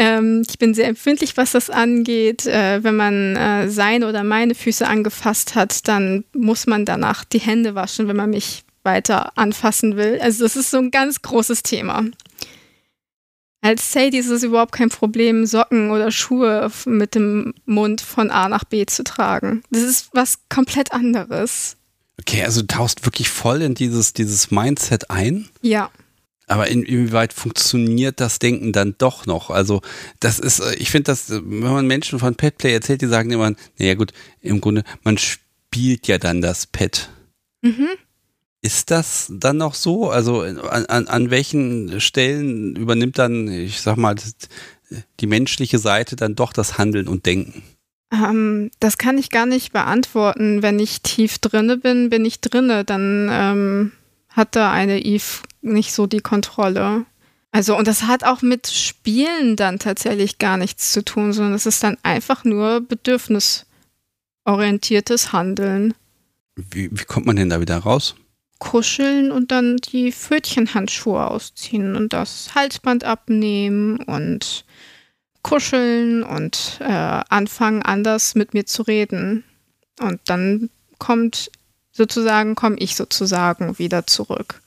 Ähm, ich bin sehr empfindlich, was das angeht. Äh, wenn man äh, seine oder meine Füße angefasst hat, dann muss man danach die Hände waschen, wenn man mich weiter anfassen will. Also das ist so ein ganz großes Thema. Als Sadie ist es überhaupt kein Problem, Socken oder Schuhe mit dem Mund von A nach B zu tragen. Das ist was komplett anderes. Okay, also du tauchst wirklich voll in dieses, dieses Mindset ein. Ja. Aber in, inwieweit funktioniert das Denken dann doch noch? Also, das ist, äh, ich finde das, wenn man Menschen von Petplay erzählt, die sagen immer, naja gut, im Grunde, man spielt ja dann das Pet. Mhm. Ist das dann noch so? Also an, an, an welchen Stellen übernimmt dann, ich sag mal, die menschliche Seite dann doch das Handeln und Denken? Ähm, das kann ich gar nicht beantworten. Wenn ich tief drinne bin, bin ich drinne. Dann ähm, hat da eine Eve nicht so die Kontrolle. Also, und das hat auch mit Spielen dann tatsächlich gar nichts zu tun, sondern es ist dann einfach nur bedürfnisorientiertes Handeln. Wie, wie kommt man denn da wieder raus? kuscheln und dann die Pfötchenhandschuhe ausziehen und das Halsband abnehmen und kuscheln und äh, anfangen, anders mit mir zu reden. Und dann kommt sozusagen, komme ich sozusagen wieder zurück.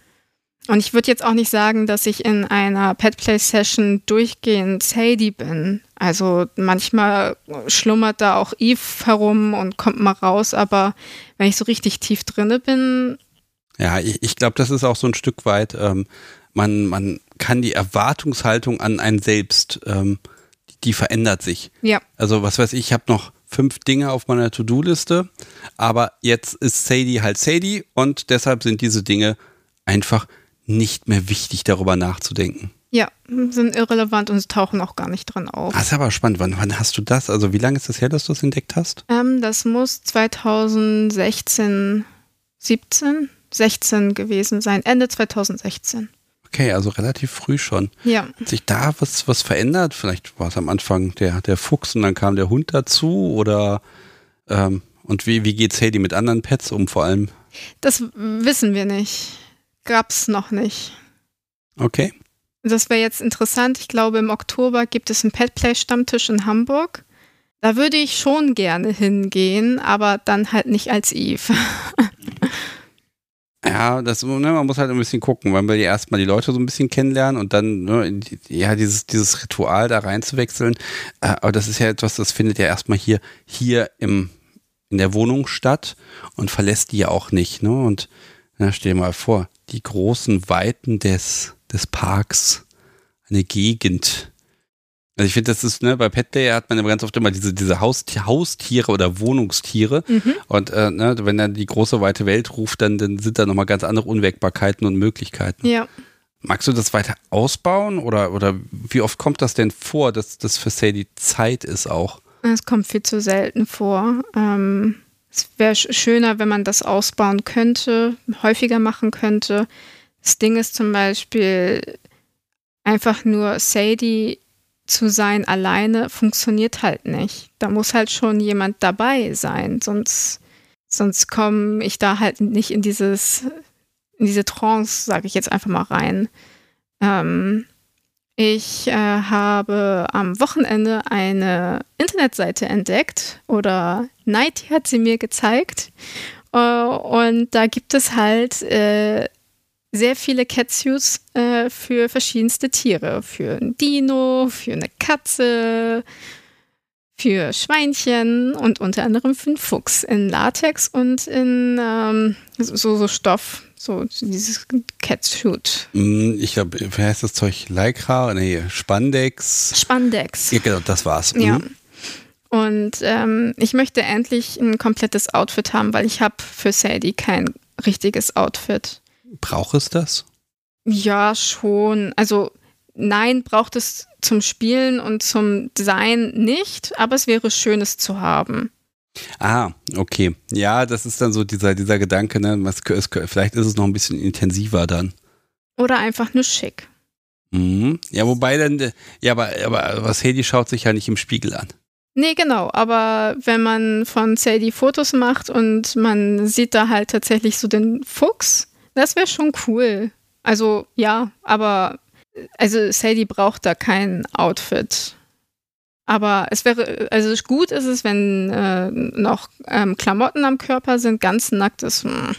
Und ich würde jetzt auch nicht sagen, dass ich in einer Petplay-Session durchgehend Sadie bin. Also manchmal schlummert da auch Eve herum und kommt mal raus, aber wenn ich so richtig tief drinne bin, ja, ich, ich glaube, das ist auch so ein Stück weit, ähm, man, man kann die Erwartungshaltung an einen selbst, ähm, die, die verändert sich. Ja. Also was weiß ich, ich habe noch fünf Dinge auf meiner To-Do-Liste, aber jetzt ist Sadie halt Sadie und deshalb sind diese Dinge einfach nicht mehr wichtig, darüber nachzudenken. Ja, sind irrelevant und tauchen auch gar nicht dran auf. Das ist aber spannend. Wann, wann hast du das? Also wie lange ist das her, dass du das entdeckt hast? Ähm, das muss 2016, 17 16 gewesen sein, Ende 2016. Okay, also relativ früh schon. Ja. Hat sich da was, was verändert? Vielleicht war es am Anfang der, der Fuchs und dann kam der Hund dazu oder ähm, und wie, wie geht Sadie mit anderen Pets um vor allem? Das wissen wir nicht. Gab's noch nicht. Okay. Das wäre jetzt interessant. Ich glaube, im Oktober gibt es einen Petplay-Stammtisch in Hamburg. Da würde ich schon gerne hingehen, aber dann halt nicht als Eve. Ja, das, ne, man muss halt ein bisschen gucken, weil wir ja erstmal die Leute so ein bisschen kennenlernen und dann, ne, ja, dieses, dieses Ritual da reinzuwechseln. Äh, aber das ist ja etwas, das findet ja erstmal hier, hier im, in der Wohnung statt und verlässt die ja auch nicht, ne? Und na, stell dir mal vor, die großen Weiten des, des Parks, eine Gegend, also ich finde, das ist, ne, bei Petplay hat man ganz oft immer diese, diese Haustier, Haustiere oder Wohnungstiere. Mhm. Und äh, ne, wenn dann die große weite Welt ruft, dann, dann sind da nochmal ganz andere Unwägbarkeiten und Möglichkeiten. Ja. Magst du das weiter ausbauen oder, oder wie oft kommt das denn vor, dass das für Sadie Zeit ist auch? Es kommt viel zu selten vor. Ähm, es wäre schöner, wenn man das ausbauen könnte, häufiger machen könnte. Das Ding ist zum Beispiel einfach nur Sadie zu sein alleine funktioniert halt nicht. Da muss halt schon jemand dabei sein, sonst, sonst komme ich da halt nicht in dieses, in diese Trance, sage ich jetzt einfach mal rein. Ähm, ich äh, habe am Wochenende eine Internetseite entdeckt oder Nighty hat sie mir gezeigt. Äh, und da gibt es halt äh, sehr viele Catsuits äh, für verschiedenste Tiere. Für ein Dino, für eine Katze, für Schweinchen und unter anderem für einen Fuchs in Latex und in ähm, so, so Stoff, so dieses Catsuit. Mm, ich glaube, wie heißt das Zeug? Lycra? Nee, Spandex. Spandex. Ja, genau, das war's. Ja. Mhm. Und ähm, ich möchte endlich ein komplettes Outfit haben, weil ich habe für Sadie kein richtiges Outfit. Braucht es das? Ja, schon. Also nein, braucht es zum Spielen und zum Design nicht, aber es wäre schön, es zu haben. Ah, okay. Ja, das ist dann so dieser, dieser Gedanke, ne? Was, es, vielleicht ist es noch ein bisschen intensiver dann. Oder einfach nur schick. Mhm. Ja, wobei dann, ja, aber, aber was Hedy schaut sich ja nicht im Spiegel an. Nee, genau, aber wenn man von Sadie Fotos macht und man sieht da halt tatsächlich so den Fuchs, das wäre schon cool. Also ja, aber also Sadie braucht da kein Outfit. Aber es wäre, also gut ist es, wenn äh, noch ähm, Klamotten am Körper sind, ganz nackt ist. Hm,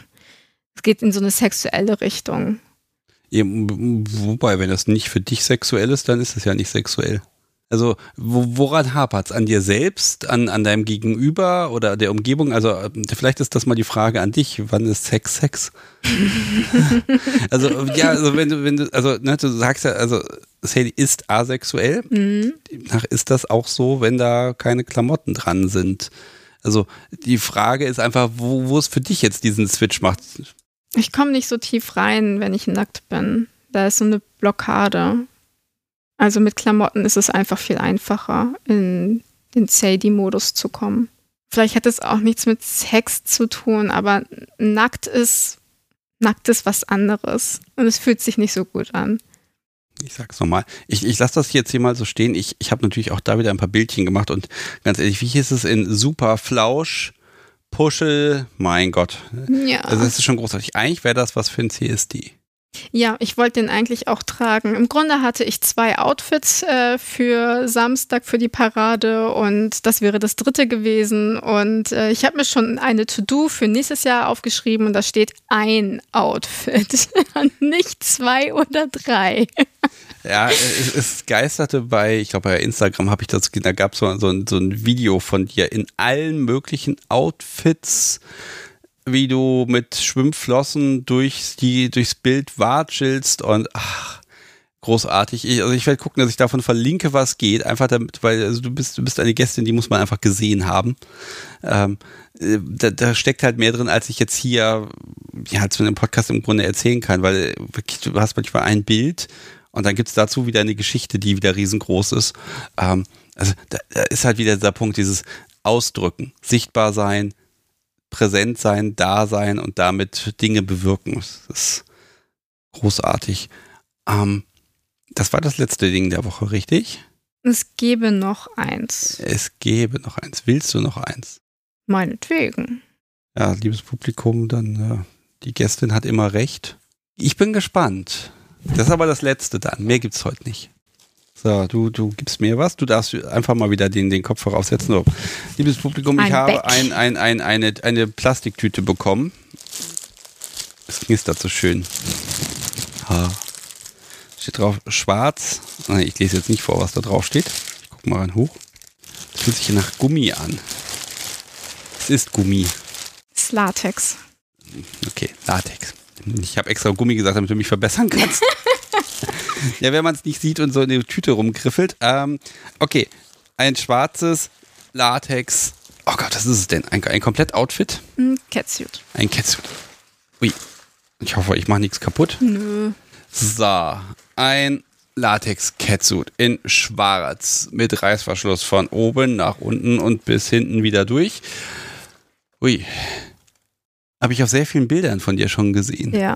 es geht in so eine sexuelle Richtung. Wobei, wenn das nicht für dich sexuell ist, dann ist es ja nicht sexuell. Also wo, woran hapert es? An dir selbst, an, an deinem Gegenüber oder der Umgebung? Also äh, vielleicht ist das mal die Frage an dich. Wann ist Sex Sex? also ja, also wenn du, wenn du, also ne, du sagst ja, also Sadie ist asexuell. Mhm. Ist das auch so, wenn da keine Klamotten dran sind? Also die Frage ist einfach, wo, wo es für dich jetzt diesen Switch macht. Ich komme nicht so tief rein, wenn ich nackt bin. Da ist so eine Blockade. Also mit Klamotten ist es einfach viel einfacher, in den Sadie-Modus zu kommen. Vielleicht hat es auch nichts mit Sex zu tun, aber nackt ist, nackt ist was anderes. Und es fühlt sich nicht so gut an. Ich sag's nochmal. Ich, ich lasse das jetzt hier mal so stehen. Ich, ich habe natürlich auch da wieder ein paar Bildchen gemacht und ganz ehrlich, wie hieß es in Super Flausch, Puschel, mein Gott. Ja. Also das ist schon großartig. Eigentlich wäre das was für ein CSD. Ja, ich wollte den eigentlich auch tragen. Im Grunde hatte ich zwei Outfits äh, für Samstag für die Parade und das wäre das dritte gewesen. Und äh, ich habe mir schon eine To-Do für nächstes Jahr aufgeschrieben und da steht ein Outfit, nicht zwei oder drei. Ja, es, es geisterte bei, ich glaube bei Instagram habe ich das, da gab so, so, so ein Video von dir in allen möglichen Outfits wie du mit Schwimmflossen durch die, durchs Bild watschelst und ach, großartig. Ich, also ich werde gucken, dass ich davon verlinke, was geht. Einfach damit, weil also du bist, du bist eine Gästin, die muss man einfach gesehen haben. Ähm, äh, da, da steckt halt mehr drin, als ich jetzt hier ja, zu einem Podcast im Grunde erzählen kann, weil wirklich, du hast manchmal ein Bild und dann gibt's dazu wieder eine Geschichte, die wieder riesengroß ist. Ähm, also da, da ist halt wieder dieser Punkt, dieses Ausdrücken, sichtbar sein, präsent sein, da sein und damit Dinge bewirken. Das ist großartig. Ähm, das war das letzte Ding der Woche, richtig? Es gäbe noch eins. Es gäbe noch eins. Willst du noch eins? Meinetwegen. Ja, liebes Publikum, dann äh, die Gästin hat immer recht. Ich bin gespannt. Das ist aber das letzte dann. Mehr gibt's heute nicht. So, du, du gibst mir was. Du darfst einfach mal wieder den, den Kopfhörer aufsetzen. So. Liebes Publikum, ein ich habe ein, ein, ein, eine, eine Plastiktüte bekommen. Es knistert so schön. Ha. Steht drauf schwarz. Ich lese jetzt nicht vor, was da drauf steht. Ich gucke mal rein hoch. Es fühlt sich nach Gummi an. Es ist Gummi. Es ist Latex. Okay, Latex. Ich habe extra Gummi gesagt, damit du mich verbessern kannst. ja, wenn man es nicht sieht und so in die Tüte rumgriffelt. Ähm, okay, ein schwarzes Latex. Oh Gott, was ist es denn? Ein, ein komplett Outfit? Ein Catsuit. Ein Catsuit. Ui. Ich hoffe, ich mache nichts kaputt. Nö. So, ein Latex Catsuit in schwarz mit Reißverschluss von oben nach unten und bis hinten wieder durch. Ui. Habe ich auf sehr vielen Bildern von dir schon gesehen. Ja.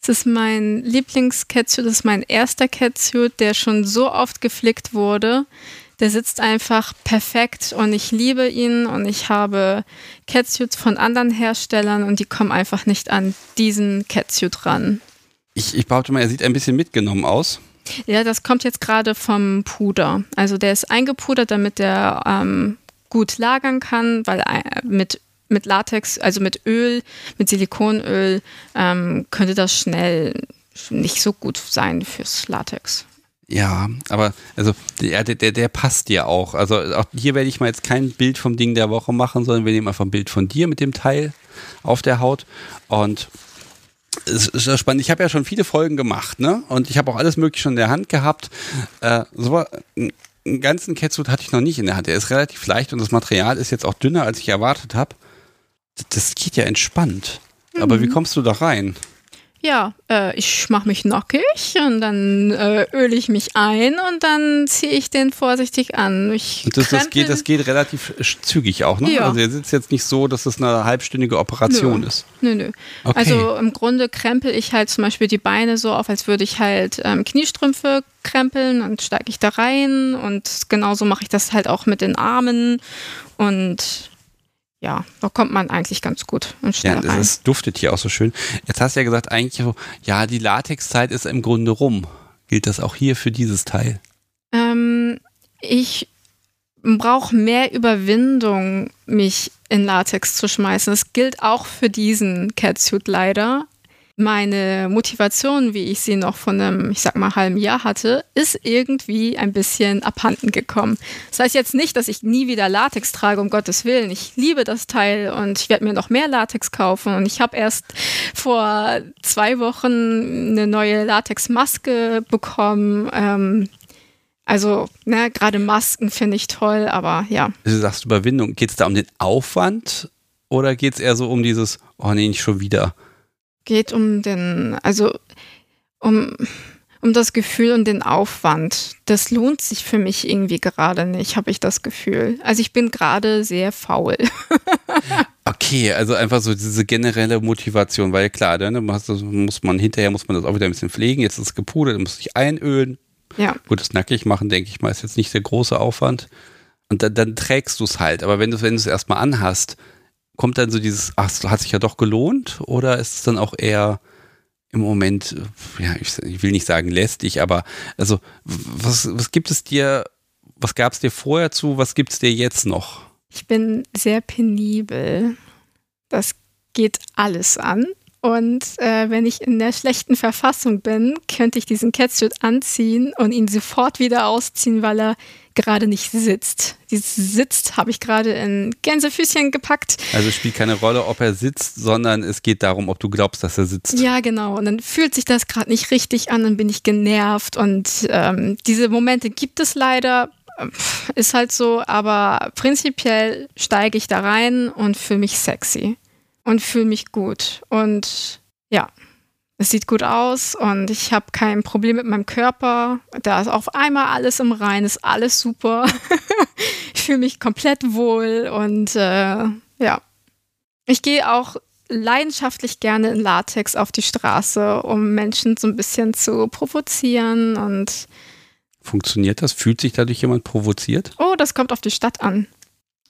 Es ist mein Lieblings-Catsuit, das ist mein erster Catsuit, der schon so oft geflickt wurde. Der sitzt einfach perfekt und ich liebe ihn und ich habe Catsuits von anderen Herstellern und die kommen einfach nicht an diesen Catsuit ran. Ich, ich behaupte mal, er sieht ein bisschen mitgenommen aus. Ja, das kommt jetzt gerade vom Puder. Also der ist eingepudert, damit der ähm, gut lagern kann, weil äh, mit mit Latex, also mit Öl, mit Silikonöl, ähm, könnte das schnell nicht so gut sein fürs Latex. Ja, aber also der, der, der passt dir auch. Also auch hier werde ich mal jetzt kein Bild vom Ding der Woche machen, sondern wir nehmen einfach ein Bild von dir mit dem Teil auf der Haut. Und es ist spannend. Ich habe ja schon viele Folgen gemacht, ne? Und ich habe auch alles mögliche schon in der Hand gehabt. Äh, so einen ganzen Catsuit hatte ich noch nicht in der Hand. Der ist relativ leicht und das Material ist jetzt auch dünner, als ich erwartet habe das geht ja entspannt. Mhm. Aber wie mhm. kommst du da rein? Ja, äh, ich mache mich nackig und dann äh, öle ich mich ein und dann ziehe ich den vorsichtig an. Ich und das, das, geht, das geht relativ zügig auch, ne? Ja. Also er sitzt jetzt nicht so, dass es eine halbstündige Operation nö. ist. Nö, nö. Okay. Also im Grunde krempel ich halt zum Beispiel die Beine so auf, als würde ich halt ähm, Kniestrümpfe krempeln und steige ich da rein und genauso mache ich das halt auch mit den Armen und ja, da kommt man eigentlich ganz gut und schnell ja, rein. Es duftet hier auch so schön. Jetzt hast du ja gesagt, eigentlich ja, die Latexzeit ist im Grunde rum. Gilt das auch hier für dieses Teil? Ähm, ich brauche mehr Überwindung, mich in Latex zu schmeißen. Das gilt auch für diesen Catsuit leider meine Motivation, wie ich sie noch von einem, ich sag mal, halben Jahr hatte, ist irgendwie ein bisschen abhanden gekommen. Das heißt jetzt nicht, dass ich nie wieder Latex trage, um Gottes Willen. Ich liebe das Teil und ich werde mir noch mehr Latex kaufen. Und ich habe erst vor zwei Wochen eine neue Latex-Maske bekommen. Ähm, also, ne, gerade Masken finde ich toll, aber ja. Du sagst Überwindung. Geht es da um den Aufwand oder geht es eher so um dieses, oh nee, nicht schon wieder? Geht um den, also um, um das Gefühl und den Aufwand. Das lohnt sich für mich irgendwie gerade nicht, habe ich das Gefühl. Also ich bin gerade sehr faul. okay, also einfach so diese generelle Motivation, weil klar, dann ne, muss man hinterher muss man das auch wieder ein bisschen pflegen. Jetzt ist es gepudert, dann muss ich einölen. Ja. Gut, das nackig machen, denke ich mal, ist jetzt nicht der große Aufwand. Und dann, dann trägst du es halt. Aber wenn du wenn du es erstmal anhast, kommt dann so dieses, ach, hat sich ja doch gelohnt? Oder ist es dann auch eher im Moment, ja, ich, ich will nicht sagen lästig, aber also, was, was gibt es dir, was gab es dir vorher zu, was gibt es dir jetzt noch? Ich bin sehr penibel. Das geht alles an. Und äh, wenn ich in der schlechten Verfassung bin, könnte ich diesen Catsuit anziehen und ihn sofort wieder ausziehen, weil er gerade nicht sitzt. Dieses Sitzt habe ich gerade in Gänsefüßchen gepackt. Also spielt keine Rolle, ob er sitzt, sondern es geht darum, ob du glaubst, dass er sitzt. Ja, genau. Und dann fühlt sich das gerade nicht richtig an, dann bin ich genervt. Und ähm, diese Momente gibt es leider. Ist halt so, aber prinzipiell steige ich da rein und fühle mich sexy und fühle mich gut. Und ja, es sieht gut aus und ich habe kein Problem mit meinem Körper. Da ist auf einmal alles im Rein, ist alles super. ich fühle mich komplett wohl und äh, ja. Ich gehe auch leidenschaftlich gerne in Latex auf die Straße, um Menschen so ein bisschen zu provozieren und Funktioniert das? Fühlt sich dadurch jemand provoziert? Oh, das kommt auf die Stadt an.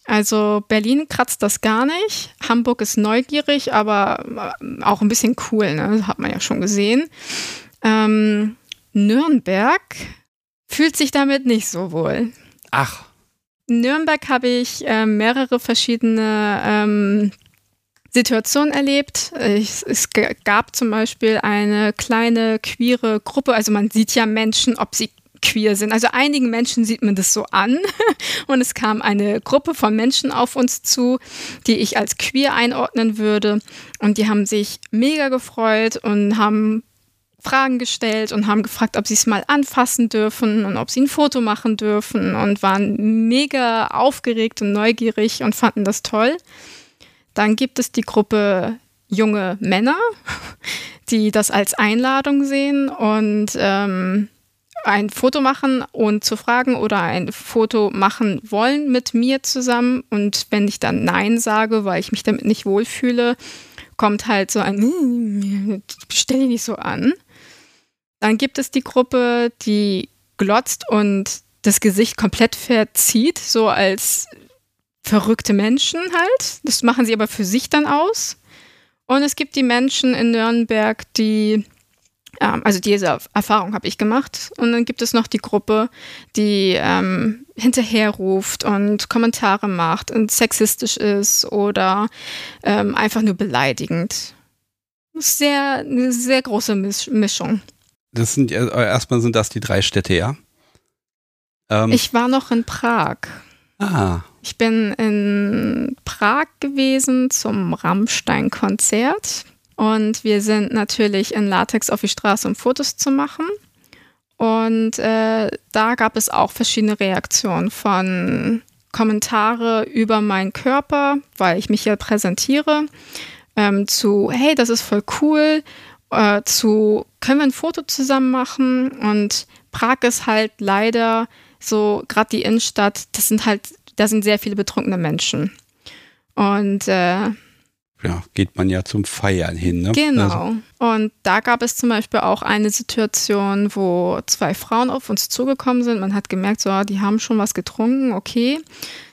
Also Berlin kratzt das gar nicht. Hamburg ist neugierig, aber äh, auch ein bisschen cool, ne? hat man ja schon gesehen. Ähm, Nürnberg fühlt sich damit nicht so wohl. Ach. In Nürnberg habe ich äh, mehrere verschiedene ähm, Situationen erlebt. Es gab zum Beispiel eine kleine queere Gruppe, also man sieht ja Menschen, ob sie queer sind. Also einigen Menschen sieht man das so an. Und es kam eine Gruppe von Menschen auf uns zu, die ich als queer einordnen würde. Und die haben sich mega gefreut und haben Fragen gestellt und haben gefragt, ob sie es mal anfassen dürfen und ob sie ein Foto machen dürfen und waren mega aufgeregt und neugierig und fanden das toll. Dann gibt es die Gruppe junge Männer, die das als Einladung sehen und ähm, ein Foto machen und zu fragen oder ein Foto machen wollen mit mir zusammen. Und wenn ich dann Nein sage, weil ich mich damit nicht wohlfühle, kommt halt so ein, stell dich nicht so an. Dann gibt es die Gruppe, die glotzt und das Gesicht komplett verzieht, so als verrückte Menschen halt. Das machen sie aber für sich dann aus. Und es gibt die Menschen in Nürnberg, die ähm, also diese Erfahrung habe ich gemacht. Und dann gibt es noch die Gruppe, die ähm, hinterherruft und Kommentare macht und sexistisch ist oder ähm, einfach nur beleidigend. Sehr, eine sehr große Mischung. Das sind äh, erstmal sind das die drei Städte, ja? Ähm, ich war noch in Prag. Ah. Ich bin in Prag gewesen zum Rammstein-Konzert. Und wir sind natürlich in Latex auf die Straße, um Fotos zu machen. Und äh, da gab es auch verschiedene Reaktionen von Kommentare über meinen Körper, weil ich mich hier präsentiere, ähm, zu, hey, das ist voll cool, äh, zu, können wir ein Foto zusammen machen? Und Prag ist halt leider so, gerade die Innenstadt, das sind halt, da sind sehr viele betrunkene Menschen. Und äh, ja, geht man ja zum Feiern hin. Ne? Genau. Also. Und da gab es zum Beispiel auch eine Situation, wo zwei Frauen auf uns zugekommen sind. Man hat gemerkt, so, die haben schon was getrunken, okay.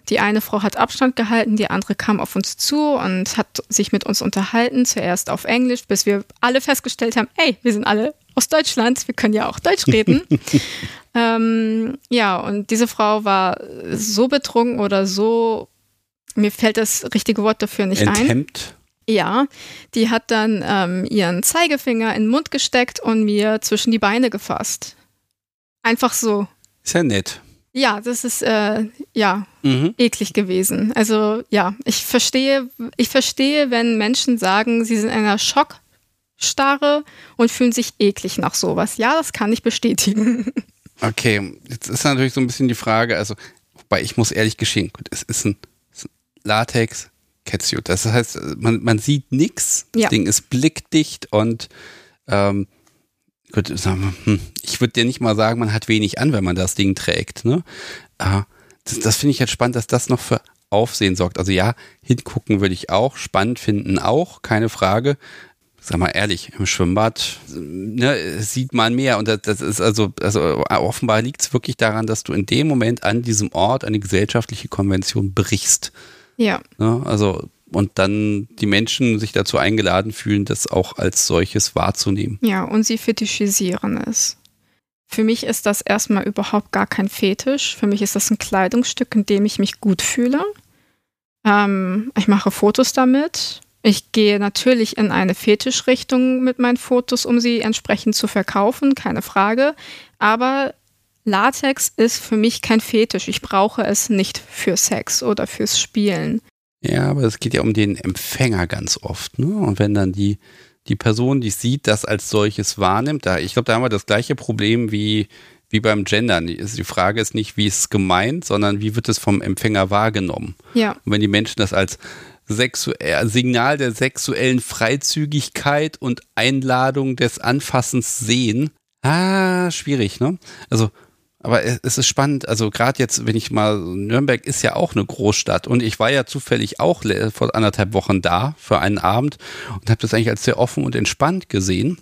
Die eine Frau hat Abstand gehalten, die andere kam auf uns zu und hat sich mit uns unterhalten, zuerst auf Englisch, bis wir alle festgestellt haben, ey, wir sind alle aus Deutschland, wir können ja auch Deutsch reden. ähm, ja, und diese Frau war so betrunken oder so, mir fällt das richtige Wort dafür nicht Enthemmt. ein. Enthemmt? Ja, die hat dann ähm, ihren Zeigefinger in den Mund gesteckt und mir zwischen die Beine gefasst. Einfach so. Ist ja nett. Ja, das ist äh, ja Mhm. eklig gewesen. Also ja, ich verstehe, ich verstehe, wenn Menschen sagen, sie sind in einer Schockstarre und fühlen sich eklig nach sowas. Ja, das kann ich bestätigen. Okay, jetzt ist natürlich so ein bisschen die Frage, also, wobei ich muss ehrlich geschehen, gut, es ist ein, es ist ein Latex Catsuit. Das heißt, man, man sieht nichts, das Ja. Ding ist blickdicht und ähm, gut, hm, ich würde dir nicht mal sagen, man hat wenig an, wenn man das Ding trägt. Ne? Äh, das das finde ich jetzt spannend, dass das noch für Aufsehen sorgt. Also ja, hingucken würde ich auch, spannend finden auch, keine Frage. Sag mal ehrlich, im Schwimmbad ne, sieht man mehr und das, das ist also, also offenbar liegt es wirklich daran, dass du in dem Moment an diesem Ort eine gesellschaftliche Konvention brichst. Ja, Ne? Also und dann die Menschen sich dazu eingeladen fühlen, das auch als solches wahrzunehmen. ja, und sie fetischisieren es. Für mich ist das erstmal überhaupt gar kein Fetisch. Für mich ist das ein Kleidungsstück, in dem ich mich gut fühle. Ähm, ich mache Fotos damit. Ich gehe natürlich in eine Fetischrichtung mit meinen Fotos, um sie entsprechend zu verkaufen, keine Frage. Aber Latex ist für mich kein Fetisch. Ich brauche es nicht für Sex oder fürs Spielen. Ja, aber es geht ja um den Empfänger ganz oft. Ne? Und wenn dann die, die Person, die sieht, das als solches wahrnimmt, da, ich glaube, da haben wir das gleiche Problem wie, wie beim Gendern. Die, die Frage ist nicht, wie ist es gemeint, sondern wie wird es vom Empfänger wahrgenommen. Ja, Und wenn die Menschen das als sexuell, Signal der sexuellen Freizügigkeit und Einladung des Anfassens sehen, ah, schwierig, ne? Also, aber es ist spannend, also gerade jetzt, wenn ich mal, Nürnberg ist ja auch eine Großstadt und ich war ja zufällig auch vor anderthalb Wochen da für einen Abend und habe das eigentlich als sehr offen und entspannt gesehen.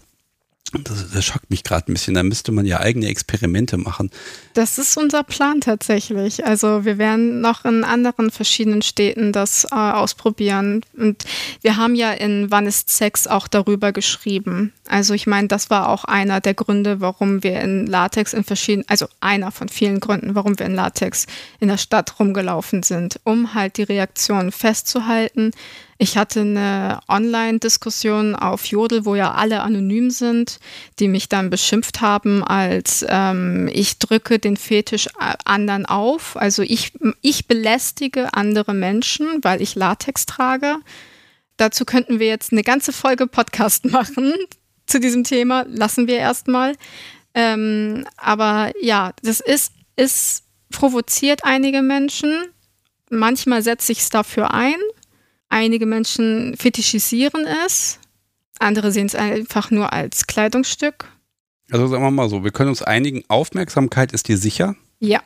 Das, das schockt mich gerade ein bisschen. Da müsste man ja eigene Experimente machen. Das ist unser Plan tatsächlich. Also wir werden noch in anderen verschiedenen Städten das äh, ausprobieren. Und wir haben ja in Wann ist Sex auch darüber geschrieben. Also ich meine, das war auch einer der Gründe, warum wir in Latex in verschiedenen, also einer von vielen Gründen, warum wir in Latex in der Stadt rumgelaufen sind, um halt die Reaktionen festzuhalten. Ich hatte eine Online-Diskussion auf Jodel, wo ja alle anonym sind, die mich dann beschimpft haben als ähm, ich drücke den Fetisch anderen auf. Also ich, ich belästige andere Menschen, weil ich Latex trage. Dazu könnten wir jetzt eine ganze Folge Podcast machen zu diesem Thema. Lassen wir erstmal. Ähm, aber ja, das ist, ist provoziert einige Menschen. Manchmal setze ich es dafür ein. Einige Menschen fetischisieren es. Andere sehen es einfach nur als Kleidungsstück. Also sagen wir mal so, wir können uns einigen, Aufmerksamkeit ist dir sicher. Ja,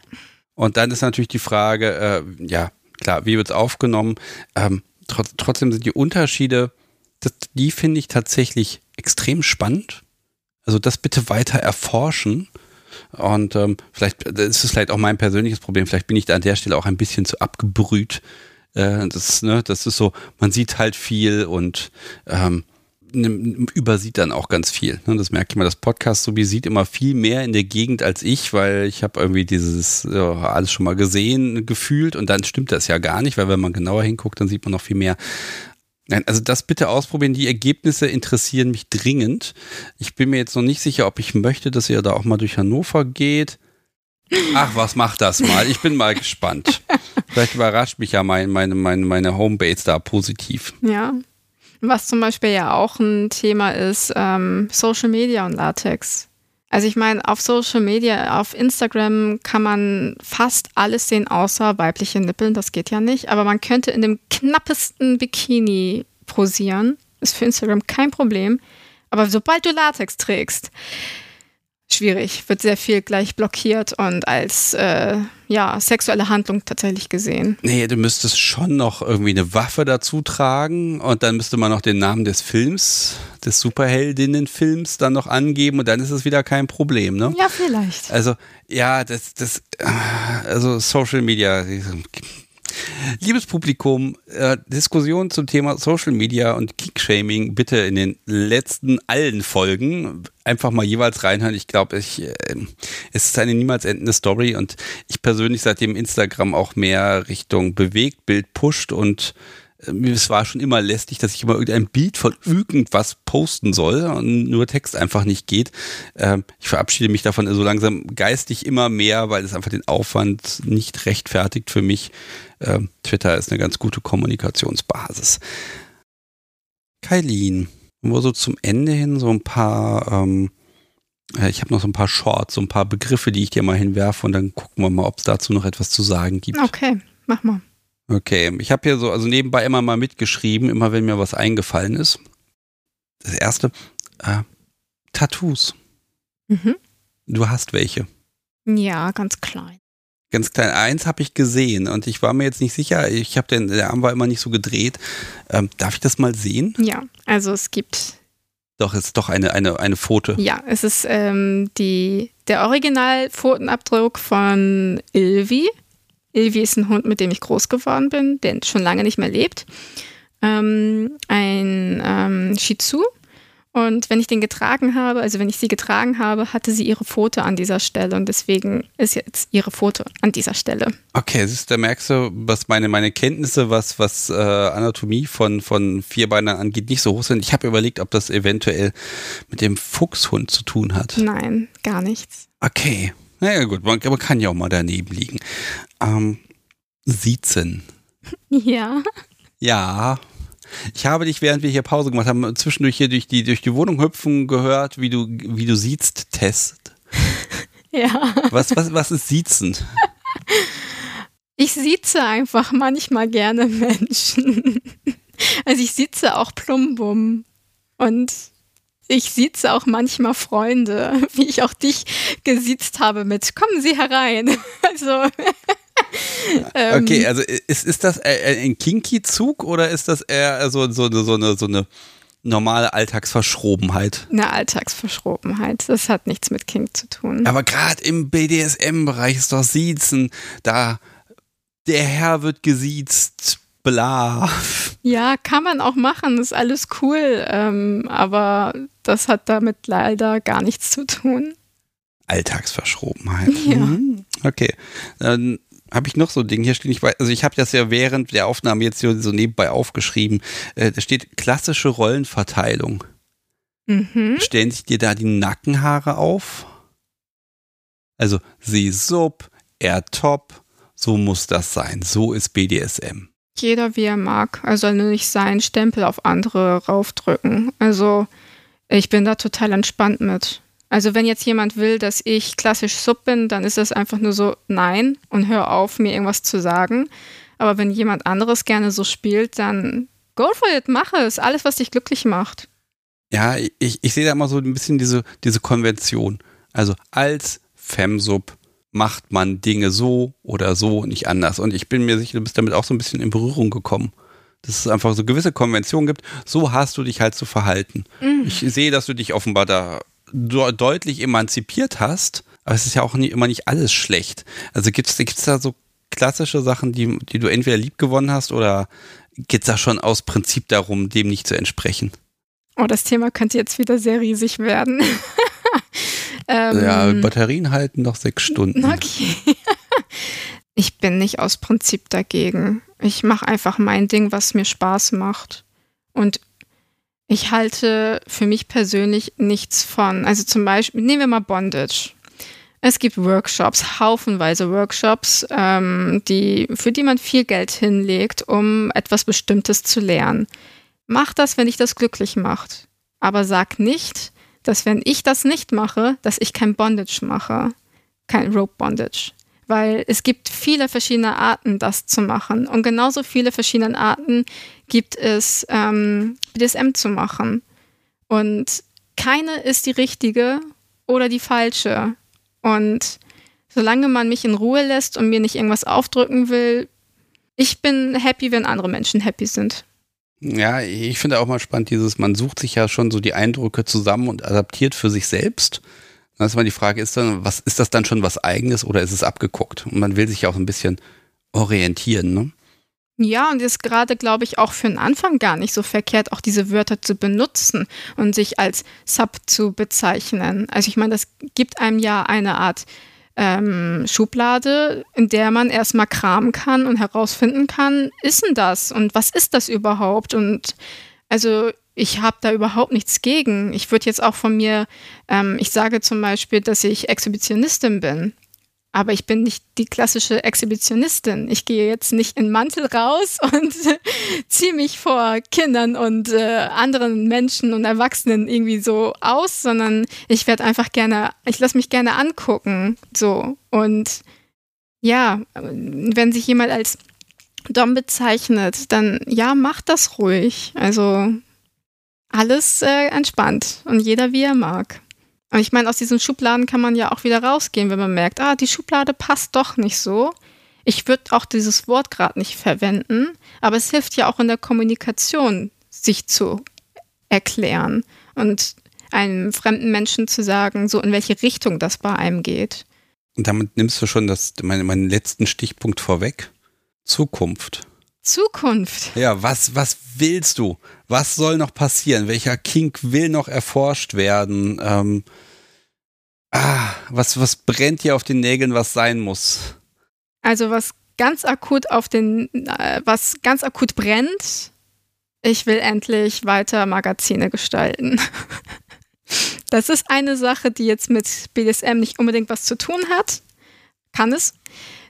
Und dann ist natürlich die Frage, äh, ja, klar, wie wird es aufgenommen? Ähm, trotz, trotzdem sind die Unterschiede, das, die finde ich tatsächlich extrem spannend. Also das bitte weiter erforschen. Und ähm, vielleicht, das ist vielleicht auch mein persönliches Problem, vielleicht bin ich da an der Stelle auch ein bisschen zu abgebrüht. Äh, das, ne, das ist so, man sieht halt viel und ähm, übersieht dann auch ganz viel. Ne? Das merke ich mal. Das Podcast so wie sieht immer viel mehr in der Gegend als ich, weil ich habe irgendwie dieses ja, alles schon mal gesehen, gefühlt und dann stimmt das ja gar nicht, weil wenn man genauer hinguckt, dann sieht man noch viel mehr. Nein, also das bitte ausprobieren. Die Ergebnisse interessieren mich dringend. Ich bin mir jetzt noch nicht sicher, ob ich möchte, dass ihr da auch mal durch Hannover geht. Ach, was macht das mal? Ich bin mal gespannt. Vielleicht überrascht mich ja mein, meine, meine, meine Homebase da positiv. ja. Was zum Beispiel ja auch ein Thema ist, ähm, Social Media und Latex. Also ich meine, auf Social Media, auf Instagram kann man fast alles sehen, außer weibliche Nippeln. Das geht ja nicht. Aber man könnte in dem knappesten Bikini posieren. Ist für Instagram kein Problem. Aber sobald du Latex trägst, schwierig, wird sehr viel gleich blockiert und als äh, ja, sexuelle Handlung tatsächlich gesehen. Nee, du müsstest schon noch irgendwie eine Waffe dazu tragen und dann müsste man noch den Namen des Films, des Superheldinnenfilms dann noch angeben und dann ist es wieder kein Problem, ne? Ja, vielleicht. Also, ja, das, das, äh, also Social Media, Liebes Publikum, äh, Diskussion zum Thema Social Media und Kickshaming bitte in den letzten allen Folgen einfach mal jeweils reinhören. Ich glaube, ich, äh, es ist eine niemals endende Story und ich persönlich seitdem Instagram auch mehr Richtung bewegt, Bild pusht und es war schon immer lästig, dass ich immer irgendein Bild von irgendwas posten soll und nur Text einfach nicht geht. Ähm, ich verabschiede mich davon so langsam geistig immer mehr, weil es einfach den Aufwand nicht rechtfertigt für mich. Ähm, Twitter ist eine ganz gute Kommunikationsbasis. Kailin, wo so zum Ende hin so ein paar, ähm, äh, ich habe noch so ein paar Shorts, so ein paar Begriffe, die ich dir mal hinwerfe und dann gucken wir mal, ob es dazu noch etwas zu sagen gibt. Okay, mach mal. Okay, ich habe hier so, also nebenbei immer mal mitgeschrieben, immer wenn mir was eingefallen ist. Das erste, äh, Tattoos. Mhm. Du hast welche. Ja, ganz klein. Ganz klein. Eins habe ich gesehen und ich war mir jetzt nicht sicher. Ich habe den, der Arm war immer nicht so gedreht. Ähm, darf ich das mal sehen? Ja, also es gibt. Doch, es ist doch eine, eine, eine Foto. Ja, es ist ähm, die, der Original-Pfotenabdruck von Ilvi. Ilvi ist ein Hund, mit dem ich groß geworden bin, der schon lange nicht mehr lebt. Ähm, ein ähm, Shih Tzu. Und wenn ich den getragen habe, also wenn ich sie getragen habe, hatte sie ihre Foto an dieser Stelle und deswegen ist jetzt ihre Foto an dieser Stelle. Okay, siehst, da merkst du, was meine, meine Kenntnisse, was, was äh, Anatomie von, von Vierbeinern angeht, nicht so hoch sind. Ich habe überlegt, ob das eventuell mit dem Fuchshund zu tun hat. Nein, gar nichts. Okay. Naja, gut, man, man, kann ja auch mal daneben liegen. Ähm, Siezen. Ja. Ja. Ich habe dich, während wir hier Pause gemacht haben, zwischendurch hier durch die, durch die Wohnung hüpfen gehört, wie du, wie du siehst, Test. Ja. Was, was, was ist Siezen? Ich sieze einfach manchmal gerne Menschen. Also ich sitze auch Plumbum. Und ich sieze auch manchmal Freunde, wie ich auch dich gesiezt habe mit Kommen Sie herein. Also. ähm, okay, also ist, ist das ein Kinky-Zug oder ist das eher so, so, so, eine, so eine normale Alltagsverschrobenheit? Eine Alltagsverschrobenheit. Das hat nichts mit Kink zu tun. Aber gerade im BDSM-Bereich ist doch Siezen, da der Herr wird gesiezt, bla. Ja, kann man auch machen, ist alles cool, ähm, aber das hat damit leider gar nichts zu tun. Alltagsverschrobenheit. Ja. Mhm. Okay. Dann habe ich noch so ein Ding hier stehen. Ich weiß, also ich habe das ja während der Aufnahme jetzt so, so nebenbei aufgeschrieben. Äh, da steht klassische Rollenverteilung. Mhm. Stellen sich dir da die Nackenhaare auf? Also sie sub, er top, so muss das sein. So ist BDSM jeder wie er mag. Er soll nur nicht seinen Stempel auf andere raufdrücken. Also ich bin da total entspannt mit. Also wenn jetzt jemand will, dass ich klassisch Sub bin, dann ist das einfach nur so nein und hör auf, mir irgendwas zu sagen. Aber wenn jemand anderes gerne so spielt, dann go for it, mach es. Alles, was dich glücklich macht. Ja, ich, ich sehe da immer so ein bisschen diese, diese Konvention. Also als Femsub macht man Dinge so oder so, nicht anders. Und ich bin mir sicher, du bist damit auch so ein bisschen in Berührung gekommen. Dass es einfach so gewisse Konventionen gibt, so hast du dich halt zu verhalten. Mhm. Ich sehe, dass du dich offenbar da deutlich emanzipiert hast, aber es ist ja auch nie, immer nicht alles schlecht. Also gibt es da so klassische Sachen, die, die du entweder lieb gewonnen hast oder geht es da schon aus Prinzip darum, dem nicht zu entsprechen? Oh, das Thema könnte jetzt wieder sehr riesig werden. Ähm, ja, Batterien halten noch sechs Stunden. Okay. ich bin nicht aus Prinzip dagegen. Ich mache einfach mein Ding, was mir Spaß macht. Und ich halte für mich persönlich nichts von. Also zum Beispiel, nehmen wir mal Bondage. Es gibt Workshops, haufenweise Workshops, ähm, die, für die man viel Geld hinlegt, um etwas Bestimmtes zu lernen. Mach das, wenn dich das glücklich macht. Aber sag nicht, dass wenn ich das nicht mache, dass ich kein Bondage mache, kein Rope Bondage. Weil es gibt viele verschiedene Arten, das zu machen. Und genauso viele verschiedene Arten gibt es, ähm, BDSM zu machen. Und keine ist die richtige oder die falsche. Und solange man mich in Ruhe lässt und mir nicht irgendwas aufdrücken will, ich bin happy, wenn andere Menschen happy sind. Ja, ich finde auch mal spannend, dieses, man sucht sich ja schon so die Eindrücke zusammen und adaptiert für sich selbst. Dann ist mal die Frage, ist dann, was, ist das dann schon was eigenes oder ist es abgeguckt? Und man will sich ja auch ein bisschen orientieren, ne? Ja, und ist gerade, glaube ich, auch für den Anfang gar nicht so verkehrt, auch diese Wörter zu benutzen und sich als Sub zu bezeichnen. Also ich meine, das gibt einem ja eine Art ähm, Schublade, in der man erstmal kramen kann und herausfinden kann, ist denn das und was ist das überhaupt? Und also ich habe da überhaupt nichts gegen. Ich würde jetzt auch von mir, ähm, ich sage zum Beispiel, dass ich Exhibitionistin bin. Aber ich bin nicht die klassische Exhibitionistin. Ich gehe jetzt nicht in Mantel raus und ziehe mich vor Kindern und äh, anderen Menschen und Erwachsenen irgendwie so aus, sondern ich werde einfach gerne, ich lasse mich gerne angucken. So. Und ja, wenn sich jemand als Dom bezeichnet, dann ja, macht das ruhig. Also alles äh, entspannt und jeder wie er mag. Und ich meine, aus diesen Schubladen kann man ja auch wieder rausgehen, wenn man merkt, ah, die Schublade passt doch nicht so. Ich würde auch dieses Wort gerade nicht verwenden, aber es hilft ja auch in der Kommunikation, sich zu erklären und einem fremden Menschen zu sagen, so in welche Richtung das bei einem geht. Und damit nimmst du schon das, meine, meinen letzten Stichpunkt vorweg. Zukunft. Zukunft. Ja, was, was willst du? Was soll noch passieren? Welcher Kink will noch erforscht werden? Ähm, ah, was, was brennt dir auf den Nägeln, was sein muss? Also was ganz akut auf den, äh, was ganz akut brennt, ich will endlich weiter Magazine gestalten. Das ist eine Sache, die jetzt mit BDSM nicht unbedingt was zu tun hat. Kann es.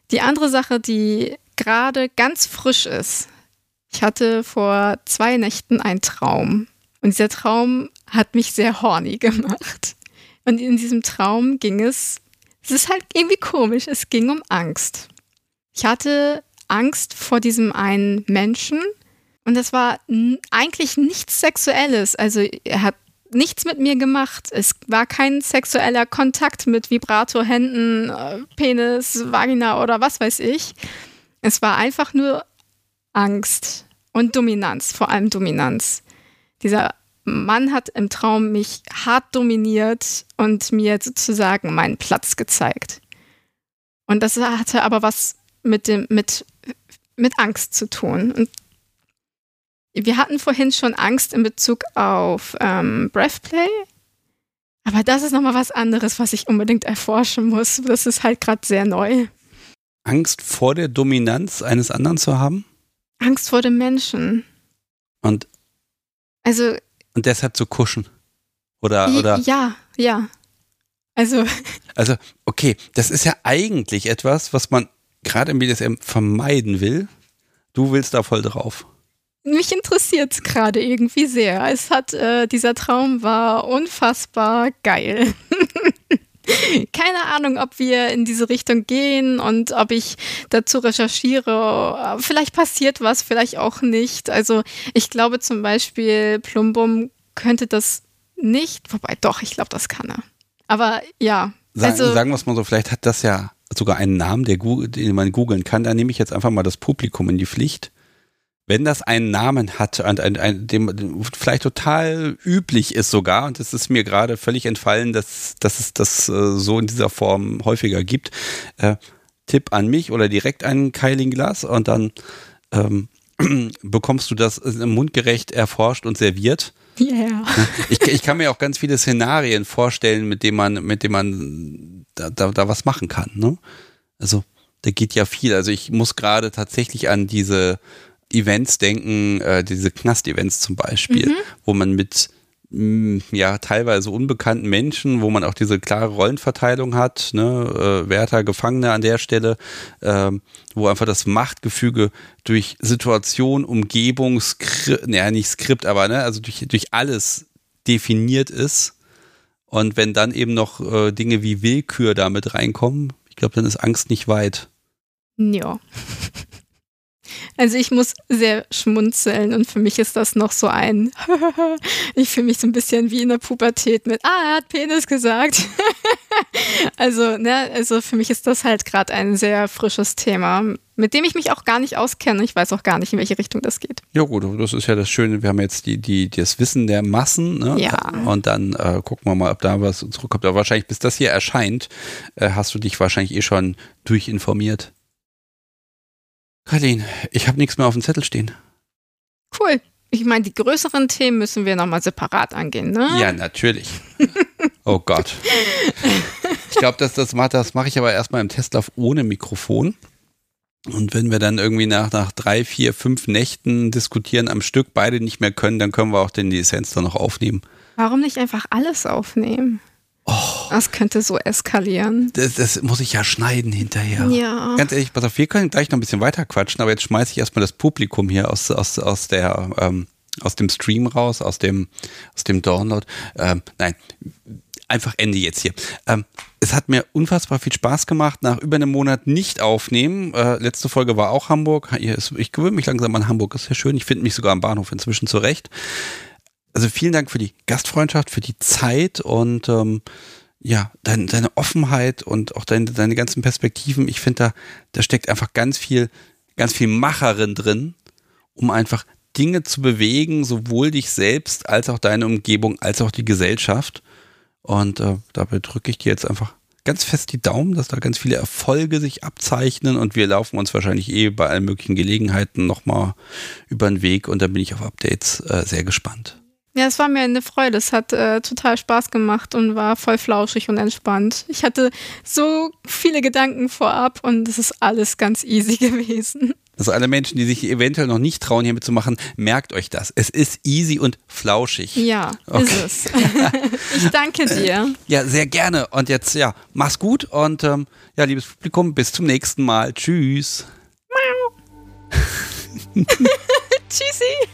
Die andere Sache, die gerade ganz frisch ist, ich hatte vor zwei Nächten einen Traum. Und dieser Traum hat mich sehr horny gemacht. Und in diesem Traum ging es, es ist halt irgendwie komisch, es ging um Angst. Ich hatte Angst vor diesem einen Menschen und das war eigentlich nichts Sexuelles. Also er hat nichts mit mir gemacht. Es war kein sexueller Kontakt mit Vibratorhänden, äh, Penis, Vagina oder was weiß ich. Es war einfach nur Angst und Dominanz, vor allem Dominanz. Dieser Mann hat im Traum mich hart dominiert und mir sozusagen meinen Platz gezeigt. Und das hatte aber was mit dem, mit, mit Angst zu tun. Und wir hatten vorhin schon Angst in Bezug auf ähm, Breathplay. Aber das ist nochmal was anderes, was ich unbedingt erforschen muss. Das ist halt gerade sehr neu. Angst vor der Dominanz eines anderen zu haben? Angst vor dem Menschen. Und also und deshalb zu kuschen. Oder oder ja, ja. Also also okay, das ist ja eigentlich etwas, was man gerade im BDSM vermeiden will. Du willst da voll drauf. Mich interessiert es gerade irgendwie sehr. Es hat äh, dieser Traum war unfassbar geil. keine Ahnung, ob wir in diese Richtung gehen und ob ich dazu recherchiere. Vielleicht passiert was, vielleicht auch nicht. Also ich glaube zum Beispiel, Plumbum könnte das nicht, wobei doch, ich glaube, das kann er. Aber ja. Sagen, also, sagen wir es mal so, vielleicht hat das ja sogar einen Namen, der, den man googeln kann. Da nehme ich jetzt einfach mal das Publikum in die Pflicht wenn das einen Namen hat und ein, ein, dem vielleicht total üblich ist sogar, und es ist mir gerade völlig entfallen, dass, dass es das äh, so in dieser Form häufiger gibt, äh, Tipp an mich oder direkt an Keiling Glas und dann ähm, bekommst du das äh, mundgerecht erforscht und serviert. Yeah. Ich, ich kann mir auch ganz viele Szenarien vorstellen, mit denen man, mit denen man da, da, da was machen kann. Ne? Also da geht ja viel. Also ich muss gerade tatsächlich an diese Events denken, äh, diese Knast-Events zum Beispiel, mhm. wo man mit mh, mm, ja teilweise unbekannten Menschen, wo man auch diese klare Rollenverteilung hat, ne, äh, Wärter, Gefangene an der Stelle, äh, wo einfach das Machtgefüge durch Situation, Umgebung, Skript, naja, nicht Skript, aber ne, also durch, durch alles definiert ist. Und wenn dann eben noch äh, Dinge wie Willkür damit reinkommen, ich glaube, dann ist Angst nicht weit. Ja. Also ich muss sehr schmunzeln und für mich ist das noch so ein, ich fühle mich so ein bisschen wie in der Pubertät mit, ah, er hat Penis gesagt. also, ne, also für mich ist das halt gerade ein sehr frisches Thema, mit dem ich mich auch gar nicht auskenne. Ich weiß auch gar nicht, in welche Richtung das geht. Ja gut, das ist ja das Schöne. Wir haben jetzt die, die, das Wissen der Massen. Ne? Ja. Und dann äh, gucken wir mal, ob da was zurückkommt. Aber wahrscheinlich, bis das hier erscheint, äh, hast du dich wahrscheinlich eh schon durchinformiert. Kathleen, ich habe nichts mehr auf dem Zettel stehen. Cool. Ich meine, die größeren Themen müssen wir nochmal separat angehen, ne? Ja, natürlich. oh Gott. Ich glaube, das, das mache das mach ich aber erstmal im Testlauf ohne Mikrofon. Und wenn wir dann irgendwie nach, nach drei, vier, fünf Nächten diskutieren am Stück, beide nicht mehr können, dann können wir auch den die Essenz dann noch aufnehmen. Warum nicht einfach alles aufnehmen? Oh, Das könnte so eskalieren. das, das muss ich ja schneiden hinterher. Ja. Ganz ehrlich, pass auf, wir können gleich noch ein bisschen weiter quatschen, aber jetzt schmeiße ich erstmal das Publikum hier aus, aus, aus der, ähm, aus dem Stream raus, aus dem, aus dem Download. Ähm, nein, einfach Ende jetzt hier. Ähm, es hat mir unfassbar viel Spaß gemacht, nach über einem Monat nicht aufnehmen. Äh, letzte Folge war auch Hamburg. Ich gewöhne mich langsam an Hamburg, ist sehr schön. Ich finde mich sogar am Bahnhof inzwischen zurecht. Also vielen Dank für die Gastfreundschaft, für die Zeit und ähm, ja, dein, deine Offenheit und auch deine, deine ganzen Perspektiven. Ich finde, da, da steckt einfach ganz viel, ganz viel Macherin drin, um einfach Dinge zu bewegen, sowohl dich selbst als auch deine Umgebung, als auch die Gesellschaft. Und äh, dabei drücke ich dir jetzt einfach ganz fest die Daumen, dass da ganz viele Erfolge sich abzeichnen und wir laufen uns wahrscheinlich eh bei allen möglichen Gelegenheiten nochmal über den Weg und da bin ich auf Updates äh, sehr gespannt. Ja, es war mir eine Freude. Es hat äh, total Spaß gemacht und war voll flauschig und entspannt. Ich hatte so viele Gedanken vorab und es ist alles ganz easy gewesen. Also alle Menschen, die sich eventuell noch nicht trauen, hier mitzumachen, merkt euch das. Es ist easy und flauschig. Ja, Okay. ist es. ich danke dir. Ja, sehr gerne. Und jetzt, ja, mach's gut und ähm, ja, liebes Publikum, bis zum nächsten Mal. Tschüss. Tschüssi.